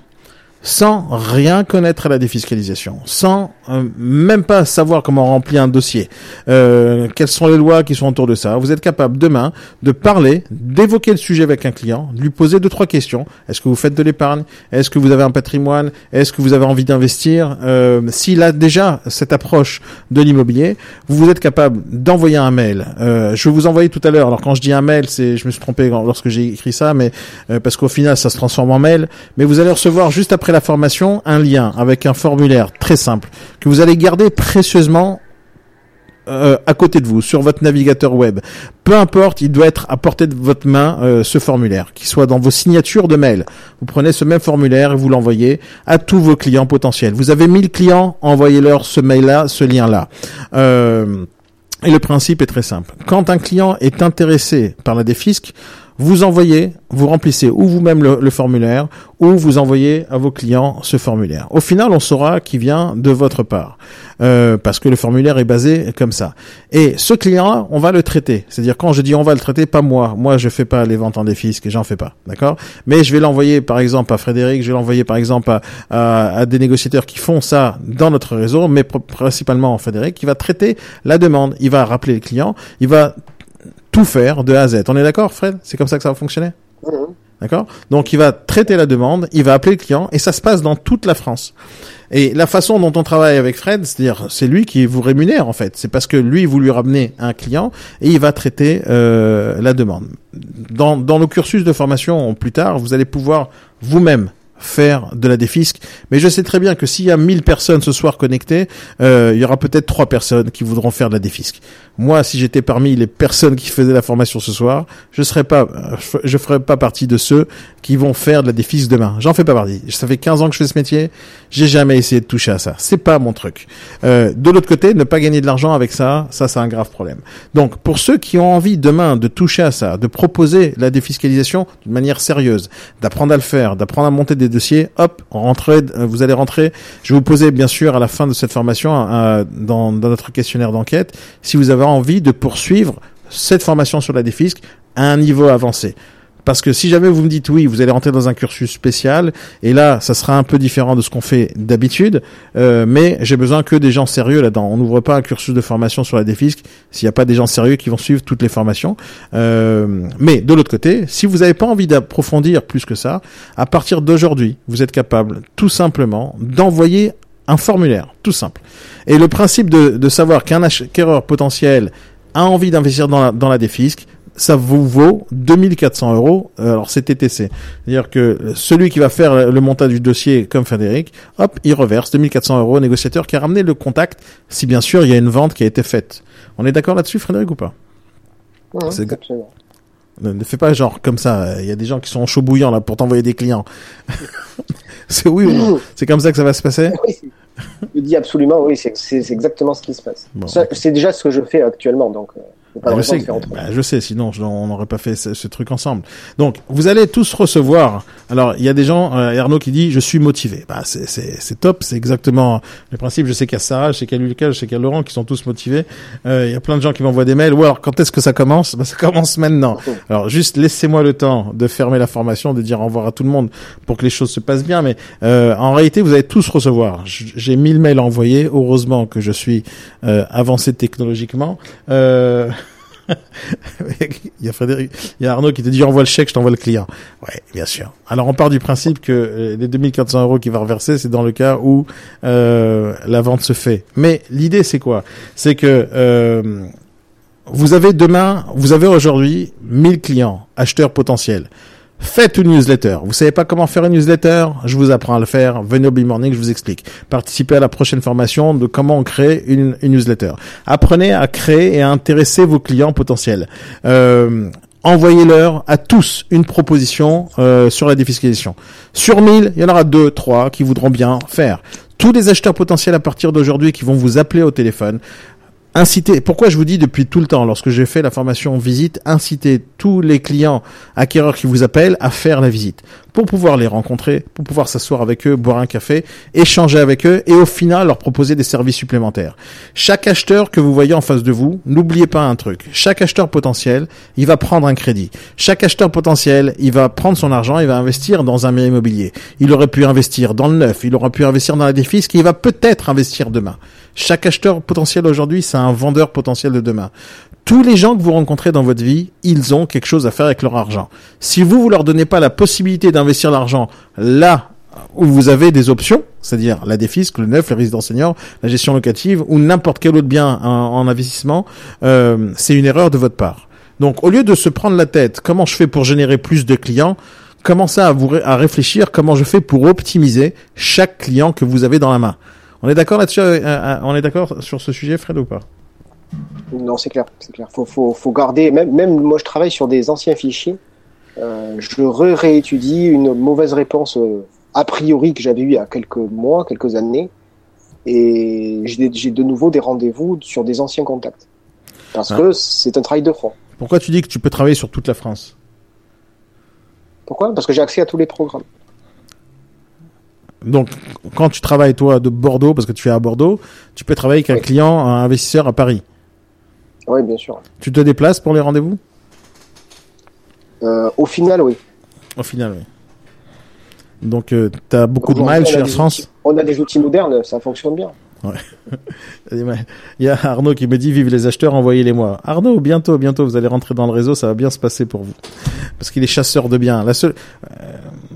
[SPEAKER 6] sans rien connaître à la défiscalisation, sans euh, même pas savoir comment remplir un dossier, euh, quelles sont les lois qui sont autour de ça, vous êtes capable demain de parler, d'évoquer le sujet avec un client, de lui poser deux trois questions. Est-ce que vous faites de l'épargne? Est-ce que vous avez un patrimoine? Est-ce que vous avez envie d'investir? Euh, S'il a déjà cette approche de l'immobilier, vous êtes capable d'envoyer un mail. Euh, je vous envoyer tout à l'heure. Alors quand je dis un mail, c'est je me suis trompé lorsque j'ai écrit ça, mais euh, parce qu'au final ça se transforme en mail. Mais vous allez recevoir juste après la formation un lien avec un formulaire très simple que vous allez garder précieusement euh, à côté de vous sur votre navigateur web. Peu importe, il doit être à portée de votre main euh, ce formulaire, qu'il soit dans vos signatures de mail. Vous prenez ce même formulaire et vous l'envoyez à tous vos clients potentiels. Vous avez 1000 clients, envoyez-leur ce mail-là, ce lien-là. Euh, et le principe est très simple. Quand un client est intéressé par la défisque, vous envoyez, vous remplissez ou vous-même le, le formulaire, ou vous envoyez à vos clients ce formulaire. Au final, on saura qui vient de votre part, euh, parce que le formulaire est basé comme ça. Et ce client, on va le traiter. C'est-à-dire quand je dis on va le traiter, pas moi. Moi, je fais pas les ventes en défisque, j'en fais pas, d'accord? Mais je vais l'envoyer, par exemple, à Frédéric. Je vais l'envoyer, par exemple, à, à, à des négociateurs qui font ça dans notre réseau, mais pr- principalement Frédéric, qui va traiter la demande. Il va rappeler le client, il va tout faire de A à Z. On est d'accord, Fred? C'est comme ça que ça va fonctionner
[SPEAKER 7] Mhm.
[SPEAKER 6] D'accord? Donc il va traiter la demande, il va appeler le client et ça se passe dans toute la France. Et la façon dont on travaille avec Fred, c'est-à-dire c'est lui qui vous rémunère en fait. C'est parce que lui vous lui ramenez un client et il va traiter euh, la demande. Dans, dans nos cursus de formation plus tard, vous allez pouvoir vous-même faire de la défisque. Mais je sais très bien que s'il y a 1000 personnes ce soir connectées, euh, il y aura peut-être trois personnes qui voudront faire de la défisque. Moi, si j'étais parmi les personnes qui faisaient la formation ce soir, je serais pas, euh, je ferais pas partie de ceux qui vont faire de la défisque demain. J'en fais pas partie. Ça fait 15 ans que je fais ce métier. J'ai jamais essayé de toucher à ça. C'est pas mon truc. Euh, de l'autre côté, ne pas gagner de l'argent avec ça, ça, c'est un grave problème. Donc, pour ceux qui ont envie demain de toucher à ça, de proposer la défiscalisation d'une manière sérieuse, d'apprendre à le faire, d'apprendre à monter des dossiers, hop, rentrez, euh, vous allez rentrer. Je vais vous poser, bien sûr, à la fin de cette formation, euh, dans, dans notre questionnaire d'enquête, si vous avez envie de poursuivre cette formation sur la défisque à un niveau avancé. Parce que si jamais vous me dites oui, vous allez rentrer dans un cursus spécial, et là, ça sera un peu différent de ce qu'on fait d'habitude, euh, mais j'ai besoin que des gens sérieux là-dedans. On n'ouvre pas un cursus de formation sur la défisque s'il n'y a pas des gens sérieux qui vont suivre toutes les formations. Euh, mais de l'autre côté, si vous n'avez pas envie d'approfondir plus que ça, à partir d'aujourd'hui, vous êtes capable tout simplement d'envoyer un formulaire, tout simple. Et le principe de, savoir qu'un acquéreur potentiel a envie d'investir dans la, dans ça vous vaut 2400 euros. Euh, Alors c'est TTC, c'est-à-dire que celui qui va faire le montage du dossier comme Frédéric, hop, il reverse 2400 euros au négociateur qui a ramené le contact, si bien sûr il y a une vente qui a été faite. On est d'accord là-dessus, Frédéric ou pas?
[SPEAKER 7] Mhm,
[SPEAKER 6] C'est-
[SPEAKER 7] absolument.
[SPEAKER 6] ne, ne fais pas genre comme ça. Il y a des gens qui sont chauds bouillants là pour t'envoyer des clients. c'est oui ou non? C'est comme ça que ça va se passer?
[SPEAKER 7] Oui, je dis absolument, oui, c'est c'est- c'est exactement ce qui se passe.
[SPEAKER 6] Bon.
[SPEAKER 7] Ça, C'est déjà ce que je fais actuellement, donc. Pas
[SPEAKER 6] je sais, bah, je sais, sinon je- on n'aurait pas fait ce, ce truc ensemble. Donc, vous allez tous recevoir. Alors, il y a des gens, euh, Arnaud qui dit, je suis motivé. Bah, c'est, top, c'est exactement le principe. Je sais qu'il y a Sarah, je sais qu'il y a Lucas, je sais qu'il y a Laurent qui sont tous motivés. Euh, il y a plein de gens qui m'envoient des mails. Ou alors, quand est-ce que ça commence? Bah, Ça commence maintenant. Alors, juste laissez-moi le temps de fermer la formation, de dire au revoir à tout le monde pour que les choses se passent bien. Mais euh, en réalité, vous allez tous recevoir. J'ai 1000 mails à envoyer. Heureusement que je suis euh, avancé technologiquement. Euh, il y a Frédéric, y a Arnaud qui te dit envoie le chèque, je t'envoie le client. Ouais, bien sûr. Alors on part du principe que euh, les 2400 euros qu'il va reverser, c'est dans le cas où euh, la vente se fait. Mais l'idée c'est quoi? C'est que euh, vous avez demain, vous avez aujourd'hui 1000 clients, acheteurs potentiels. Faites une newsletter. Vous savez pas comment faire une newsletter? Je vous apprends à le faire. Venez au B-Morning, je vous explique. Participez à la prochaine formation de comment on crée une, une newsletter. Apprenez à créer et à intéresser vos clients potentiels. Euh, Envoyez-leur à tous une proposition euh, sur la défiscalisation. Sur 1000, il y en aura deux, trois qui voudront bien faire. Tous les acheteurs potentiels à partir d'aujourd'hui qui vont vous appeler au téléphone, inciter, pourquoi je vous dis depuis tout le temps, lorsque j'ai fait la formation visite, inciter tous les clients acquéreurs qui vous appellent à faire la visite. Pour pouvoir les rencontrer, pour pouvoir s'asseoir avec eux, boire un café, échanger avec eux et au final leur proposer des services supplémentaires. Chaque acheteur que vous voyez en face de vous, n'oubliez pas un truc. Chaque acheteur potentiel, il va prendre un crédit. Chaque acheteur potentiel, il va prendre son argent, il va investir dans un bien immobilier. Il aurait pu investir dans le neuf, il aurait pu investir dans la défisque, et il va peut-être investir demain. Chaque acheteur potentiel aujourd'hui, c'est un vendeur potentiel de demain. Tous les gens que vous rencontrez dans votre vie, ils ont quelque chose à faire avec leur argent. Si vous, vous leur donnez pas la possibilité d'investir l'argent là où vous avez des options, c'est-à-dire la défisque, le neuf, les résidences seniors, la gestion locative ou n'importe quel autre bien en, en investissement, euh, c'est une erreur de votre part. Donc, au lieu de se prendre la tête, comment je fais pour générer plus de clients, commencez à vous à réfléchir comment je fais pour optimiser chaque client que vous avez dans la main. On est d'accord là-dessus euh, euh, On est d'accord sur ce sujet, Fred, ou pas?
[SPEAKER 7] Non, c'est clair, c'est clair. Faut, faut, faut garder. Même, même moi, je travaille sur des anciens fichiers. Euh, je re-réétudie une mauvaise réponse euh, a priori que j'avais eue il y a quelques mois, quelques années, et j'ai de nouveau des rendez-vous sur des anciens contacts. Parce
[SPEAKER 6] Ah.
[SPEAKER 7] que c'est un travail de front.
[SPEAKER 6] Pourquoi tu dis que tu peux travailler sur toute la France?
[SPEAKER 7] Pourquoi? Parce que j'ai accès à tous les programmes.
[SPEAKER 6] Donc, quand tu travailles, toi, de Bordeaux, parce que tu es à Bordeaux, tu peux travailler avec un
[SPEAKER 7] Oui.
[SPEAKER 6] client, un investisseur à Paris.
[SPEAKER 7] Oui, bien sûr.
[SPEAKER 6] Tu te déplaces pour les rendez-vous?
[SPEAKER 7] Euh, au final, oui.
[SPEAKER 6] Au final, oui. Donc, tu as beaucoup de miles chez Air France?
[SPEAKER 7] outils- On a des outils modernes, ça fonctionne bien.
[SPEAKER 6] Il y a Arnaud qui me dit vive les acheteurs, envoyez-les-moi. Arnaud, bientôt, bientôt, vous allez rentrer dans le réseau, ça va bien se passer pour vous. Parce qu'il est chasseur de biens. La seule, euh,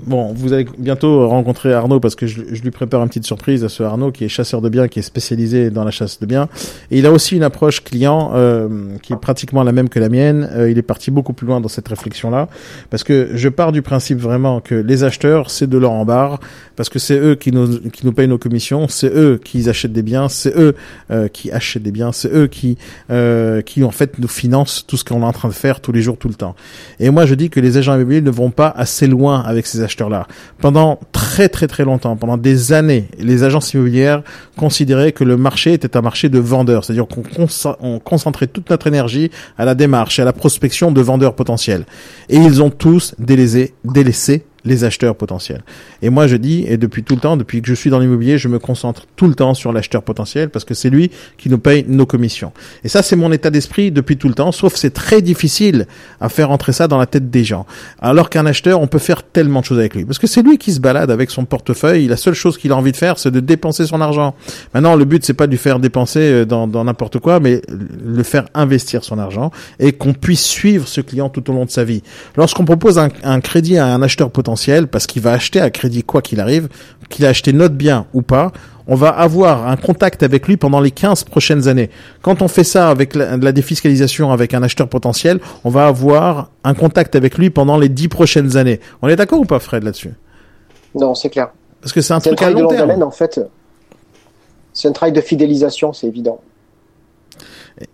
[SPEAKER 6] bon, vous allez bientôt rencontrer Arnaud parce que je, je lui prépare une petite surprise à ce Arnaud qui est chasseur de biens, qui est spécialisé dans la chasse de biens. Et il a aussi une approche client euh, qui est pratiquement la même que la mienne. Euh, il est parti beaucoup plus loin dans cette réflexion-là parce que je pars du principe vraiment que les acheteurs, c'est de leur en barre parce que c'est eux qui nous, qui nous payent nos commissions, c'est eux qui achètent des c'est eux euh, qui achètent des biens, c'est eux qui euh, qui en fait nous financent tout ce qu'on est en train de faire tous les jours, tout le temps. Et moi je dis que les agents immobiliers ne vont pas assez loin avec ces acheteurs-là. Pendant très très très longtemps, pendant des années, les agences immobilières considéraient que le marché était un marché de vendeurs, c'est-à-dire qu'on concentrait toute notre énergie à la démarche et à la prospection de vendeurs potentiels. Et ils ont tous délaissé, délaissé les acheteurs potentiels. Et moi, je dis, et depuis tout le temps, depuis que je suis dans l'immobilier, je me concentre tout le temps sur l'acheteur potentiel parce que c'est lui qui nous paye nos commissions. Et ça, c'est mon état d'esprit depuis tout le temps, sauf c'est très difficile à faire entrer ça dans la tête des gens. Alors qu'un acheteur, on peut faire tellement de choses avec lui. Parce que c'est lui qui se balade avec son portefeuille, la seule chose qu'il a envie de faire, c'est de dépenser son argent. Maintenant, le but, c'est pas de lui faire dépenser euh, dans n'importe quoi, mais le faire investir son argent et qu'on puisse suivre ce client tout au long de sa vie. Lorsqu'on propose un, un crédit à un acheteur potentiel, parce qu'il va acheter à crédit quoi qu'il arrive, qu'il a acheté notre bien ou pas, on va avoir un contact avec lui pendant les 15 prochaines années. Quand on fait ça avec la, la défiscalisation avec un acheteur potentiel, on va avoir un contact avec lui pendant les 10 prochaines années. On est d'accord ou pas, Fred, là-dessus?
[SPEAKER 7] Non, c'est clair.
[SPEAKER 6] Parce que c'est un truc à
[SPEAKER 7] travail de
[SPEAKER 6] long
[SPEAKER 7] longue
[SPEAKER 6] terme.
[SPEAKER 7] haleine, en fait. C'est un travail de fidélisation, c'est évident.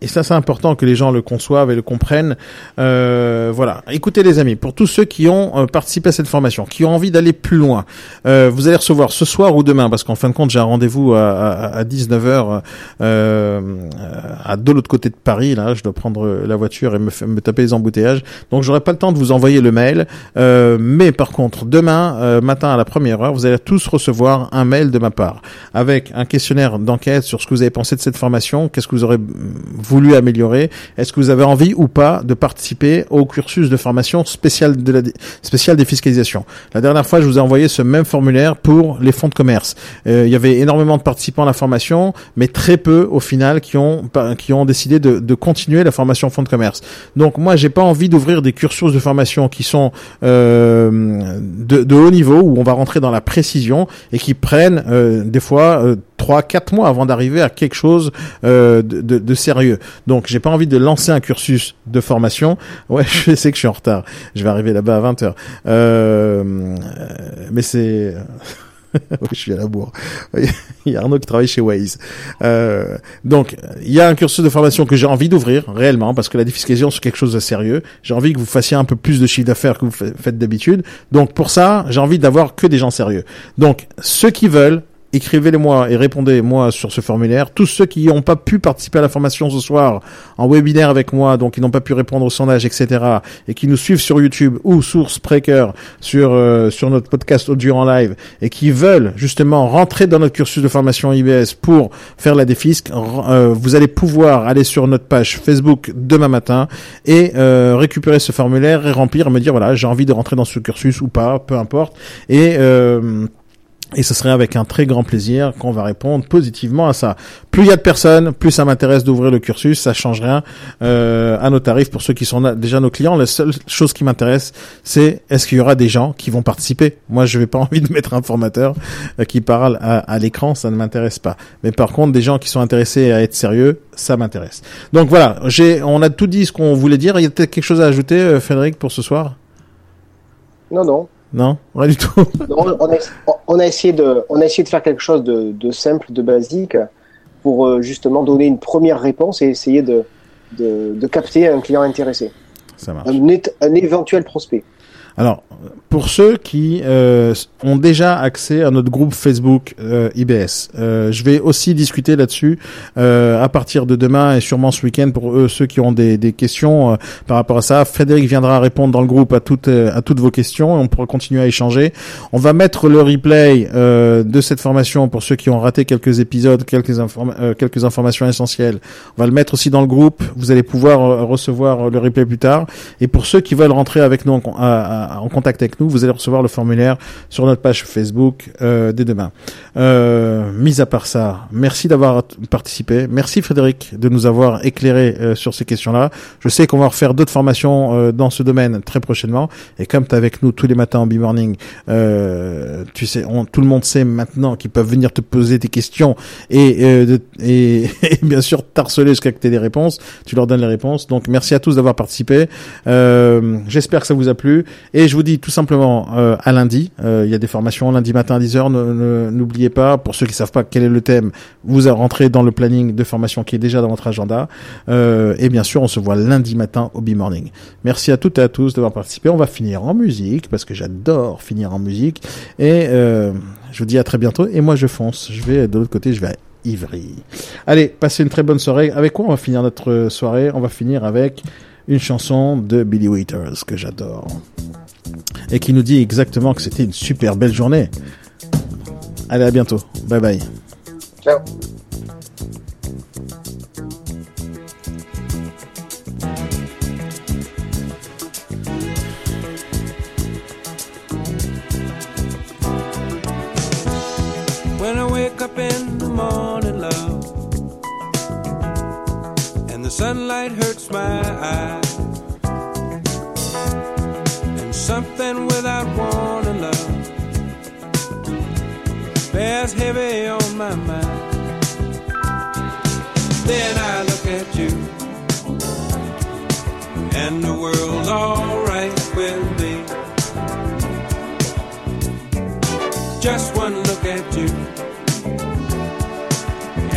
[SPEAKER 6] Et ça, c'est important que les gens le conçoivent et le comprennent. Euh, voilà. Écoutez, les amis, pour tous ceux qui ont euh, participé à cette formation, qui ont envie d'aller plus loin, euh, vous allez recevoir ce soir ou demain, parce qu'en fin de compte, j'ai un rendez-vous à, à, à 19h euh, à de l'autre côté de Paris. Là, je dois prendre la voiture et me, me taper les embouteillages. Donc, j'aurai pas le temps de vous envoyer le mail. Euh, mais par contre, demain euh, matin à la première heure, vous allez tous recevoir un mail de ma part avec un questionnaire d'enquête sur ce que vous avez pensé de cette formation, qu'est-ce que vous aurez voulu améliorer, est-ce que vous avez envie ou pas de participer au cursus de formation spécial de la dé- spéciale défiscalisation. La dernière fois, je vous ai envoyé ce même formulaire pour les fonds de commerce. Euh, il y avait énormément de participants à la formation, mais très peu au final qui ont qui ont décidé de, de continuer la formation fonds de commerce. Donc moi, j'ai pas envie d'ouvrir des cursus de formation qui sont euh, de, de haut niveau où on va rentrer dans la précision et qui prennent euh, des fois euh, trois, quatre mois avant d'arriver à quelque chose euh, de, de, de sérieux. Donc j'ai pas envie de lancer un cursus de formation. Ouais, je sais que je suis en retard. Je vais arriver là-bas à 20 h Euh, mais c'est je suis à la bourre. Il y a Arnaud qui travaille chez Waze. Euh, donc, il y a un cursus de formation que j'ai envie d'ouvrir réellement parce que la défiscalisation c'est quelque chose de sérieux. J'ai envie que vous fassiez un peu plus de chiffre d'affaires que vous fa- faites d'habitude. Donc, pour ça, j'ai envie d'avoir que des gens sérieux. Donc, ceux qui veulent écrivez-les-moi et répondez-moi sur ce formulaire. Tous ceux qui n'ont pas pu participer à la formation ce soir en webinaire avec moi, donc qui n'ont pas pu répondre au sondage, etc., et qui nous suivent sur YouTube ou sur Spreaker, sur euh, sur notre podcast audio en live, et qui veulent justement rentrer dans notre cursus de formation IBS pour faire la défisque, euh, vous allez pouvoir aller sur notre page Facebook demain matin et euh, récupérer ce formulaire et remplir, me dire voilà j'ai envie de rentrer dans ce cursus ou pas, peu importe, et euh, et ce serait avec un très grand plaisir qu'on va répondre positivement à ça. Plus il y a de personnes, plus ça m'intéresse d'ouvrir le cursus. Ça change rien euh, à nos tarifs pour ceux qui sont déjà nos clients. La seule chose qui m'intéresse, c'est est-ce qu'il y aura des gens qui vont participer? Moi, je n'ai pas envie de mettre un formateur euh, qui parle à, à l'écran, ça ne m'intéresse pas. Mais par contre, des gens qui sont intéressés à être sérieux, ça m'intéresse. Donc voilà, j'ai, on a tout dit ce qu'on voulait dire. Il y a peut-être quelque chose à ajouter, euh, Frédéric, pour ce soir?
[SPEAKER 7] Non, non.
[SPEAKER 6] Non, rien du tout.
[SPEAKER 7] Non, on, a, on a essayé de, on a essayé de faire quelque chose de, de simple, de basique, pour euh, justement donner une première réponse et essayer de, de, de capter un client intéressé,
[SPEAKER 6] ça marche.
[SPEAKER 7] un éventuel prospect.
[SPEAKER 6] Alors, pour ceux qui euh, ont déjà accès à notre groupe Facebook euh, IBS, euh, je vais aussi discuter là-dessus euh, à partir de demain et sûrement ce week-end pour eux, ceux qui ont des, des questions euh, par rapport à ça. Frédéric viendra répondre dans le groupe à toutes euh, à toutes vos questions et on pourra continuer à échanger. On va mettre le replay de cette formation pour ceux qui ont raté quelques épisodes, quelques euh, quelques informations essentielles. On va le mettre aussi dans le groupe. Vous allez pouvoir recevoir le replay plus tard. Et pour ceux qui veulent rentrer avec nous à- en contact avec nous, vous allez recevoir le formulaire sur notre page Facebook euh, dès demain. Euh, mis à part ça, merci d'avoir participé. Merci Frédéric de nous avoir éclairé euh, sur ces questions-là. Je sais qu'on va refaire d'autres formations euh, dans ce domaine très prochainement. Et comme tu es avec nous tous les matins en B-Morning, euh, tu sais, on, tout le monde sait maintenant qu'ils peuvent venir te poser tes questions et, euh, de- et, et bien sûr t'harceler jusqu'à que tu aies des réponses. Tu leur donnes les réponses. Donc merci à tous d'avoir participé. J'espère que ça vous a plu. Et je vous dis tout simplement euh, à lundi. euh, Il y a des formations lundi matin à 10h. Ne- ne- N'oubliez pas, pour ceux qui savent pas quel est le thème, vous rentrez dans le planning de formation qui est déjà dans votre agenda. Euh, et bien sûr, on se voit lundi matin au B-Morning. Merci à toutes et à tous d'avoir participé. On va finir en musique parce que j'adore finir en musique. Et euh, je vous dis à très bientôt. Et moi, je fonce. Je vais de l'autre côté, je vais à Ivry. Allez, passez une très bonne soirée. Avec quoi on va finir notre soirée? On va finir avec une chanson de Billy Waiters que j'adore et qui nous dit exactement que c'était une super belle journée. Allez, à bientôt. Bye bye.
[SPEAKER 7] Ciao.
[SPEAKER 3] When I wake up in sunlight hurts my eyes, and something without warning, love, bears heavy on my mind. Then I look at you, and the world's alright with me. Just one look at you,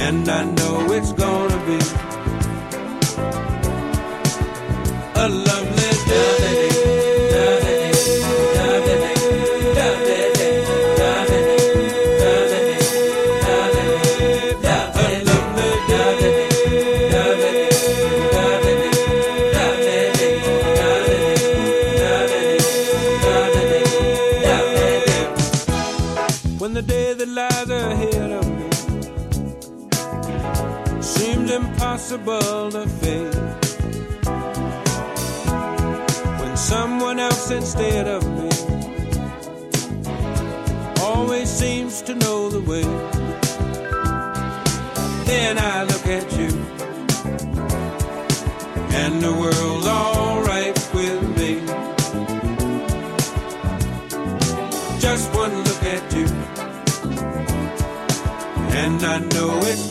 [SPEAKER 3] and I know it's gonna be
[SPEAKER 1] a I know it's